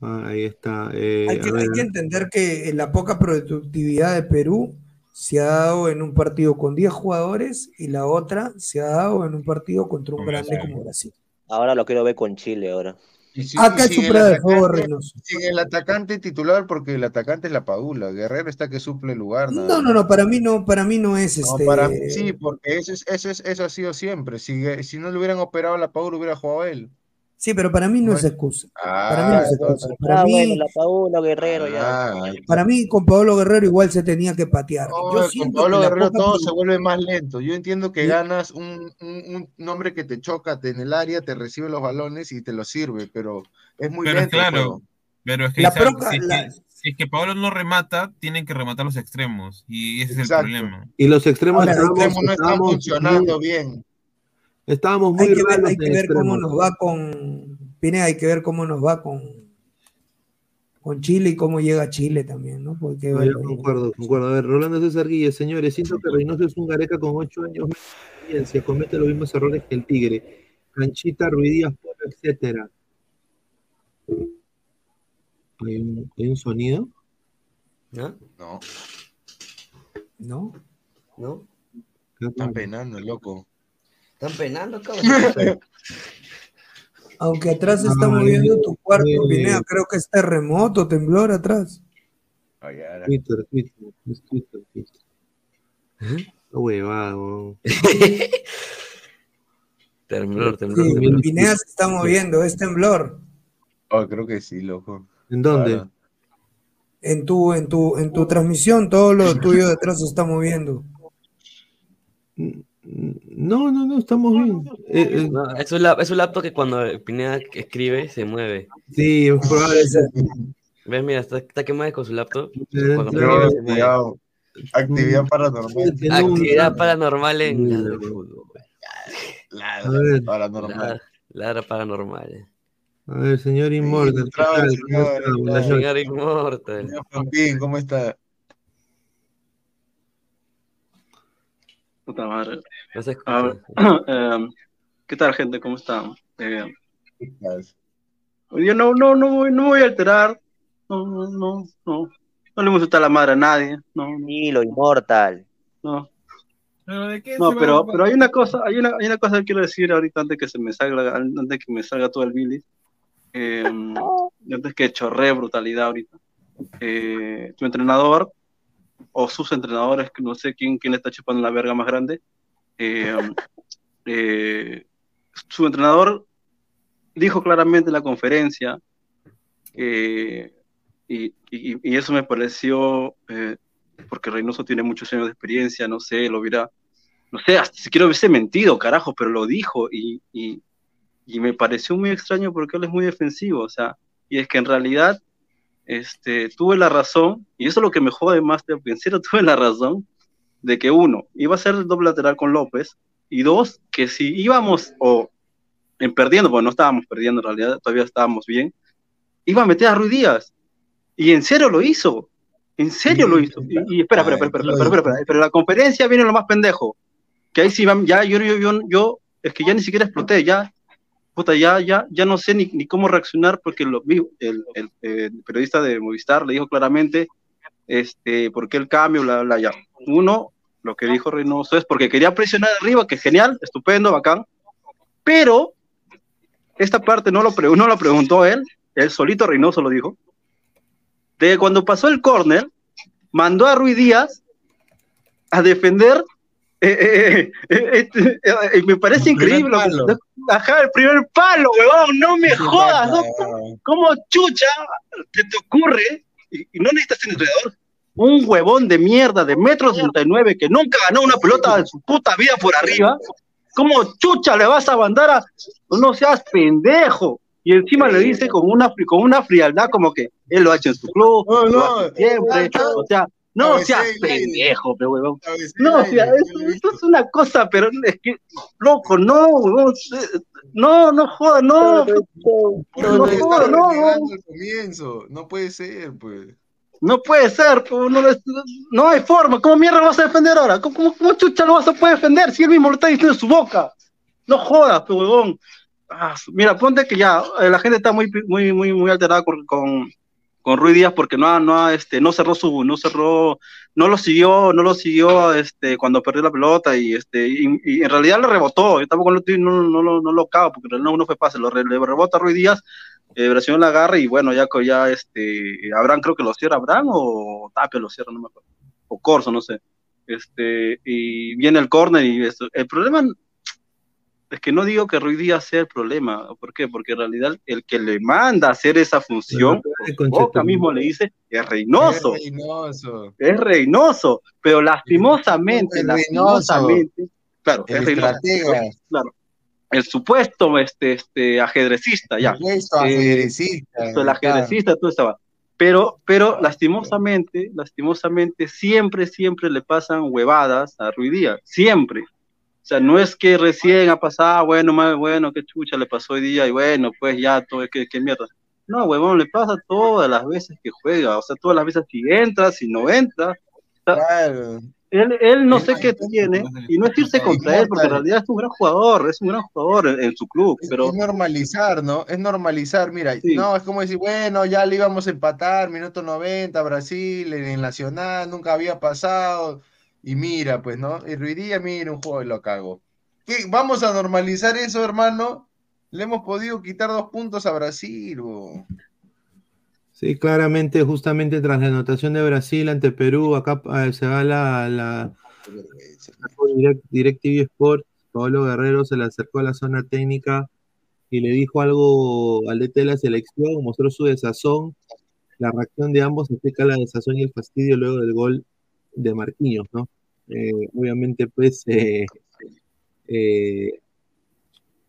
Ah, ahí está. eh, Hay que, hay que entender que la poca productividad de Perú se ha dado en un partido con 10 jugadores y la otra se ha dado en un partido contra un Con grande Brasil. como Brasil. Ahora lo quiero ver con Chile ahora. Si- Acá su el atacante- sin el atacante titular, porque el atacante es la Padula. Guerrero está que suple lugar. nada No, no, no, para mí no, para mí no es No, este. para mí sí, porque eso, es, eso, es, eso ha sido siempre. Si, si no le hubieran operado a la Padula, hubiera jugado él. Sí, pero para mí no es excusa. Para mí no es excusa. Para Ah, mí, bueno, la Paolo Guerrero ya. Ah, para mí con Pablo Guerrero igual se tenía que patear. no, Yo con la Guerrero todo se vuelve más lento. Yo entiendo que ganas un, un, un nombre que te choca te- en el área, te recibe los balones y te los sirve, pero es muy Pero lento claro, pero es que, La Isaac, proca- si, es la- que, si es que Pablo no remata, tienen que rematar los extremos. Y ese es el problema. Y los extremos Ahora, Los extremos no están funcionando bien. Estábamos muy hay que ver, hay que ver cómo nos va con Pineda, hay que ver cómo nos va con, con Chile y cómo llega Chile también, ¿no? Porque No, yo concuerdo, concuerdo. A ver, Rolando César Guille, señores, siento que Reynoso es un gareca con ocho años de experiencia, comete los mismos errores que el Tigre. Canchita, Ruidías, etcétera. ¿Hay un, hay un sonido? ¿No? No, ¿no? ¿No? están penando, loco. Están penando, cabrón. [laughs] Aunque atrás se está Ay, moviendo tu cuarto. Pineda, creo que es terremoto, temblor atrás. Ay, ahora. Twitter, Twitter, es Twitter, Twitter. Weón. [laughs] temblor, temblor. Sí, temblor. Pineda se está moviendo, es temblor. Oh, creo que sí, loco. ¿En dónde? En tu, en tu, en tu transmisión, todo lo tuyo detrás se está moviendo. No, no, no, estamos bien. Eh, eh, No, es, un lap- es un laptop que cuando Pineda escribe se mueve. sí, es probable. ¿Ves? Mira, está, está quemado con su laptop. Eh, Cuando Yo, escribe se mueve. cuidado. Actividad paranormal. Tiene un- Actividad paranormal en Ladra el Fútbol. Ver, Paranormal. Ladra, paranormal. eh. a ver, señor Inmortal, ¿Cómo señor, Inmortal. Señor Pampín, ¿cómo está? Puta madre. No se A escucha. ver, [clears throat] em, ¿qué tal, gente? ¿Cómo están? Eh, yo no, no, no, voy, no voy a alterar. No, no, no, no. No le gusta la madre a nadie. No, no, Hilo inmortal. no. ¿Pero de qué No, se pero, a- pero hay una cosa, hay una, hay una cosa que quiero decir ahorita antes que se me salga, antes que me salga todo el bilis. [laughs] Eh, antes que chorree brutalidad ahorita. Eh, tu entrenador o sus entrenadores, que no sé quién, quién le está chupando la verga más grande. eh, [laughs] eh, su entrenador dijo claramente en la conferencia eh, y, y- y eso me pareció eh, porque Reynoso tiene muchos años de experiencia, no sé, lo hubiera, no sé, hasta si quiero hubiese mentido, carajo, pero lo dijo y, y me pareció muy extraño porque él es muy defensivo, o sea, y es que en realidad este, tuve la razón, y eso es lo que me jode más, en serio [laughs] tuve la razón, de que uno, iba a ser el doble lateral con López, y dos, que si íbamos o en perdiendo, porque no estábamos perdiendo en realidad, todavía estábamos bien, iba a meter a Ruiz Díaz, y en serio lo hizo, en serio lo hizo, y, y espera, espera, espera, espera, espera, espera, espera, pero la conferencia viene lo más pendejo, que ahí sí, ya yo, yo, yo, yo, es que ya ni siquiera exploté, ya, puta, ya, ya, ya no sé ni, ni cómo reaccionar porque lo vi, el, el, eh, periodista de Movistar le dijo claramente, este, por qué el cambio, bla, bla, ya. Uno, lo que dijo Reynoso es porque quería presionar arriba, que genial, estupendo, bacán, pero esta parte no lo, pre- no lo preguntó él, él solito Reynoso lo dijo, de cuando pasó el córner, mandó a Ruiz Díaz a defender [laughs] eh, eh, eh, eh, me parece El increíble. lo que- Ajá, el primer palo, huevón, no me jodas. ¿no? ¿Cómo chucha te, te ocurre? Y, y no necesitas entrenador. Un huevón de mierda de metro sesenta y nueve que nunca ganó una pelota en su puta vida por arriba. ¿Cómo chucha le vas a mandar a.? No seas pendejo. Y encima le dice con una, con una frialdad como que él lo ha hecho en su club, No, lo no, hace siempre. O sea, no seas pendejo, pe huevón. No, o sea, eso es una cosa, pero es que, loco, no, huevón, no, no joda, no, no joda, no, no, renegando al comienzo. No puede ser, pues. no puede ser, pues, no, es- no hay forma, ¿cómo mierda lo vas a defender ahora? ¿Cómo, cómo, cómo chucha lo vas a poder defender si él mismo lo está diciendo en su boca? No jodas, pues, huevón. Ah, mira, ponte que ya, eh, la gente está muy, muy, muy, muy alterada con, con, con Ruiz Díaz porque no, no, este, no cerró su, no cerró, no lo siguió, no lo siguió, este, cuando perdió la pelota y, este, y, en realidad le rebotó, yo tampoco estoy- no, no, no, no lo cago porque no, no fue fácil, lo re- le rebota a Ruiz Díaz, eh, Brasil la agarra y bueno, ya, ya, este, Abraham creo que lo cierra, Abraham o Tapia lo cierra, no me acuerdo, o Corso, no sé, este, y viene el córner y esto, el problema es que no digo que Ruiz Díaz sea el problema. ¿Por qué? Porque en realidad el que le manda a hacer esa función, Boca mismo le dice, es Reynoso. Es Reynoso. Es Reynoso. Pero lastimosamente, Es lastimosamente, claro, El es Reynoso. Claro. El supuesto este, este, ajedrecista, ya. Supuesto Eh, ajedrecista, el ajedrecista, todo estaba. Pero, pero lastimosamente, lastimosamente, siempre, siempre le pasan huevadas a Ruiz Díaz, siempre. O sea, no es que recién ha pasado, bueno, más, bueno, qué chucha le pasó hoy día y bueno, pues ya, todo, qué, qué mierda. No, huevón, le pasa todas las veces que juega, o sea, todas las veces si entra, si no entra. O sea, él, él no sé qué tiene, y no es irse contra él, porque en realidad es un gran jugador, es un gran jugador en, en su club, pero Es normalizar, ¿no? Es normalizar, mira, no, es como decir, bueno, ya le íbamos a empatar, minuto 90, Brasil, en el Nacional, nunca había pasado, y mira, pues, ¿no? Y Ruiz Díaz, mira, un juego y lo cago. ¿Qué? ¿Vamos a normalizar eso, hermano? Le hemos podido quitar dos puntos a Brasil, bo. Sí, claramente, justamente tras la anotación de Brasil ante Perú, acá eh, se va la, la Direct, DirecTV Sport, Pablo Guerrero se le acercó a la zona técnica y le dijo algo al DT de la selección, mostró su desazón, la reacción de ambos explica la desazón y el fastidio luego del gol de Marquinhos, ¿no? Eh, obviamente, pues, eh, eh,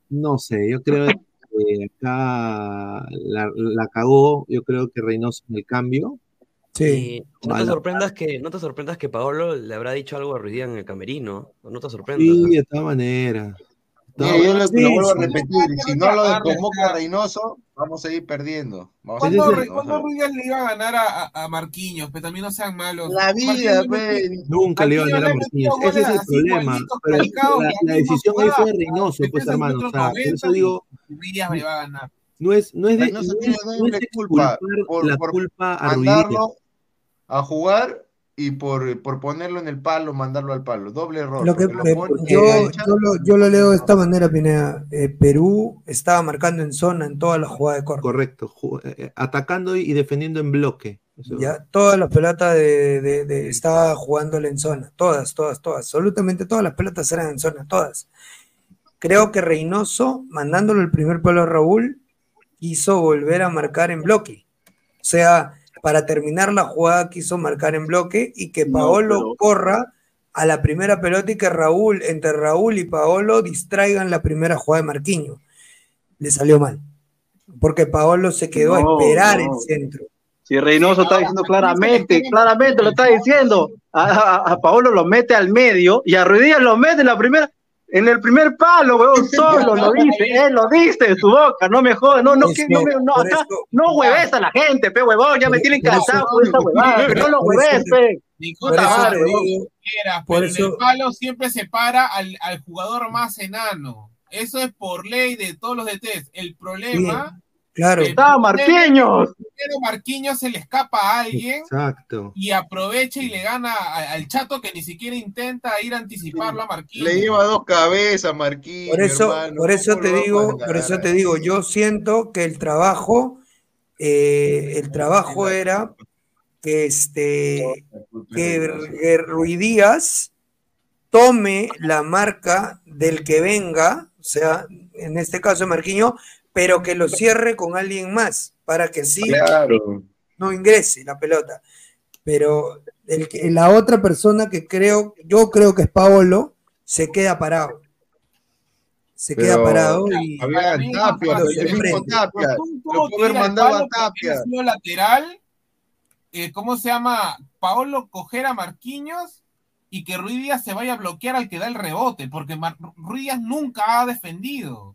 no sé, yo creo que acá la, la cagó, yo creo que Reynoso en el cambio. Y no te sorprendas que, no te sorprendas que Paolo le habrá dicho algo a Ruiz Díaz en el camerino. No te sorprendas. Sí, de todas maneras. Mira, yo lo, lo Sí, vuelvo a repetir, si no lo convoca Reynoso, vamos a ir perdiendo. Vamos a ir ¿Cuándo, perdiendo, cuándo vamos a. Ruiz le iba a ganar a, a, a Marquinhos? Pero también no sean malos. La vida, pe. le- Nunca le iba a ganar a Marquinhos. Ese es el así problema. Pero la, decisión ahí fue de Reynoso, pues, defensa hermano. O minuto sea, por 90 eso digo, Ruiz le va a ganar. no es, no es de, no tiene es- no doble es culpa por, la por culpa a Ruiz a jugar y por, por ponerlo en el palo, mandarlo al palo. Doble error. Lo que, lo eh, yo, yo lo, yo lo leo de esta manera, Pineda. Eh, Perú estaba marcando en zona en todas las jugadas de corte. Correcto. eh, eh, atacando y defendiendo en bloque. Eso- Ya, todas las pelotas de, de- de- estaba jugándole en zona. Todas, todas, todas. Absolutamente todas las pelotas eran en zona, todas. Creo que Reynoso, mandándole el primer palo a Raúl, quiso volver a marcar en bloque. O sea, para terminar la jugada quiso marcar en bloque y que No, Paolo pero- corra a la primera pelota y que Raúl, entre Raúl y Paolo, distraigan la primera jugada de Marquinhos. Le salió mal. Porque Paolo se quedó No, a esperar no. el centro. Si Reynoso está diciendo claramente, claramente lo está diciendo. A, a, a Paolo lo mete al medio y a Díaz lo mete en la primera, en el primer palo, weón, [laughs] solo lo dice, él lo dice en su boca, no me jodas, no, no, que, no, me- no, por acá, eso- no hueves a la gente, pe, huevón, ya me tienen por eso- cansado con esa huevada, no lo por eso hueves, pe. Ni Por puta eso madre, digo- por pero en el eso- palo siempre se para al, al jugador más enano. Eso es por ley de todos los DTs. El problema. Claro. Estaba Marquinhos. Primero Marquinhos se le escapa a alguien Exacto. y aprovecha y le gana al chato que ni siquiera intenta ir a anticiparlo a Marquinhos. Le lleva dos cabezas, Marquinhos. Por eso, hermano. por eso ¿Cómo te digo, por eso te digo, yo siento que el trabajo, eh, el trabajo era que este que, que Ruiz Díaz tome la marca del que venga, o sea, en este caso Marquinhos, pero que lo cierre con alguien más, para que Claro. no ingrese la pelota. Pero el que- la otra persona que creo, yo creo que es Paolo, se queda parado. Se queda parado y había Tapia, lo el mismo. Tapia. Lo pudo haber mandado a Tapia. lateral. eh, ¿Cómo se llama? Paolo coger a Marquinhos y que Ruiz Díaz se vaya a bloquear al que da el rebote, porque Mar- Ruiz Díaz nunca ha defendido.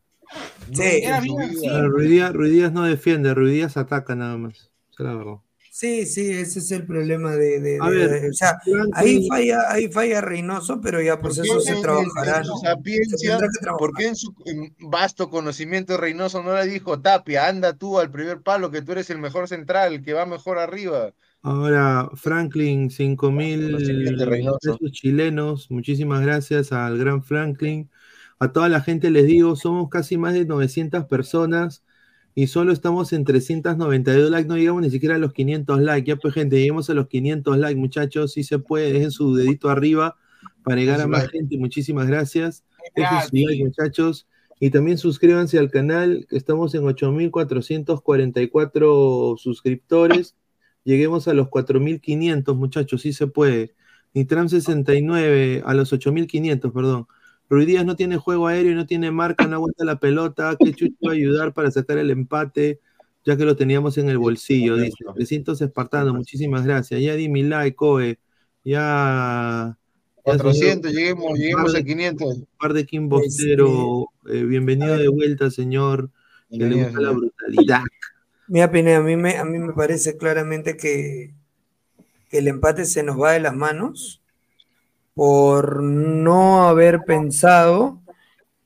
Sí, Díaz no defiende, Ruiz Díaz ataca nada más. Esa es la verdad. Sí, sí, ese es el problema de, de- A de- ver, de- o sea, ahí falla, ahí falla Reynoso, pero ya pues ¿Por eso se trabajará, ¿no? Se sapiencia, trabajar. ¿por qué en su vasto conocimiento Reynoso no le dijo Tapia, anda tú al primer palo que tú eres el mejor central, que va mejor arriba? Ahora, Franklin, 5 mil Conocimiento Reynoso. pesos chilenos. Muchísimas gracias al gran Franklin. A toda la gente les digo, somos casi más de 900 personas y solo estamos en 392 likes. No llegamos ni siquiera a los 500 likes. Ya pues, gente, lleguemos a los 500 likes, muchachos. Si se puede, dejen su dedito arriba para llegar a más like. gente. Muchísimas gracias. Dejen su like, muchachos. Y también suscríbanse al canal, que estamos en 8.444 suscriptores. Lleguemos a los 4.500, muchachos, sí se puede. Nitram 69 a los 8.500, perdón. Ruiz Díaz no tiene juego aéreo y no tiene marca, no aguanta la pelota. ¿Qué chucho va a ayudar para sacar el empate? Ya que lo teníamos en el bolsillo, dice. 300 espartanos, muchísimas gracias. Ya di mi like, Coe. Ya. ya, 400, señor- lleguemos, lleguemos a 500. Par de Kim Bostero, eh, bienvenido de vuelta, señor. Que le gusta la brutalidad. Mira, Pineda, a mí me, a mí me parece claramente que, que el empate se nos va de las manos por no haber pensado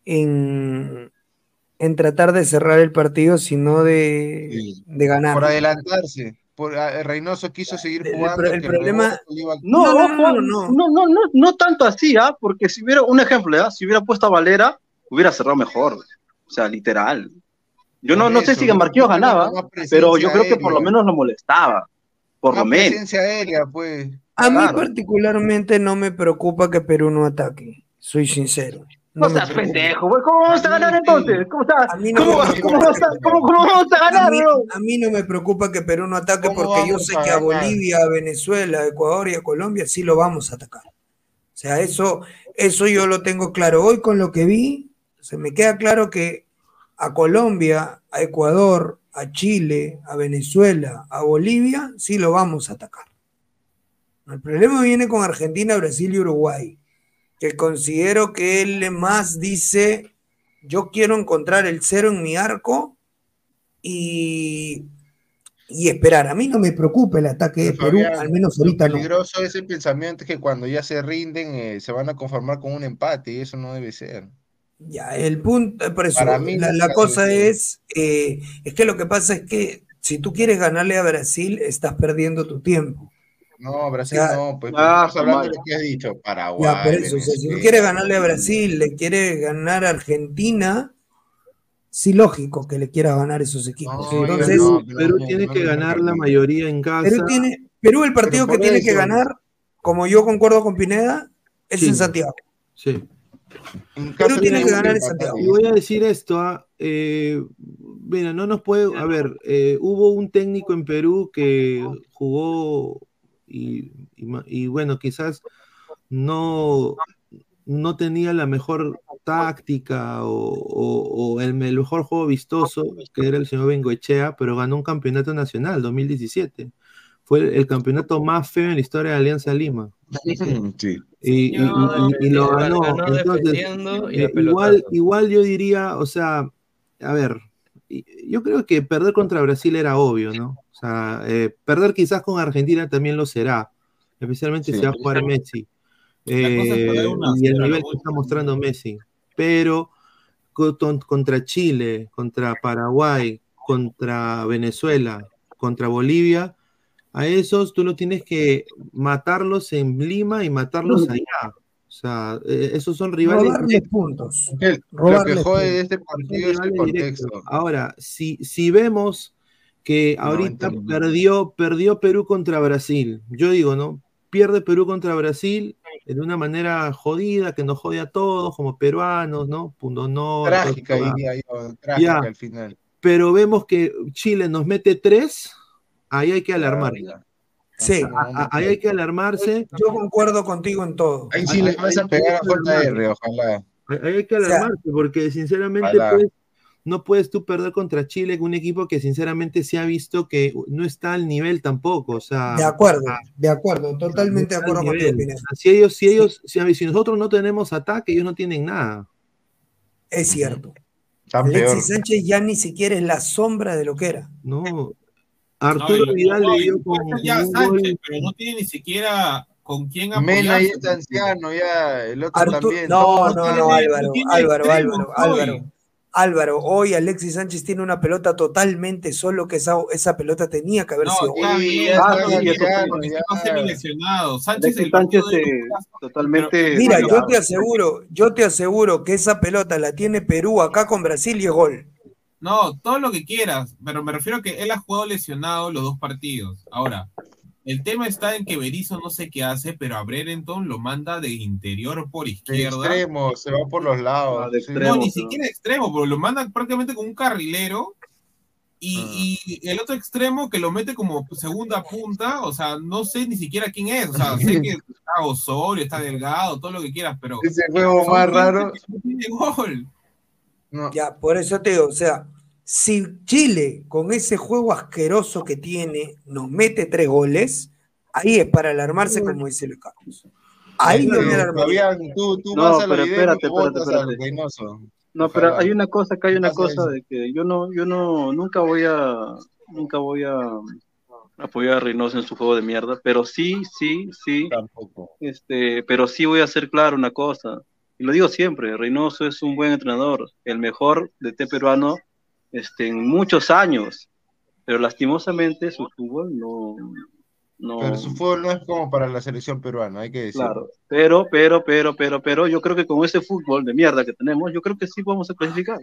en, en tratar de cerrar el partido, sino de, de ganar. Por adelantarse. Por, ah, Reynoso quiso seguir jugando. el que problema- iba- No, No, no, no, no, no, no, no, no, no tanto así, ¿ah? Porque si hubiera, un ejemplo, ¿ah? Si hubiera puesto a Valera, hubiera cerrado mejor. O sea, literal. Yo no, no sé si. Marquillos ganaba, pero yo creo que por lo menos lo molestaba. Por lo menos. presencia aérea, pues. A mí Claro. particularmente no me preocupa que Perú no ataque, soy sincero. No seas preocupa. pendejo, güey. ¿Cómo vamos a ganar entonces? ¿Cómo, está? A mí no ¿Cómo, vamos a, que- cómo- cómo vamos a A ganar, mí, bro? a mí no me preocupa que Perú no ataque ¿Cómo porque yo sé a que a ganar? Bolivia, a Venezuela, a Ecuador y a Colombia sí lo vamos a atacar. O sea, eso, eso yo lo tengo claro. Hoy con lo que vi, se me queda claro que a Colombia, a Ecuador, a Chile, a Venezuela, a Bolivia, sí lo vamos a atacar. El problema viene con Argentina, Brasil y Uruguay, que considero que él más dice, yo quiero encontrar el cero en mi arco y, y esperar. A mí no me preocupa el ataque de Perú, al menos lo ahorita no. peligroso es el pensamiento que cuando ya se rinden eh, se van a conformar con un empate y eso no debe ser. Ya, el punto, por eso, Para mí la, cosa es, eh, es que lo que pasa es que si tú quieres ganarle a Brasil, estás perdiendo tu tiempo. No, Brasil no, pues ah, estamos hablando de lo que has dicho, Paraguay. Ya, por eso, o sea, si Venezuela. quieres ganarle a Brasil, le quieres ganar a Argentina, sí, lógico que le quieras ganar esos equipos. No, Entonces, Perú, no, Perú no, tiene no que ganar la mayoría en casa. Perú tiene, Perú el partido que tiene que ganar, como yo concuerdo con Pineda, es Sí. en Santiago. Sí. En Perú tiene que ganar en. Santiago. Y voy a decir esto, ah, eh, mira, no nos puede, a ver, eh, hubo un técnico en Perú que jugó y, y ma- y bueno, quizás no, no tenía la mejor táctica o, o- o el mejor juego vistoso, que era el señor Bengoechea, pero ganó un campeonato nacional 2017. Fue el, el campeonato más feo en la historia de Alianza Lima. [laughs] Sí. Y, y- No, y- y lo ganó. Entonces, igual, igual yo diría, o sea, a ver, yo creo que perder contra Brasil era obvio, ¿no? O sea, eh, perder quizás con Argentina también lo será, especialmente Sí. si va a jugar Messi. Eh, una y el nivel que está mostrando Messi. Pero contra Chile, contra Paraguay, contra Venezuela, contra Bolivia, a esos tú lo tienes que matarlos en Lima y matarlos allá. O sea, eh, esos son rivales. Robarle puntos. Lo que jode de puntos. este partido es el contexto. Ahora, si, si vemos que ahorita 90 minutos. perdió, perdió Perú contra Brasil, yo digo, ¿no? Pierde Perú contra Brasil de una manera jodida, que nos jode a todos como peruanos, ¿no? Punto no. Trágica, diría yo, trágica Ya. al final. pero vemos que Chile nos mete tres, ahí hay que alarmar. Sí, Ahí hay que alarmarse. yo concuerdo contigo en todo. Ahí sí les vas a pegar a JR, ojalá. Ahí hay que O sea, alarmarse, porque sinceramente pues, no puedes tú perder contra Chile, un equipo que sinceramente se ha visto que no está al nivel tampoco. O sea, De acuerdo, de acuerdo, totalmente de no acuerdo. O sea, Si ellos, si ellos, si, si nosotros no tenemos ataque, ellos no tienen nada. Es cierto. Alexis Sánchez ya ni siquiera es la sombra de lo que era. No. Arturo No, Vidal no, le dio con, ya un Sánchez, gol. pero no tiene ni siquiera con quién Mena ya apoyarse. está anciano, ya el otro Artu- también. no, No no, Álvaro, Álvaro, Álvaro. Álvaro. Álvaro, hoy Alexis Sánchez tiene una pelota totalmente solo que esa, esa pelota tenía que haber No, sido ya porque ya. está semi-lesionado. Sánchez, el Sánchez eh, totalmente. Mira, yo te aseguro, yo te aseguro que esa pelota la tiene Perú acá con Brasil y es gol. No, todo lo que quieras, pero me refiero a que él ha jugado lesionado los dos partidos. Ahora, El tema está en que Berizzo no sé qué hace, pero a Brereton lo manda de interior por De izquierda. extremo, se va por los lados. sí. no, ni siquiera extremo, pero lo manda prácticamente con un carrilero. Y, Ah. y el otro extremo que lo mete como segunda punta, o sea, no sé ni siquiera quién es. O sea, sé que [laughs] está Osorio, está Delgado, todo lo que quieras, pero. Ese juego más raro. No tiene gol. Ya, por eso te digo, o sea, si Chile con ese juego asqueroso que tiene nos mete tres goles, ahí es para alarmarse, como dice Luis Carlos. Ahí no me alarmaría. Fabián, tú, tú No, vas a la pero espérate, espérate, espérate. Reynoso. No, pero hay una cosa, que hay una cosa de que yo no, yo no, nunca voy a, nunca voy a apoyar a Reynoso en su juego de mierda, pero sí, sí, sí, este, pero sí voy a hacer claro una cosa, y lo digo siempre, Reynoso es un buen entrenador, el mejor DT peruano, este, en muchos años, pero lastimosamente su fútbol no, no, Pero su fútbol no es como para la selección peruana, hay que decirlo. Claro, pero, pero, pero, pero, pero, yo creo que con ese fútbol de mierda que tenemos, yo creo que sí vamos a clasificar.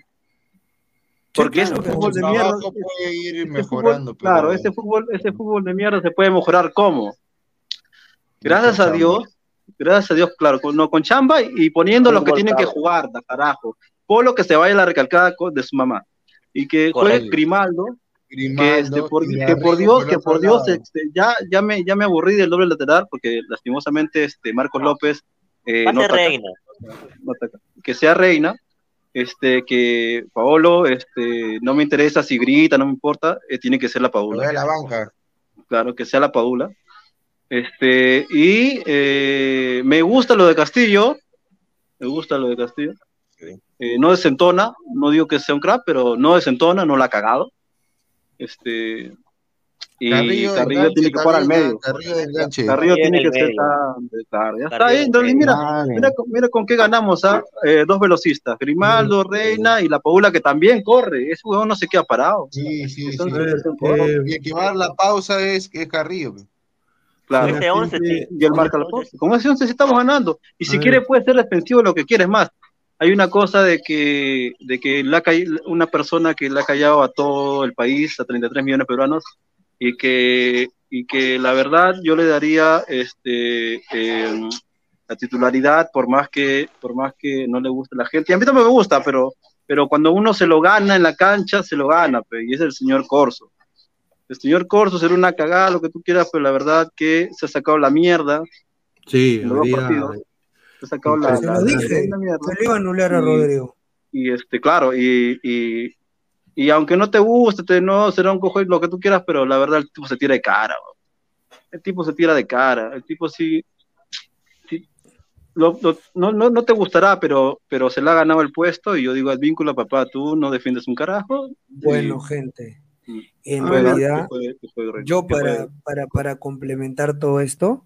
Porque ese claro, con fútbol de mierda, puede ir ese mejorando, fútbol- claro, pero- ese fútbol, ese fútbol de mierda se puede mejorar ¿cómo? Gracias a. Dios, gracias a Dios, claro, con, no, con chamba y poniendo los que tienen que jugar, da carajo. Polo que se vaya a la recalcada de su mamá. Y que juegue Correcto. Grimaldo, que, Grimaldo este, por, que por Dios, que por Dios, este, ya, ya, me, ya me aburrí del doble lateral, porque lastimosamente este, Marcos López eh, no ser ataca, reina. no ataca. que sea reina, este, que Paolo, este, no me interesa si grita, no me importa, eh, tiene que ser la Paula. de la banca. Claro, que sea la Paula. Este, y eh, me gusta lo de Castillo, me gusta lo de Castillo. Eh, no desentona, no digo que sea un crack, pero no desentona, no la ha cagado. Este, y Carrillo Carrillo, de enganche tiene que jugar al medio. Carrillo. Carrillo tiene que ser tan- claro, ya está ahí. Entonces, mira, mira, con- mira con qué ganamos, ¿ah? Eh, dos velocistas, Grimaldo, Reina y la Paula que también corre. Ese huevón no se queda parado. Sí, sí, sí. Entonces, Eh, jugador, y el que va a dar la pausa es, es Carrillo. Claro. Ese 11 sí. y él marca la pausa. Con ese 11 sí estamos ganando. Y si quiere puede ser defensivo lo que quieres más. Hay una cosa de que, de que la una persona que le ha callado a todo el país, a 33 millones de peruanos, y que, y que la verdad yo le daría este, eh, la titularidad por más que, por más que no le guste a la gente. Y a mí también me gusta, pero, pero cuando uno se lo gana en la cancha, se lo gana, pe, y es el señor Corso. El señor Corso será una cagada, lo que tú quieras, pero la verdad que se ha sacado la mierda Sí, en los dos hoy día- partidos. Se ha sacado la, Se la- lo la- dije, la mierda. se le iba a anular a Y- Rodrigo. Y este, claro, y, y, y aunque no te guste, te, no será un cojo lo que tú quieras, pero la verdad el tipo se tira de cara. bro. El tipo se tira de cara. El tipo sí. sí, lo- lo- no, no, no te gustará, pero, pero se le ha ganado el puesto. Y yo digo, vínculo, papá, tú no defiendes un carajo. Bueno, y- gente, y- en realidad, yo para, para, para complementar todo esto,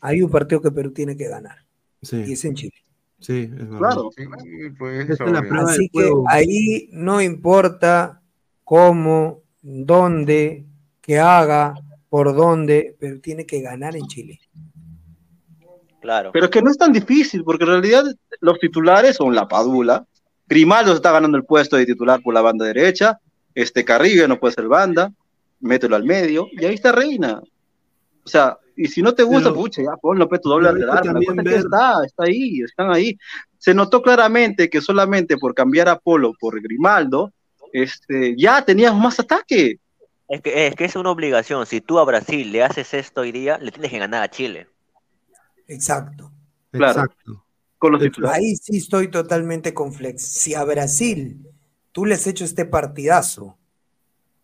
hay un partido que Perú tiene que ganar, y es en Chile. sí, es verdad. Claro. Sí, pues Esta es la obvio. prueba Así que ahí no importa cómo, dónde, qué haga, por dónde, pero tiene que ganar en Chile. Claro. Pero es que no es tan difícil, porque en realidad los titulares son la Padula. Grimaldo se está ganando el puesto de titular por la banda derecha. Este Carrillo no puede ser banda. Mételo al medio. Y ahí está Reina. O sea, y si no te gusta, Pero- pucha, ya ponlo, pe, tu doble lateral. La también cosa es que ver- está, está ahí, están ahí. Se notó claramente que solamente por cambiar a Polo por Grimaldo, este, ya tenías más ataque. Es que, es que es una obligación. Si tú a Brasil le haces esto hoy día, le tienes que ganar a Chile. Exacto. Claro. Exacto. Con los Exacto. titulares. Ahí sí estoy totalmente con Flex. Si a Brasil tú le has hecho este partidazo,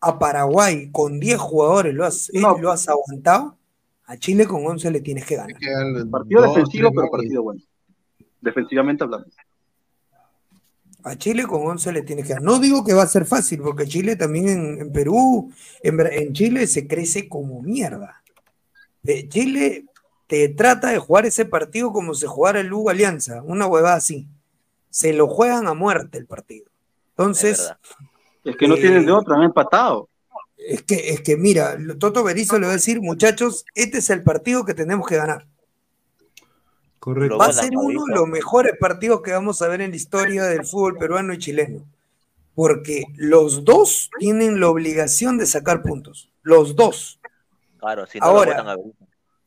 a Paraguay con 10 jugadores lo has, No. lo has aguantado, a Chile con 11 le tienes que ganar. Partido dos, defensivo, pero partido bueno. Defensivamente hablando. A Chile con 11 le tienes que ganar. No digo que va a ser fácil, porque Chile también en, en Perú, en, en Chile se crece como mierda. Eh, Chile te trata de jugar ese partido como si jugara el Lugo Alianza, una huevada así. Se lo juegan a muerte el partido. Entonces. Es que no Eh, tienen de otra, han empatado. Es que, es que mira, Toto Berizzo le va a decir, muchachos, este es el partido que tenemos que ganar. Correcto. Va a ser uno de los mejores partidos que vamos a ver en la historia del fútbol peruano y chileno. Porque los dos tienen la obligación de sacar puntos. Los dos. Claro, si no Ahora, a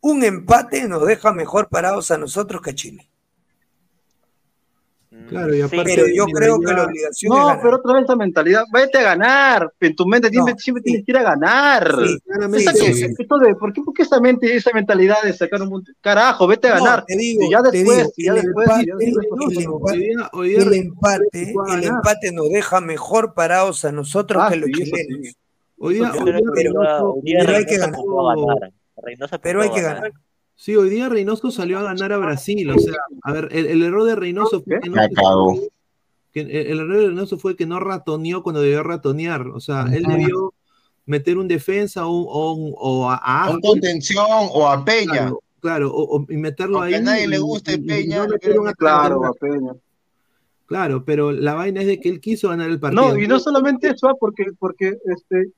un empate nos deja mejor parados a nosotros que a Chile. Claro, y aparte, pero yo creo que la obligación No, pero otra vez esa mentalidad. Vete a ganar. En tu mente siempre, siempre tienes que ir a ganar. Sí, Esa sí, que- sí. esto de- ¿por, qué, ¿Por qué esa mente, esa mentalidad de sacar un? Carajo, vete a No, ganar. te digo, y ya te después, digo, y ya el después, empate- y ya después, el empate- el empate, el nos deja mejor parados a nosotros Ah, que los chilenos. Hoy día, pero hay que ganar. Pero hay que ganar. Sí, hoy día Reynoso salió a ganar a Brasil. O sea, a ver, el, el error de Reynoso fue que no. Que el, el error de Reynoso fue que no ratoneó cuando debió ratonear. O sea, él debió meter un defensa o, a, a un contención o a Peña. Claro, claro, o, o- y meterlo Aunque ahí. a nadie le guste y Peña, no. Claro, a Peña. Claro, pero la vaina es de que él quiso ganar el partido. No, y no solamente eso, ah, porque, porque este,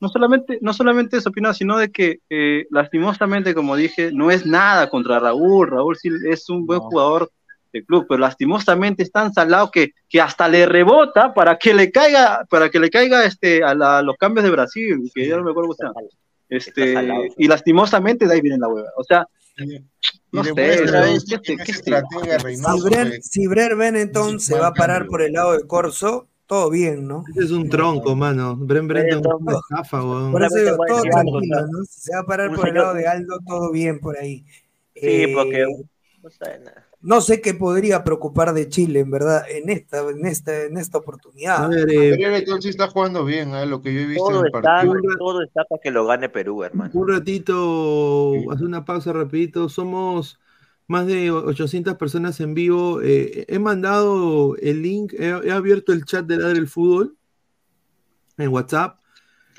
no solamente, no solamente eso, Pina, sino de que eh, lastimosamente, como dije, no es nada contra Raúl. Raúl sí es un buen jugador de club, pero lastimosamente es tan salado que, que hasta le rebota para que le caiga, para que le caiga este a, la- a los cambios de Brasil, que ya no me acuerdo cómo. Este, salado, y lastimosamente de ahí viene la hueva. O sea, no Y sé, demuestra ¿no? esto ¿Qué- que qué- es qué- estratega Reynoso. Si pues. si Brer Benetton se va a parar por el lado de Corso, todo bien, ¿no? Ese es un tronco, mano. Bren Brenton es una estafa, weón. Por eso digo, todo tranquilo, ¿no? Si se va a parar por el lado de Aldo, todo bien por ahí. Sí, Eh, porque no sabe nada. no sé qué podría preocupar de Chile, en verdad, en esta, en esta, en esta oportunidad. A ver, eh, sí está jugando bien, ¿eh? lo que yo he visto Todo en el está, partido. todo está para que lo gane Perú, hermano. un ratito, hacer una pausa rapidito. Somos más de 800 personas en vivo. Eh, he mandado el link, he, he abierto el chat de Ladre el Fútbol en WhatsApp.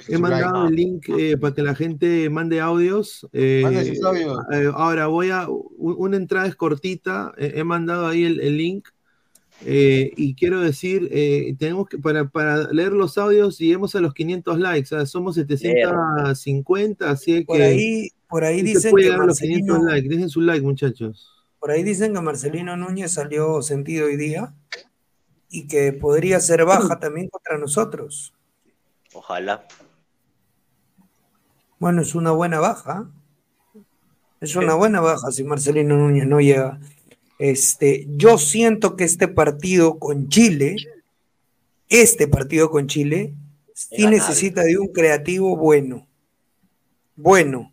He mandado el link eh, para que la gente mande audios. Eh, Mande sus audios. eh, ahora voy a. un- Una entrada es cortita. eh, he mandado ahí el, el link. eh, y quiero decir, eh, tenemos que, para, para leer los audios, lleguemos a los 500 likes. o sea, somos 750, así Por que. ahí, por ahí dicen que llegar a los 500 Marcelino. Dejen su like, muchachos. por ahí dicen que Marcelino Núñez salió sentido hoy día y que podría ser baja también contra nosotros. Ojalá. Bueno, es una buena baja. Es una buena baja si Marcelino Núñez no llega. Este, yo siento que este partido con Chile, este partido con Chile, sí necesita de un creativo bueno. Bueno.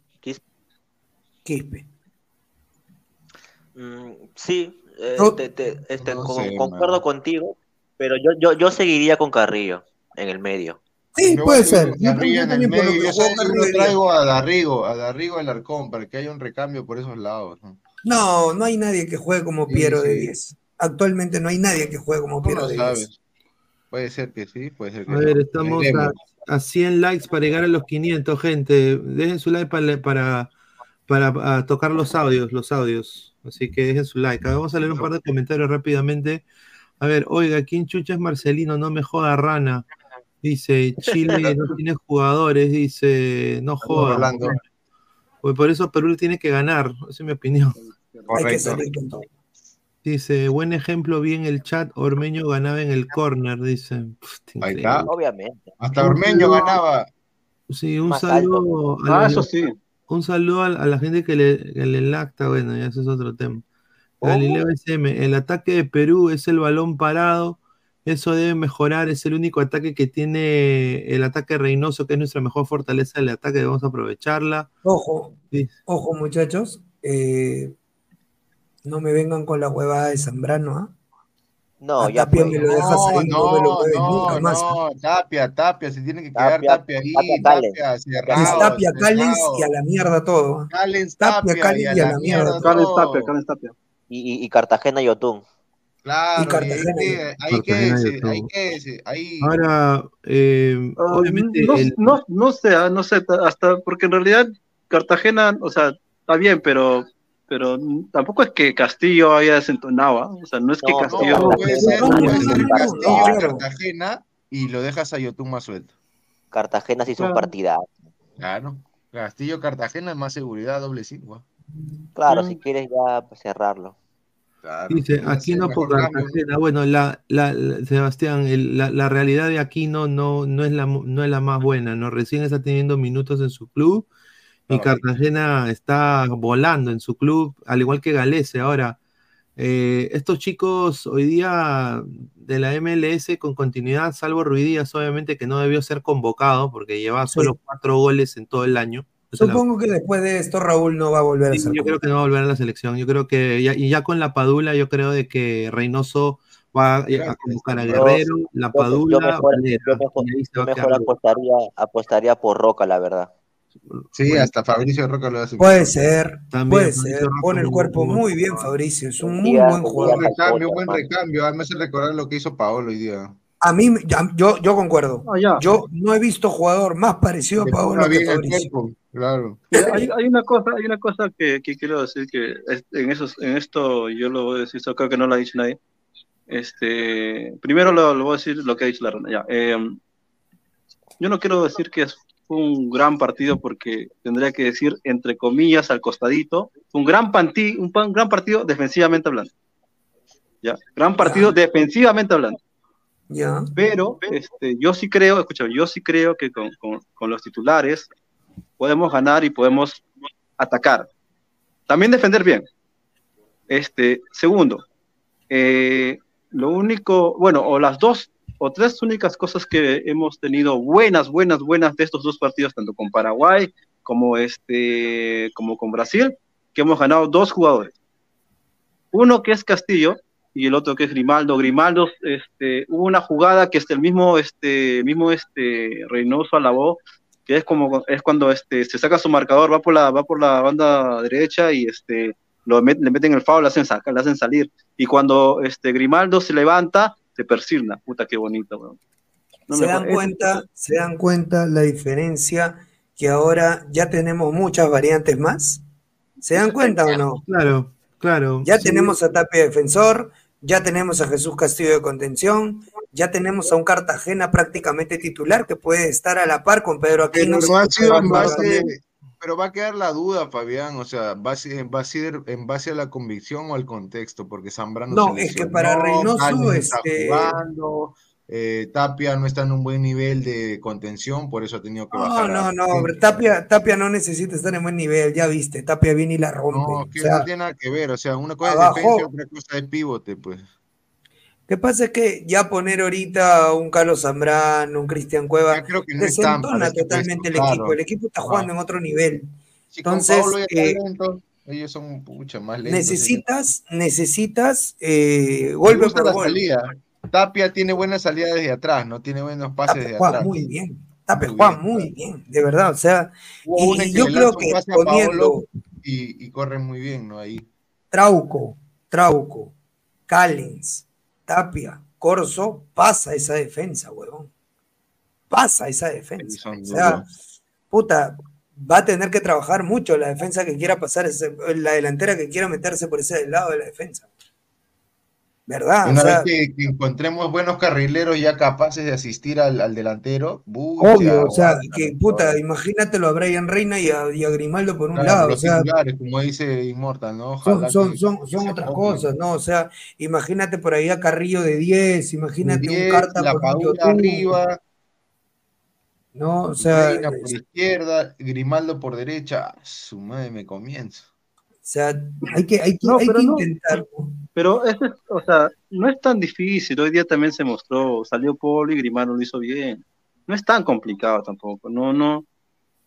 Quis- Quispe. Mm, sí, eh, No- te- te- este, no con- sé, concuerdo contigo, pero yo, yo, yo seguiría con Carrillo en el medio. Sí, Yo puede ser. Carrillo en el medio. Yo yo traigo a Darrigo, a Darrigo Alarcón, para que haya un recambio por esos lados. ¿no? No, no hay nadie que juegue como Sí, Piero de sí. 10. Actualmente no hay nadie que juegue como Piero de 10. sabes. Puede ser que sí, puede ser que A ver, estamos a, a 100 likes para llegar a los 500, gente. Dejen su like para, para, para ah, tocar los audios, los audios. Así que dejen su like. Vamos a leer un par de comentarios rápidamente. A ver, oiga, ¿quién chucha es Marcelino? No me joda, rana. Dice, Chile no [laughs] tiene jugadores, dice, no joda. Pues por eso Perú tiene que ganar, esa es mi opinión. Correcto. Dice, buen ejemplo, vi en el chat, Ormeño ganaba en el corner, dice. Pff, Ahí está. Obviamente. Hasta Ormeño ganaba. Sí, un Más saludo, a Ah, eso sí. Un saludo a, a la gente que le, que le lacta, bueno, ya eso es otro tema. Galileo SM, el ataque de Perú es el balón parado, eso debe mejorar, es el único ataque que tiene el ataque Reynoso, que es nuestra mejor fortaleza del ataque, debemos aprovecharla. Ojo, Sí. ojo muchachos, eh, no me vengan con la huevada de Zambrano, ¿ah? No, A ya Tapia fue. me lo dejas No, ahí, no me lo no, mueves nunca no, más. no, Tapia, Tapia, se tiene que quedar Tapia, ahí, Tapia Callens. Tapia, Es cerrado, Tapia Callens y a la mierda todo. ¿ah? Callens, Tapia, Callens y a la mierda Carles todo. Tapia, Carles Tapia. Y, y, y Cartagena y Otún. Claro, Y y ahí Cartagena. que- ahí Cartagena quédese, y todo. ahí quédese, ahí. Ahora, eh, Ah, obviamente, no, el- no, no sé, ah, no sé, ta- hasta porque en realidad Cartagena, o sea, está bien, pero pero tampoco es que Castillo haya desentonado, ¿ah? o sea, no es que No, Castillo No, puede ser, puede ser Castillo en claro. Cartagena y lo dejas a Yotun más suelto. Cartagena hizo un Claro. partidazo. Claro. Castillo, Cartagena, más seguridad, doble cinco. Claro, Mm. si quieres ya pues, cerrarlo. Claro. Dice, Ese es aquí el no mejor por. Cartagena. Bueno, la, la, la- Sebastián, el- la, la realidad de Aquino no, no, es la, no es la más buena, ¿no? Recién está teniendo minutos en su club Y Cartagena está volando en su club, al igual que Galese. Ahora, eh, estos chicos hoy día de la MLS con continuidad, salvo Ruidías, obviamente que no debió ser convocado porque lleva solo cuatro goles en todo el año. La- Supongo que después de esto Raúl no va a volver a Sí, ser. yo creo que no va a volver a la selección. Yo creo que ya, y ya con la Padula, yo creo de que Reynoso va a, a convocar a Guerrero, la Padula, yo mejor, yo mejor- yo a mejor apostaría, apostaría por Roca, la verdad. Sí, hasta Fabricio Roca lo hace. Puede ser, También, puede Fabricio ser. Roca Pone el cuerpo muy bien. Fabricio. Es un muy día- buen jugador. Buen recambio, buen recambio. Además, hace recordar lo que hizo Paolo hoy día. A mí, yo, yo concuerdo. Ah, ya. Yo no he visto jugador más parecido a Paolo que Fabricio. cuerpo, claro. Hay, hay una cosa, hay una cosa que, que quiero decir que es- en esos, en esto yo lo voy a decir, creo que no lo ha dicho nadie. Este, primero lo, lo voy a decir lo que ha dicho la Rana. Ya, eh, yo no quiero decir que es- fue un gran partido porque tendría que decir entre comillas al costadito, fue un gran panti- un, pan- gran partido defensivamente hablando. Ya, gran partido defensivamente hablando. Ya. Pero este, yo sí creo, escúchame, yo sí creo que con, con- con los titulares podemos ganar y podemos atacar. También defender bien. Este, segundo, eh, lo único, bueno, o las dos o tres únicas cosas que hemos tenido buenas, buenas, buenas de estos dos partidos, tanto con Paraguay como este, como con Brasil, que hemos ganado dos jugadores. Uno que es Castillo y el otro que es Grimaldo. Grimaldo, este, una jugada que este, el mismo, este, mismo este, Reynoso alabó, que es como es cuando este, se saca su marcador, va por la, va por la banda derecha y este, lo le meten el foul, le hacen, sacar, le hacen salir. Y cuando este, Grimaldo se levanta, se persigna. Puta, qué bonito, weón. No se dan cuenta, se dan cuenta la diferencia que ahora ya tenemos muchas variantes más. ¿Se dan cuenta o no? Claro, claro. Ya Sí. tenemos a Tapia defensor, ya tenemos a Jesús Castillo de contención, ya tenemos a un Cartagena prácticamente titular que puede estar a la par con Pedro Pero Aquino. no ha sido en base, Probablemente. Pero va a quedar la duda, Fabián, o sea, va a ser, va a ser en base a la convicción o al contexto, porque Zambrano No, se es que para Reynoso, está este- jugando, eh, Tapia no está en un buen nivel de contención, por eso ha tenido que No, bajar. no, a- no, Tapia, Tapia no necesita estar en buen nivel, ya viste, Tapia viene y la rompe. No, o que sea, no tiene nada que ver, o sea, una cosa abajo- es defensa y otra cosa es pivote, pues. Lo que pasa es que ya poner ahorita un Carlos Zambrano, un Cristian Cueva, creo que no están para desentona totalmente el equipo. claro. El equipo está jugando en otro nivel. Si Entonces, eh, lento, ellos son mucho más lentos. necesitas, necesitas eh, golpe por la gol. salida. Tapia tiene buena salida desde atrás, no tiene buenos pases Tapia desde juega atrás. muy bien. Tapia Muy juega bien, muy bien, de verdad. O sea, Hubo y, yo creo que poniendo y, y corre muy bien, ¿no? Ahí. Trauco, Trauco, Callens, Tapia, Corso, pasa esa defensa, huevón. Pasa esa defensa. O sea, puta, va a tener que trabajar mucho la defensa que quiera pasar, ese- la delantera que quiera meterse por ese lado de la defensa. ¿Verdad? Una O sea, vez que, que encontremos buenos carrileros ya capaces de asistir al, al delantero, obvio, o sea, que puta, imagínatelo a Brian Reina y a, y a Grimaldo por un Claro, lado. O los sea, titulares, como dice Inmortal, ¿no? son, Ojalá son, son, otras cosas, ¿no? O sea, imagínate por ahí a Carrillo de 10, imagínate De 10, un Carta la por arriba, ¿no? O sea, Reina por izquierda, Grimaldo por derecha. Su madre me comienzo. O sea, [laughs] hay que, hay que, No, hay que no. Pero es- o sea, no es tan difícil. Hoy día también se mostró, salió Polo y Grimaldo lo hizo bien. No es tan complicado tampoco. No, no.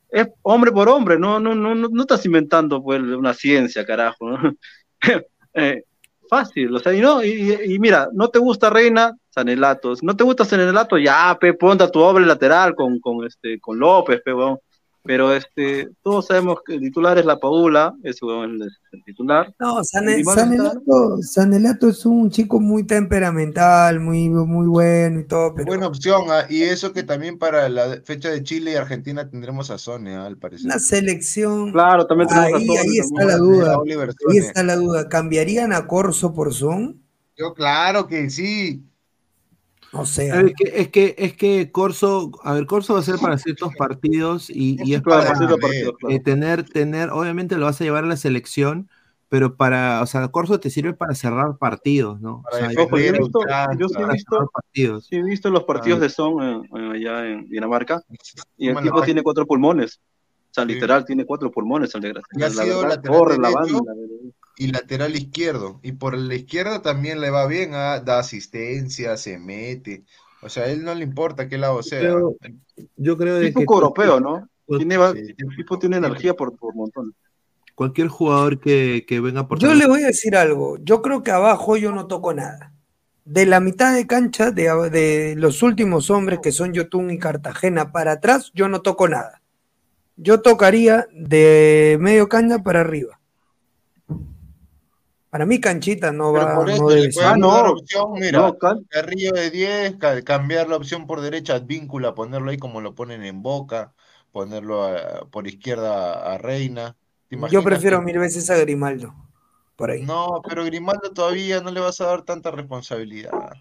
Es hombre por hombre. No, no, no, no, no estás inventando pues una ciencia, carajo. ¿no? [laughs] Eh, fácil. O sea, y no, y, mira, no te gusta Reina, Sanelatos. No te gusta Sanelato, ya, pe, ponte a tu doble lateral con, con este, con López, pe, weón. Pero este, todos sabemos que el titular es la Paula, es el titular. No, está- Sanelato, Sanelato es un chico muy temperamental, muy, muy bueno y todo, pero Buena opción, ah, y eso que también para la fecha de Chile y Argentina tendremos a Sone, ah, al parecer. una selección. Claro, también tenemos a ahí, Sone ahí está la A duda. Ahí está la duda. ¿Cambiarían a Corso por Son? Yo, claro que sí. O sea, Es que, es que, es que Corso, a ver, Corso va a ser para ciertos partidos y, y es para para ciertos partidos, claro. eh, tener, tener, obviamente lo vas a llevar a la selección, pero para, o sea, Corso te sirve para cerrar partidos, ¿no? O sea, Ojo, yo he visto, yo sí he visto, partidos. sí he visto los partidos Ah. de Son eh, eh, allá en Dinamarca y el la tipo tiene cuatro pulmones. O sea, literal, tiene cuatro pulmones el. Y ha La sido verdad, lateral corre la derecho banda. Y lateral izquierdo. Y por la izquierda también le va bien, ah, da asistencia, se mete. O sea, a él no le importa qué lado sea. Creo- yo creo de Tipo que europeo, ¿no? Tiene, va- el tipo tiene energía por, por montón. cualquier jugador que, que venga por Yo le voy a decir algo. Yo creo que abajo yo no toco nada. De la mitad de cancha, de, de los últimos hombres que son Yotun y Cartagena para atrás, yo no toco nada. Yo tocaría de medio cancha para arriba. Para mí canchita no va, por eso no le debe pueden ser. dar opción, mira, no, Carrillo de 10, ca- cambiar la opción por derecha, Advíncula, ponerlo ahí como lo ponen en Boca, ponerlo a- por izquierda a Reina. ¿Te Yo prefiero mil veces a Grimaldo. Por ahí. No, pero Grimaldo todavía no le vas a dar tanta responsabilidad.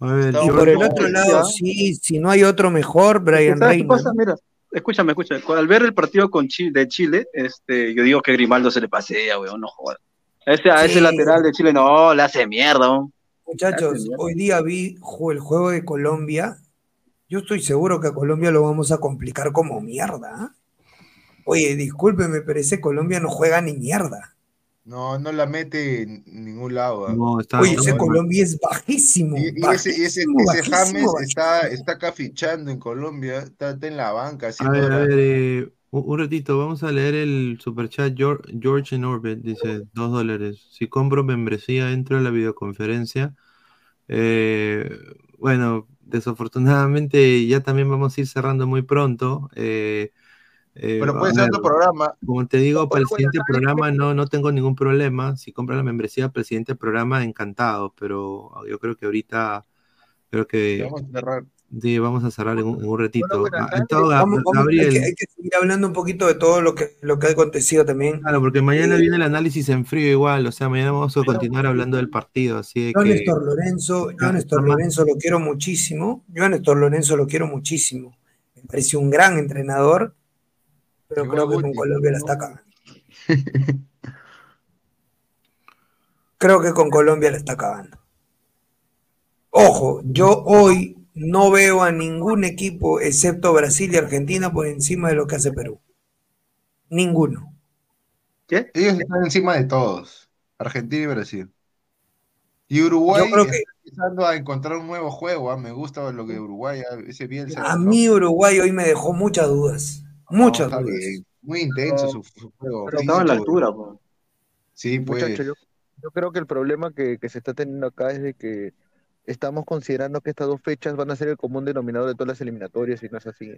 A ver, Está Y por el no, otro lado, ah. sí, si no hay otro mejor, Brian ¿sabes qué Reina. pasa? Mira, escúchame, escúchame. Al ver el partido con de Chile, este, yo digo que Grimaldo se le pasea, weón, no jodas. A ese, a ese Sí. lateral de Chile, no, le hace mierda, weón. Muchachos, hoy día vi el juego de Colombia. Yo estoy seguro que a Colombia lo vamos a complicar como mierda. ¿ah? Oye, discúlpeme, pero ese Colombia no juega ni mierda. No, no la mete en ningún lado. ah. no, está, Oye, ese. Colombia es bajísimo. Y, y ese, y ese, bajísimo, ese bajísimo, James bajísimo. está, está acá fichando en Colombia, está, está en la banca A ver, a ver, eh, un, un ratito, vamos a leer el superchat. George, George en Orbit dice: dos dólares. Si compro membresía, entro a la videoconferencia. Eh, bueno, desafortunadamente ya también vamos a ir cerrando muy pronto. Eh, eh, Pero puede ser otro programa. Como te digo, para el siguiente programa no, no tengo ningún problema. Si compras la membresía para el siguiente programa, encantado. Pero yo creo que ahorita, creo que Vamos a cerrar. sí, vamos a cerrar en un, en un ratito. Ah, todo, Vamos, hay, que, hay que seguir hablando un poquito de todo lo que, lo que ha acontecido también. Claro, porque mañana viene el análisis en frío igual, o sea, mañana vamos a continuar hablando del partido, así Yo a que Néstor Lorenzo, yo a Ah, Néstor Lorenzo lo quiero muchísimo. Yo a Néstor Lorenzo lo quiero muchísimo. Me parece un gran entrenador, pero creo que con. Colombia la está. Creo que con Colombia la está cagando. Ojo, yo hoy no veo a ningún equipo excepto Brasil y Argentina por encima de lo que hace Perú. Ninguno. ¿Qué? Ellos están encima de todos, Argentina y Brasil. Y Uruguay Yo creo está que- empezando a encontrar un nuevo juego. ah, Me gusta lo que Uruguay, ah, ese Bielsa. A mí Uruguay hoy me dejó muchas dudas. No, Muchas bien, Muy intenso su, su juego. Pero estaba a la altura, weón. Sí, pues. Muchachos, yo, yo creo que el problema que, que se está teniendo acá es de que estamos considerando que estas dos fechas van a ser el común denominador de todas las eliminatorias y no es así.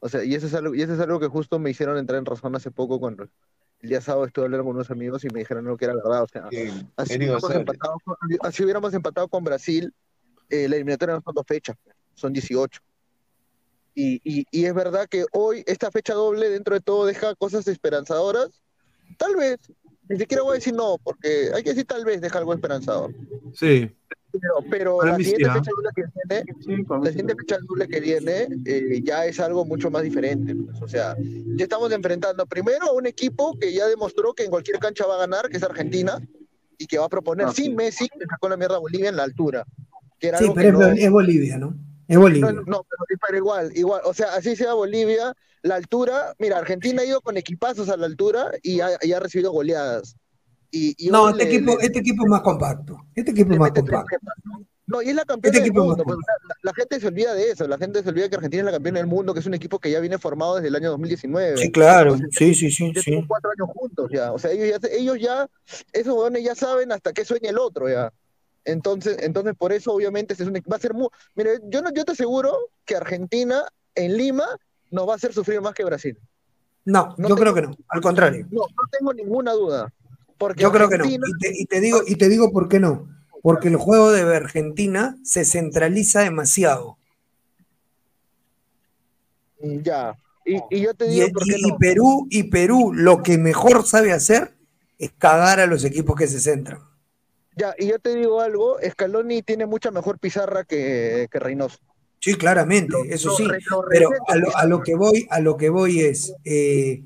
O sea, y eso es algo, y eso es algo que justo me hicieron entrar en razón hace poco cuando el día sábado estuve hablando con unos amigos y me dijeron no, que era verdad. O sea, Sí, así hubiéramos, empatado con, así hubiéramos empatado con Brasil, eh, la eliminatoria no son dos fechas, son 18. Y, y, y es verdad que hoy esta fecha doble dentro de todo deja cosas esperanzadoras. Tal vez, ni siquiera voy a decir no, porque hay que decir tal vez deja algo esperanzador. sí, Pero, la siguiente ¿ah? fecha doble que viene, la siguiente fecha doble que viene eh, ya es algo mucho más diferente. pues. O sea, ya estamos enfrentando primero a un equipo que ya demostró que en cualquier cancha va a ganar, que es Argentina, y que va a proponer Ah, sin sí. Messi, que sacó la mierda a Bolivia en la altura. Que era Sí, algo pero que es, no- es Bolivia, ¿no? Es no, Bolivia. no, pero, pero igual, igual, o sea, así sea Bolivia, la altura, mira, Argentina ha ido con equipazos a la altura y ha, y ha recibido goleadas. Y, y No, este le- equipo, le- este equipo es más compacto. Este equipo es más compacto. ¿no? No, y es la campeona Este del mundo. pues, la, la gente se olvida de eso, la gente se olvida que Argentina es la campeona del mundo, que es un equipo que ya viene formado desde el año 2019. Sí, claro. Sea, Sí, sí, sí, ya sí. cuatro años juntos ya. O sea, ellos ya, ellos ya, esos huevones ya saben hasta qué sueña el otro ya. Entonces, entonces por eso obviamente es un, va a ser muy, mire, yo no, yo te aseguro que Argentina en Lima nos va a hacer sufrir más que Brasil. No, No yo tengo- creo que no. Al contrario. No, no tengo ninguna duda. Porque Yo creo que no. Y te, y te digo, y te digo por qué no. Porque el juego de Argentina se centraliza demasiado. ya. Y, y yo te Y, digo por qué y- no. Perú, y Perú lo que mejor sabe hacer es cagar a los equipos que se centran. Ya, y yo te digo algo, Scaloni tiene mucha mejor pizarra que, que Reynoso. Sí, claramente, Lo- eso lo sí. lo Pero a lo, a lo que voy, a lo que voy es, eh,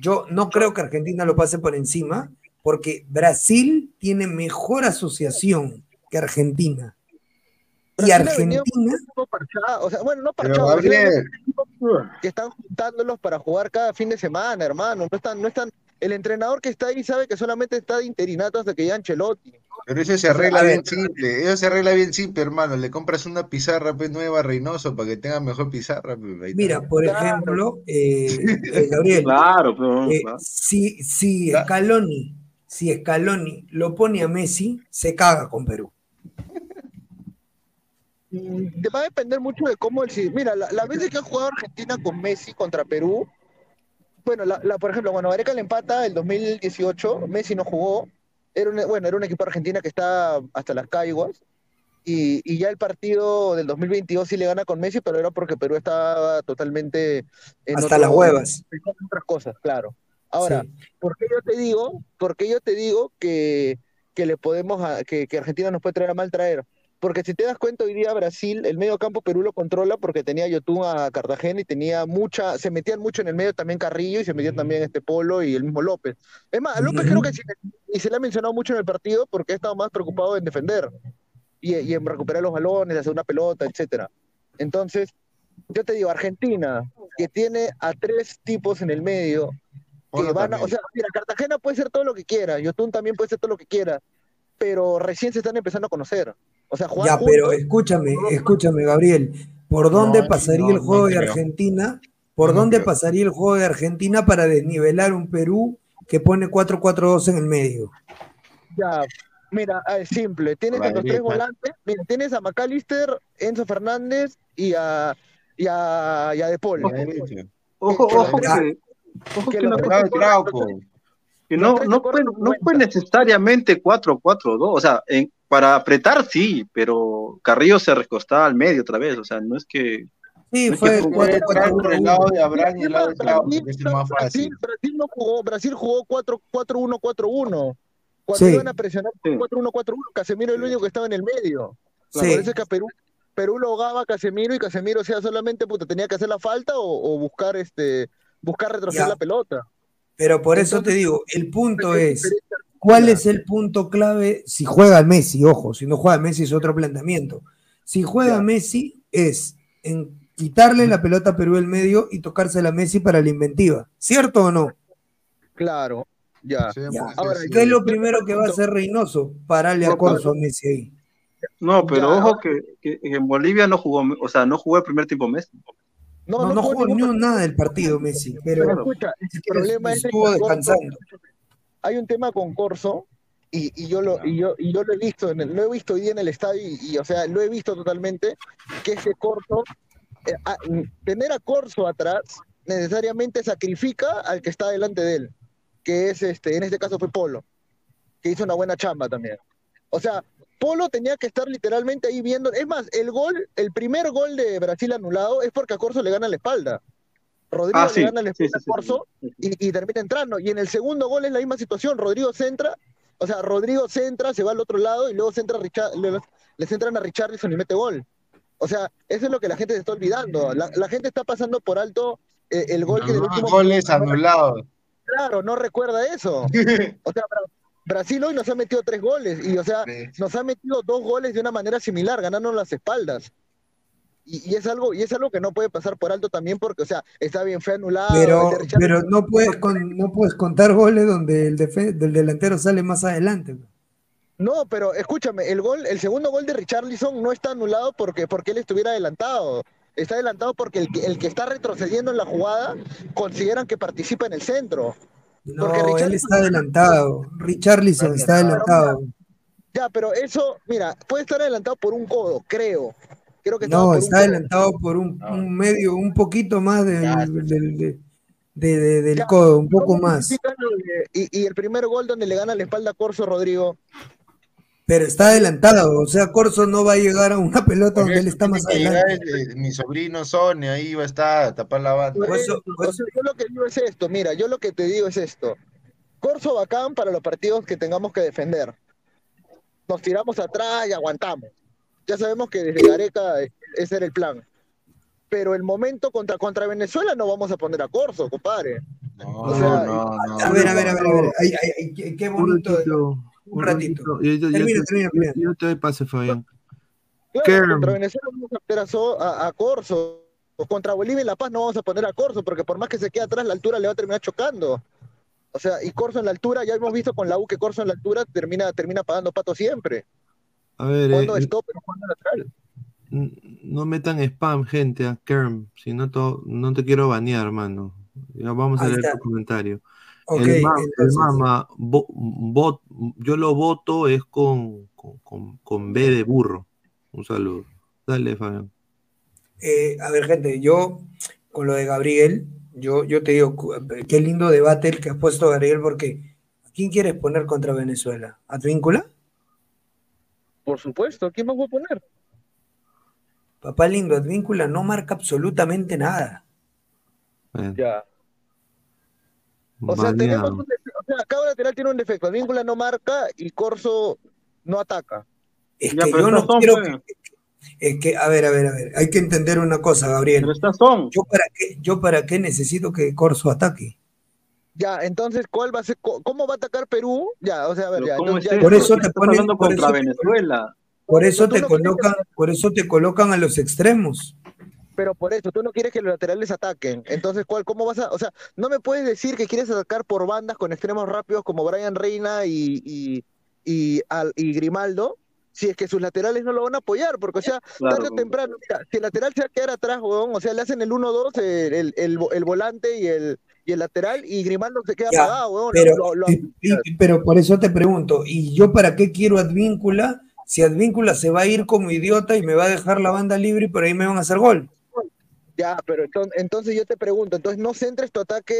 yo no creo que Argentina lo pase por encima, porque Brasil tiene mejor asociación que Argentina. Y Argentina, parchado, o sea, bueno, no parchado, que están juntándolos para jugar cada fin de semana, hermano. No están, no están, el entrenador que está ahí sabe que solamente está de interinato hasta que llegue Ancelotti. pero eso se arregla a bien simple, eso se arregla bien simple, hermano. Le compras una pizarra pues, nueva a Reynoso para que tenga mejor pizarra. pues, mira, por ejemplo, eh, eh, Gabriel, Claro, pero, eh, claro. si, si Scaloni, si Scaloni lo pone a Messi, se caga con Perú. Mm, te va a depender mucho de cómo el si- Mira, la, la veces que ha jugado Argentina con Messi contra Perú, bueno, la, la- por ejemplo, cuando Gareca le empata el 2018, Messi no jugó. Era un, bueno, era un equipo de Argentina que está hasta las caiguas. Y, y ya el partido del 2022 sí le gana con Messi, pero era porque Perú estaba totalmente en Hasta otro- las huevas. en otras cosas, claro. Ahora, Sí. ¿por qué yo te digo, por qué yo te digo que, que le podemos a- que, que Argentina nos puede traer a mal traer? Porque si te das cuenta, hoy día Brasil, el medio campo Perú lo controla porque tenía Yotun a Cartagena y tenía mucha, se metían mucho en el medio también Carrillo y se metían también este Polo y el mismo López. Es más, a López creo que sí, y se le ha mencionado mucho en el partido porque ha estado más preocupado en defender y, y en recuperar los balones, hacer una pelota, etcétera. Entonces, yo te digo, Argentina, que tiene a tres tipos en el medio, que van a, o sea, mira, Cartagena puede ser todo lo que quiera, Yotun también puede ser todo lo que quiera, pero recién se están empezando a conocer. O sea, jugar Ya, pero juntos, escúchame, escúchame, Gabriel. ¿Por dónde No, pasaría no, el juego no de. Argentina? ¿Por dónde creo. pasaría el juego de Argentina para desnivelar un Perú que pone 4-4-2 en el medio? ya, mira, ah, es simple, tienes a los tres volantes, mira, tienes a McAllister, Enzo Fernández y a, y a, y a De Paul. Ojo, ojo, ojo que, ojo que que no, no, fue, no fue necesariamente 4-4-2, o sea, en, para apretar sí, pero Carrillo se recostaba al medio otra vez, o sea, no es que... Sí, no es fue que fue- estar por el lado de Abraham y el lado de Trauco, Brasil, que es el más Brasil, fácil. Brasil no jugó, Brasil jugó 4-1-4-1. Cuando Sí. iban a presionar 4-1-4-1, Casemiro es el único que estaba en el medio. Sí. Por eso es que a Perú, Perú lo ahogaba a Casemiro y Casemiro, o sea, solamente puta, tenía que hacer la falta o, o buscar este buscar retroceder Ya. la pelota. Pero por eso te Entonces, digo, el punto es es. ¿Cuál es el punto clave si juega Messi? Ojo, si no juega Messi es otro planteamiento. Si juega Messi es en quitarle la pelota a Perú del medio y tocársela a Messi para la inventiva. ¿Cierto o no? Claro, ya. Ya. Ahora, ¿Qué es lo primero que va a hacer Reynoso? Pararle a Corso a Messi ahí. No, pero Ya. ojo que, que en Bolivia no jugó, o sea, no jugó el primer tiempo Messi. No, no, jugó ni un nada del partido Messi, pero Pero escucha, el problema es estuvo que Corso- descansando. Hay un tema con Corso y, yo lo he visto hoy día en el estadio y, o sea lo he visto totalmente que ese Corso eh, a- tener a Corso atrás necesariamente sacrifica al que está delante de él que es este en este caso fue Polo que hizo una buena chamba también. O sea Polo tenía que estar literalmente ahí viendo es más el gol el primer gol de Brasil anulado es porque a Corso le gana la espalda Rodrigo Ah, le sí, gana la sí, espalda sí, sí, Corso y, y termina entrando. Y en el segundo gol es la misma situación. Rodrigo centra, o sea, Rodrigo centra, se va al otro lado y luego centra Richard, le, le centran a Richarlison y mete gol. O sea, eso es lo que la gente se está olvidando. La, la gente está pasando por alto eh, el gol que del último goles anulados. Claro, no recuerda eso. [laughs] O sea, Bra- Brasil hoy nos ha metido tres goles y, o sea, nos ha metido dos goles de una manera similar, ganando las espaldas. Y, y es algo y es algo que no puede pasar por alto también porque, o sea, está bien, fue anulado. Pero, pero no puedes con- no puedes contar goles donde el defe- del delantero sale más adelante. No, pero escúchame, el gol, el segundo gol de Richarlison no está anulado porque, porque él estuviera adelantado. Está adelantado porque el que, el que está retrocediendo en la jugada consideran que participa en el centro. No, Porque él Richarlison- está adelantado. Richarlison está adelantado. Ya, pero eso, mira, puede estar adelantado por un codo, creo. Creo que estaba No, un está adelantado por un, un medio, un poquito más del, del, de- de- de- del codo, un poco más. Y, y el primer gol donde le gana la espalda a Corso Rodrigo. Pero está adelantado, o sea, Corso no va a llegar a una pelota donde él está más adelante. el- el- mi sobrino Sonia, ahí va a estar a tapar la banda. O sea, yo lo que digo es esto, mira, yo lo que te digo es esto. Corso bacán para los partidos que tengamos que defender. Nos tiramos atrás y aguantamos. Ya sabemos que desde Gareca ese era el plan. Pero el momento contra, contra Venezuela no vamos a poner a Corso, compadre. O sea, A ver, a ver, a ver, a ver. Ay, ay, ay, qué, qué Un bonito. ratito, Un ratito. Yo, yo- yo Termina, te- termina, yo- termina. yo te doy pase, Fabián. Claro, contra Venezuela vamos a a, So- a- a Corso. O Contra Bolivia y La Paz no vamos a poner a Corso, porque por más que se quede atrás, la altura le va a terminar chocando. O sea, y Corso en la altura, ya hemos visto con la U que Corso en la altura termina, termina pagando pato siempre. A ver, eh, stop, pero jugando lateral. n- no metan spam, gente, a Kerm. Si no, to- no te quiero banear, hermano. Ya vamos a Ahí leer está. tu comentario. Ok, el, ma- el mama, yo lo voto es con, con, con- con B de burro. Un saludo. Dale, Fabián. Eh, a ver, gente, yo con lo de Gabriel, yo, yo te digo, qué lindo debate el que has puesto Gabriel, porque ¿a quién quieres poner contra Venezuela? ¿A Advíncula? Por supuesto, ¿quién más voy a poner? Papá lindo, Advíncula no marca absolutamente nada. Ya. O sea, tenemos un o sea, cada lateral tiene un defecto. Advíncula no marca y Corso no ataca. Es Ya, que pero yo no son, quiero que, es que, a ver, a ver, a ver, hay que entender una cosa, Gabriel. Yo para qué, yo para qué necesito que Corso ataque. Ya, entonces, ¿cuál va a ser? ¿Cómo va a atacar Perú? Ya, o sea, a ver, ya. ¿Cómo entonces es ya- Por eso te ponen, hablando por contra eso Venezuela. por eso te no quieres colocan, por eso te colocan a los extremos. Pero por eso, tú no quieres que los laterales ataquen. Entonces, ¿cuál, ¿cómo vas a...? O sea, no me puedes decir que quieres atacar por bandas con extremos rápidos como Brian Reina y, y, y, al- y Grimaldo, si es que sus laterales no lo van a apoyar, porque, o sea, Claro, tarde o temprano, mira, si el lateral se va a quedar atrás, huevón, o sea, le hacen el 1-2, el, el, el, el volante y el, y el lateral, y Grimaldo se queda Ya, apagado, pero, lo- lo- y- y- pero por eso te pregunto, ¿y yo para qué quiero Advíncula si Advíncula se va a ir como idiota y me va a dejar la banda libre y por ahí me van a hacer gol? Ya, pero entonces, entonces yo te pregunto, entonces no centres tu ataque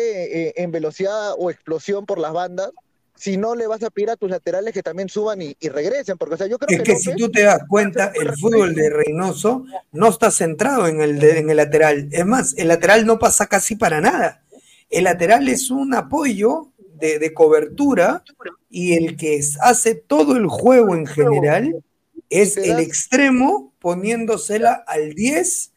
eh, en velocidad o explosión por las bandas, si no le vas a pedir a tus laterales que también suban y, y regresen, porque o sea, yo creo Es que, que si tú te das cuenta, el fútbol de Reynoso no está centrado en el, de- en el lateral. Es más, el lateral no pasa casi para nada. El lateral es un apoyo de, de cobertura y el que hace todo el juego en general es el extremo poniéndosela al 10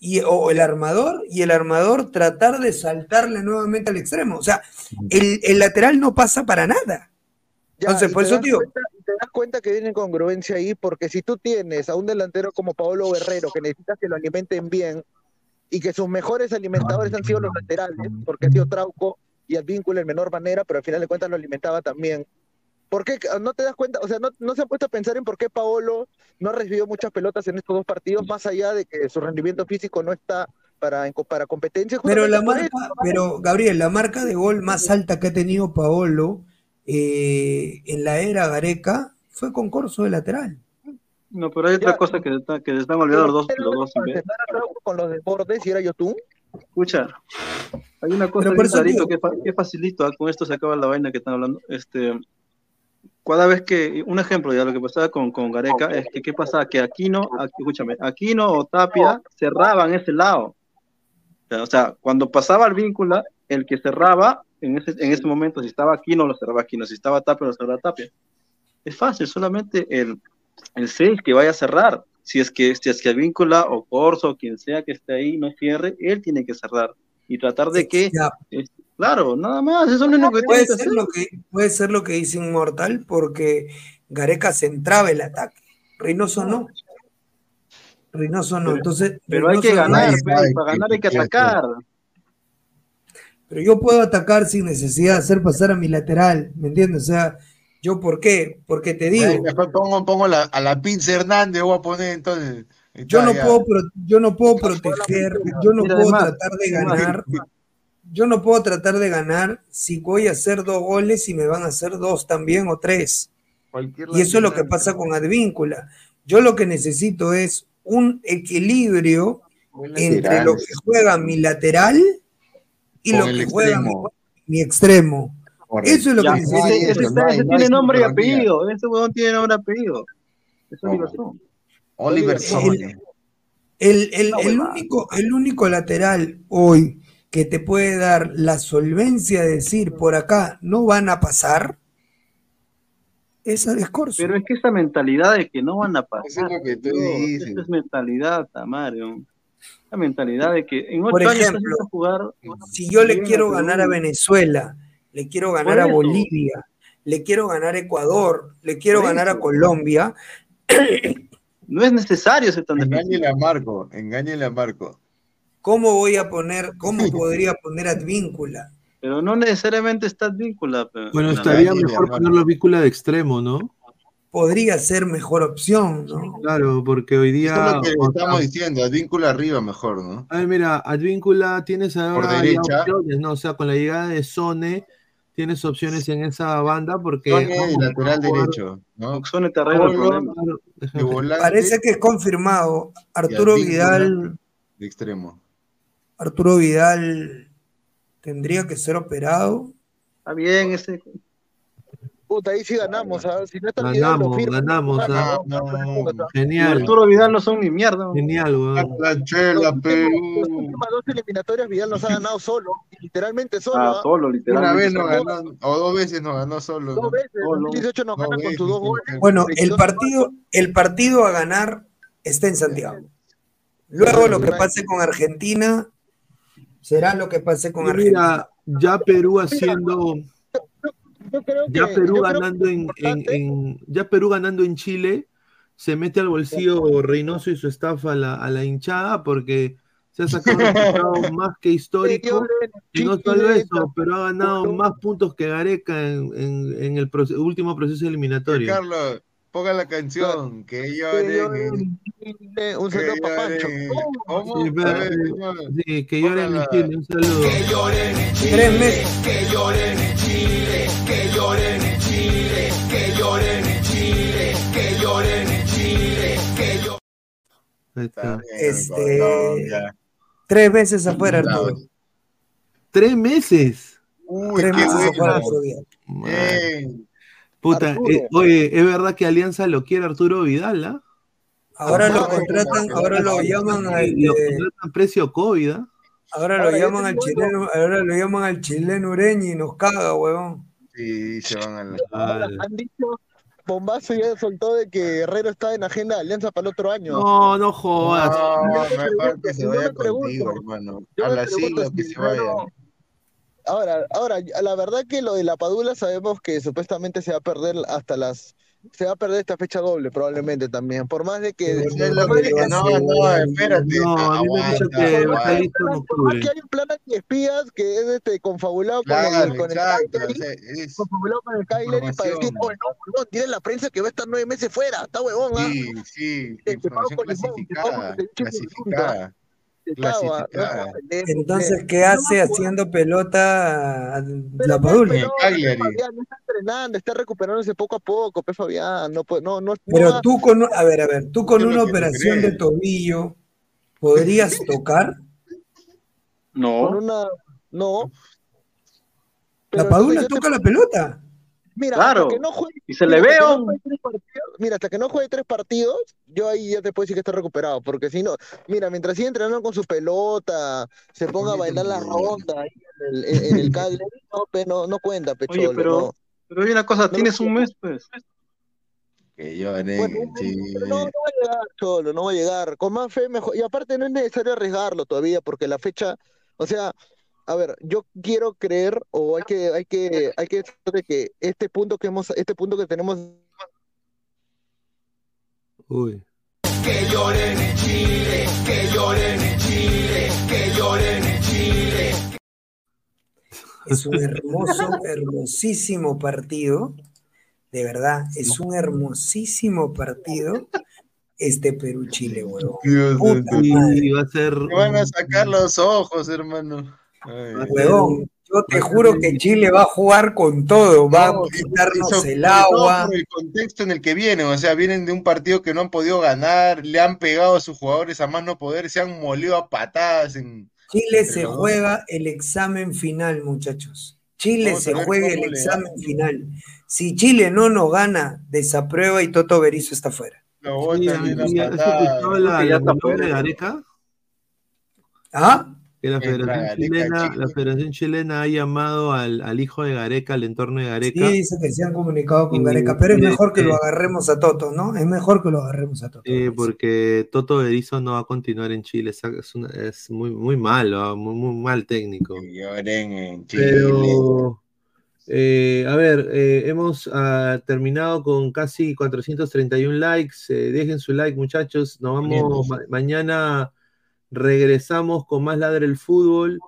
y, o el armador y el armador tratar de saltarle nuevamente al extremo. O sea, el, el lateral no pasa para nada. Ya, Entonces, por eso digo, te das cuenta que viene congruencia ahí, porque si tú tienes a un delantero como Paolo Guerrero, que necesitas que lo alimenten bien, y que sus mejores alimentadores han sido los laterales, porque ha sido Trauco y Advíncula en menor manera, pero al final de cuentas lo alimentaba también. ¿Por qué no te das cuenta? O sea, no, no se han puesto a pensar en por qué Paolo no ha recibido muchas pelotas en estos dos partidos, más allá de que su rendimiento físico no está para, para competencia. Pero la marca, pero Gabriel, la marca de gol más alta que ha tenido Paolo eh, en la era Gareca fue con Corso de lateral. No, pero hay otra cosa que, está- que se están olvidando los dos, los dos con los desbordes y era yo tú. Escucha, hay una cosa por clarito que, que facilito, ah, con esto se acaba la vaina que están hablando. Este, cada vez que, un ejemplo ya lo que pasaba con, con Gareca es que qué pasaba, que Aquino, aquí- escúchame, Aquino o Tapia cerraban ese lado. O sea, o sea, cuando pasaba el vínculo, el que cerraba en ese, en ese momento, si estaba Aquino, lo cerraba Aquino, si estaba Tapia, lo cerraba Tapia. Es fácil, solamente el, el 6 que vaya a cerrar. Si es que, si es que Víncula o Corso o quien sea que esté ahí no cierre, él tiene que cerrar y tratar de que. claro, nada más, eso es lo que Puede ser, hacer. lo que, puede ser lo que dice Inmortal, porque Gareca centraba el ataque. Reynoso no. Reynoso no. Entonces, Pero hay que no ganar, es- pe, para ganar hay que atacar. Pero yo puedo atacar sin necesidad de hacer pasar a mi lateral, ¿me entiendes? O sea, ¿yo por qué? Porque te digo, Después pongo, pongo la- a la pinza Hernández, voy a poner entonces. yo no ya. puedo, pro- yo no puedo proteger, yo no Mira, puedo además, tratar de además, ganar, yo no puedo tratar de ganar si voy a hacer dos goles y me van a hacer dos también o tres. Y eso es lo que pasa con Advíncula. Yo lo que necesito es un equilibrio entre lo que juega mi lateral y Con lo que juega mi extremo. Eso es lo Ya, que ese, ese tiene nombre y apellido, ese huevón tiene nombre y apellido. Eso es razón. Oliver El- Sone. El, el- el único, el único lateral hoy que te puede dar la solvencia de decir por acá no van a pasar es Alex Corso. Pero es que esa mentalidad de que no van a pasar. Eso es lo que tú dices. esa es mentalidad, Tamario. La mentalidad de que en Por ocho años ejemplo, yendo a jugar. Si yo le quiero ganar a Venezuela, le quiero ganar Por a. Bolivia, le quiero ganar a Ecuador, le quiero Por ganar a. Colombia, No es necesario ser tan Engáñele a Marco, engáñele a Marco. ¿Cómo voy a poner, cómo [laughs] podría poner Advíncula? Pero no necesariamente está víncula. Bueno, estaría mejor ponerlo víncula de extremo, ¿no? Podría ser mejor opción, ¿no? Claro, porque hoy día. Eso es lo que o- estamos diciendo, Advíncula arriba mejor, ¿no? A ver, mira, Advíncula tienes ahora ya derecha. opciones, ¿no? O sea, con la llegada de Sone, tienes opciones en esa banda porque. Sone, lateral derecho, ¿no? Sone te arregla el problema. Parece que es confirmado. Arturo Vidal, de extremo. Arturo Vidal tendría que ser operado. Está bien, ese. Puta, ahí sí ganamos, ¿sabes? Si no está Vidal, Ganamos, firma. ganamos. Ah, ah. no, Genial. Arturo Vidal no son ni mierda. Genial, weón. La chela, Perú. Las últimas dos eliminatorias Vidal nos ha ganado solo, literalmente solo. Ah, solo, Una literalmente. vez no solo. ganó, o dos veces no ganó solo. Dos veces, en Solo. 2018 nos ganan con sus dos goles. Bueno, el 22 partido, el partido a ganar está en Santiago. Luego lo que pase con Argentina será lo que pase con Argentina. mira, ya Perú haciendo. Yo creo Ya que- Perú yo creo ganando en, en- en- ya Perú ganando en Chile se mete al bolsillo Reynoso y su staff a la, a la hinchada porque se ha sacado un resultado [laughs] más que histórico y no solo eso, pero ha ganado más puntos que Gareca en, en- en el proce- último proceso eliminatorio. Carlos, ponga la canción. Que lloren. Eh, Un saludo para Pancho. ¿Cómo? Sí, ver, sí, que lloren en. Chile, un saludo. Tres meses. Que lloren en Chile, Este, Colombia. tres veces afuera, Arturo. Tres meses. Uy, Tres qué meses afuera, bueno. Arturo. Puta, eh, oye, es verdad que Alianza lo quiere Arturo Vidal, ¿ah? Ahora lo contratan, ahora lo llaman a Y lo este- contratan precio COVID, ¿ah? ahora lo Ahora, llaman al chileno, ahora lo llaman al chileno Ureña y nos caga, huevón. Sí, se van a la. Han dicho, Bombazo ya soltó de que Guerrero está en agenda de alianza para el otro año. No, no jodas. No, Yo me pregunto, que se vaya pregunto, contigo, hermano. A la si que se vaya. Ahora, ahora, la verdad que lo de la Padula sabemos que supuestamente se va a perder hasta las, se va a perder esta fecha doble probablemente también, por más de que, de que- no, no, espérate. No, a mí me han dicho aguanta, que va a listo en octubre. que hay un plan antiespías que es este confabulado con Claro, el, con el exacto. Cagliari, o sea, confabulado con el Cagliari para decir, oh no, huevón, tiene la prensa que va a estar nueve meses fuera, está huevón, ¿ah? Sí, sí, Te- te pago información con clasificada, con con clasificada. Clasificada. No, pendejo, Entonces. ¿qué hace haciendo pelota a la Padula? En el Cagliari. Fabián, no está entrenando, está recuperándose poco a poco, pe Fabián, no, no, no, Pero tú con, a ver, a ver, tú con una operación de tobillo, ¿podrías tocar? con No. una, no. La Padula toca la pelota. Mira, Claro. hasta que no juegue, Y se mira, le no partidos- mira, hasta que no juegue tres partidos, yo ahí ya te puedo decir que está recuperado, porque si no, mira, mientras sigue entrenando con su pelota, se ponga a bailar la ronda ahí en el, en, el Cagliari, [laughs] no, pe, no, no cuenta, Oye, pecholo, pero, no. pero hay una cosa, tienes un mes, pues. Que lloren Bueno, en Chile. pero no, no va a llegar, Cholo, no va a llegar. Con más fe, mejor. Y aparte no es necesario arriesgarlo todavía, porque la fecha, o sea, a ver, yo quiero creer, o hay que, hay que, hay que decir de que este punto que hemos, este punto que tenemos Uy. Que lloren en Chile, que lloren en Chile, que lloren en Chile. Es un hermoso, hermosísimo partido. De verdad, es un hermosísimo partido. Este Perú-Chile, huevón. Dios madre. Y va a ser. Te van a sacar los ojos, hermano. Ay, Huevón, yo te juro que Chile va a jugar con todo, va a No, quitarnos el agua. por el contexto en el que vienen, o sea, vienen de un partido que no han podido ganar, le han pegado a sus jugadores a más no poder, se han molido a patadas en Chile se Pero- juega el examen final, muchachos. Chile se juega el examen final. Si Chile no nos gana, desaprueba y Toto Berizzo está fuera. lo Oye, botan en ¿y la ¿Has patada. escuchado la, que ya la está reunión fuera. de Gareca? ¿Ah? Que la Federación Chilena, Chile. la Federación Chilena ha llamado al, al hijo de Gareca, al entorno de Gareca. Sí, dice que se han comunicado con Y- Gareca, pero es y mejor que lo agarremos a Toto, ¿no? Es mejor que lo agarremos a Toto. Eh, porque Toto Berizzo no va a continuar en Chile, es, es una- es muy, muy malo, ah, muy, muy mal técnico. Que lloren en Chile. Pero Eh, a ver, eh, hemos ah, terminado con casi 431 likes. Eh, dejen su like, muchachos. Nos vamos ma- mañana. Regresamos con más Ladre el Fútbol.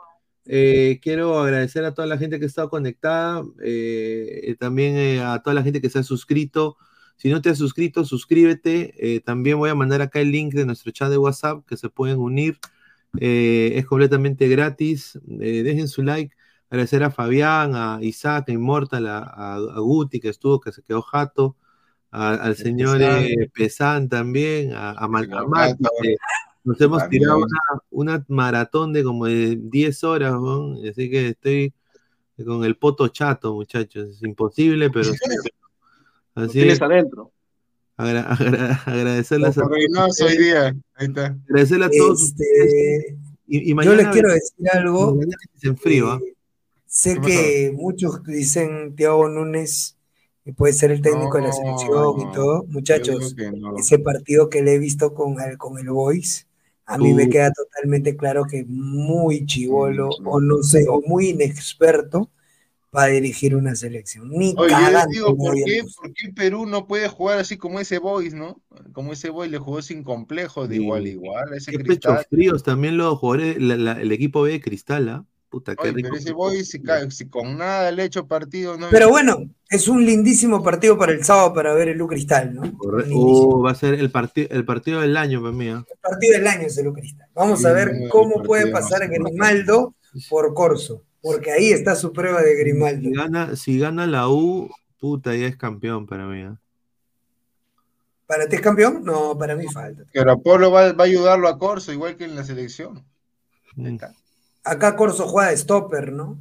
Eh, quiero agradecer a toda la gente que ha estado conectada. eh, eh, también a toda la gente que se ha suscrito. Si no te has suscrito, suscríbete. También voy a mandar acá el link de nuestro chat de WhatsApp que se pueden unir. Es completamente gratis. Dejen su like. Agradecer a Fabián, a Isaac, a Immortal, a, a- a Guti que estuvo, que se quedó jato, a- al señor Pesán. Pesán también, a, a Mati, Jato. que nos hemos También. tirado una, una maratón de como de 10 horas, así que estoy con el poto chato, muchachos. Es imposible, pero [laughs] Así tienes es. adentro. Agra- agra- agradecerles a Reynoso hoy día. Ahí está. Agradecerle a todos ustedes. Este, Y, y yo les quiero decir algo. En frío, ¿ah? Sé ¿Qué que muchos dicen Thiago Núñez y puede ser el técnico de la selección y todo. Muchachos, no. ese partido que le he visto con el, con el Boys, a mí me queda totalmente claro que es muy chivolo o no sé, o muy inexperto para dirigir una selección. Ni Oye, yo les digo, ¿por qué, por qué Perú no puede jugar así como ese Boys, no? Como ese Boys le jugó sin complejo, de igual a igual, ese Qué pechos cristal. fríos también los jugadores, la- la- el equipo B de Cristal, ¿ah? Puta, qué Oye, rico. pero ese si, con nada le hecho partido, no. Pero bueno, es un lindísimo partido para el sábado para ver el U Cristal, ¿no? Uh, va a ser el, partido el partido del año para mí. ¿ah? partido del año es el U Cristal. Vamos Sí, a ver el cómo puede pasar. Grimaldo por Corso, porque ahí está su prueba de Grimaldo. Si gana, si gana la U, puta, ya es campeón para mí. ¿ah? ¿Para ti es campeón? No, para mí falta. Pero Apolo va, va a ayudarlo a Corso, igual que en la selección. Mm. Acá Corso juega de stopper, ¿no?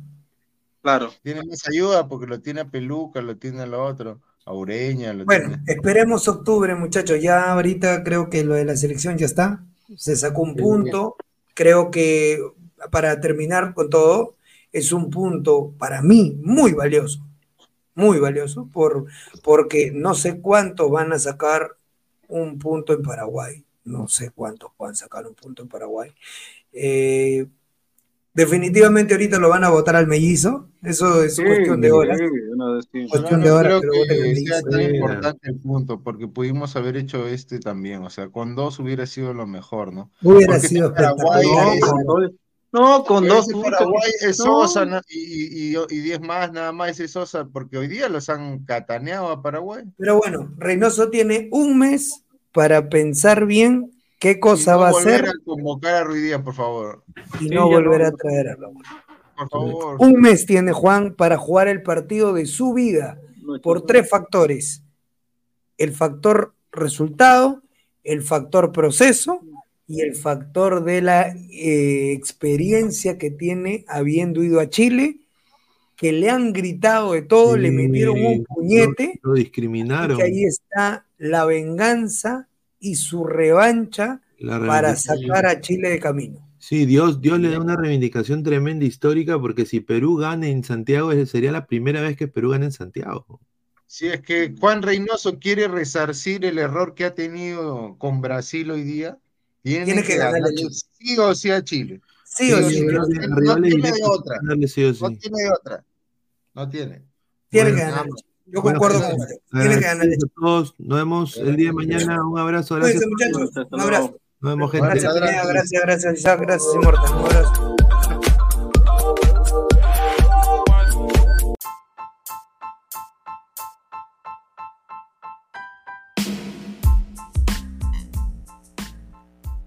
Claro. Tiene más ayuda porque lo tiene a Peluca, lo tiene a lo otro, a Ureña, lo Bueno, tiene. esperemos octubre, muchachos. Ya ahorita creo que lo de la selección ya está. Se sacó un punto. Creo que para terminar con todo, es un punto para mí muy valioso. Muy valioso, por, porque no sé cuántos van a sacar un punto en Paraguay. No sé cuántos van a sacar un punto en Paraguay. Eh, definitivamente ahorita lo van a votar al mellizo. Eso es Sí, cuestión de horas. sí, vez sí. Cuestión No, de no horas creo que sea tan importante el punto, porque pudimos haber hecho este también, o sea, con dos hubiera sido lo mejor, ¿no? Hubiera Porque sido este Paraguay espectacular. es- Con dos- No, con dos. Paraguay es No. Sosa na- y, y, y, diez más, nada más ese Sosa, porque hoy día los han cataneado a Paraguay. Pero bueno, Reynoso tiene un mes para pensar bien qué Y cosa no va a volver hacer a convocar a Ruiz Díaz, por favor. y Sí, no volver no. a traerlo. Por favor. Un mes tiene Juan para jugar el partido de su vida por tres factores. El factor resultado, el factor proceso y el factor de la eh, experiencia que tiene habiendo ido a Chile, que le han gritado de todo, le metieron un puñete. Lo, lo y discriminaron. que ahí está la venganza y su revancha La para sacar a Chile de camino. Sí, Dios, Dios le da una reivindicación tremenda histórica porque si Perú gana en Santiago sería la primera vez que Perú gana en Santiago. Si es que Juan Reynoso quiere resarcir el error que ha tenido con Brasil hoy día, tiene, Tiene que Chile. sí o sí a Chile. Sí o sí, no, tiene- de otra. No tiene de otra. No tiene. Tiene Bueno, que ganar. Yo Bueno, concuerdo gente, con usted. Tiene que ganar. a todos. Nos vemos el día de mañana. Un abrazo. Gracias. Cuídense, muchachos. Un abrazo. Nos vemos, gente. Gracias, Pineda. Gracias, gracias, Isaac. Gracias, Immortal. Un abrazo.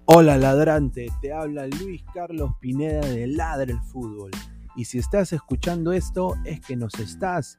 Hola ladrante, te habla Luis Carlos Pineda de Ladre el Fútbol. Y si estás escuchando esto es que nos estás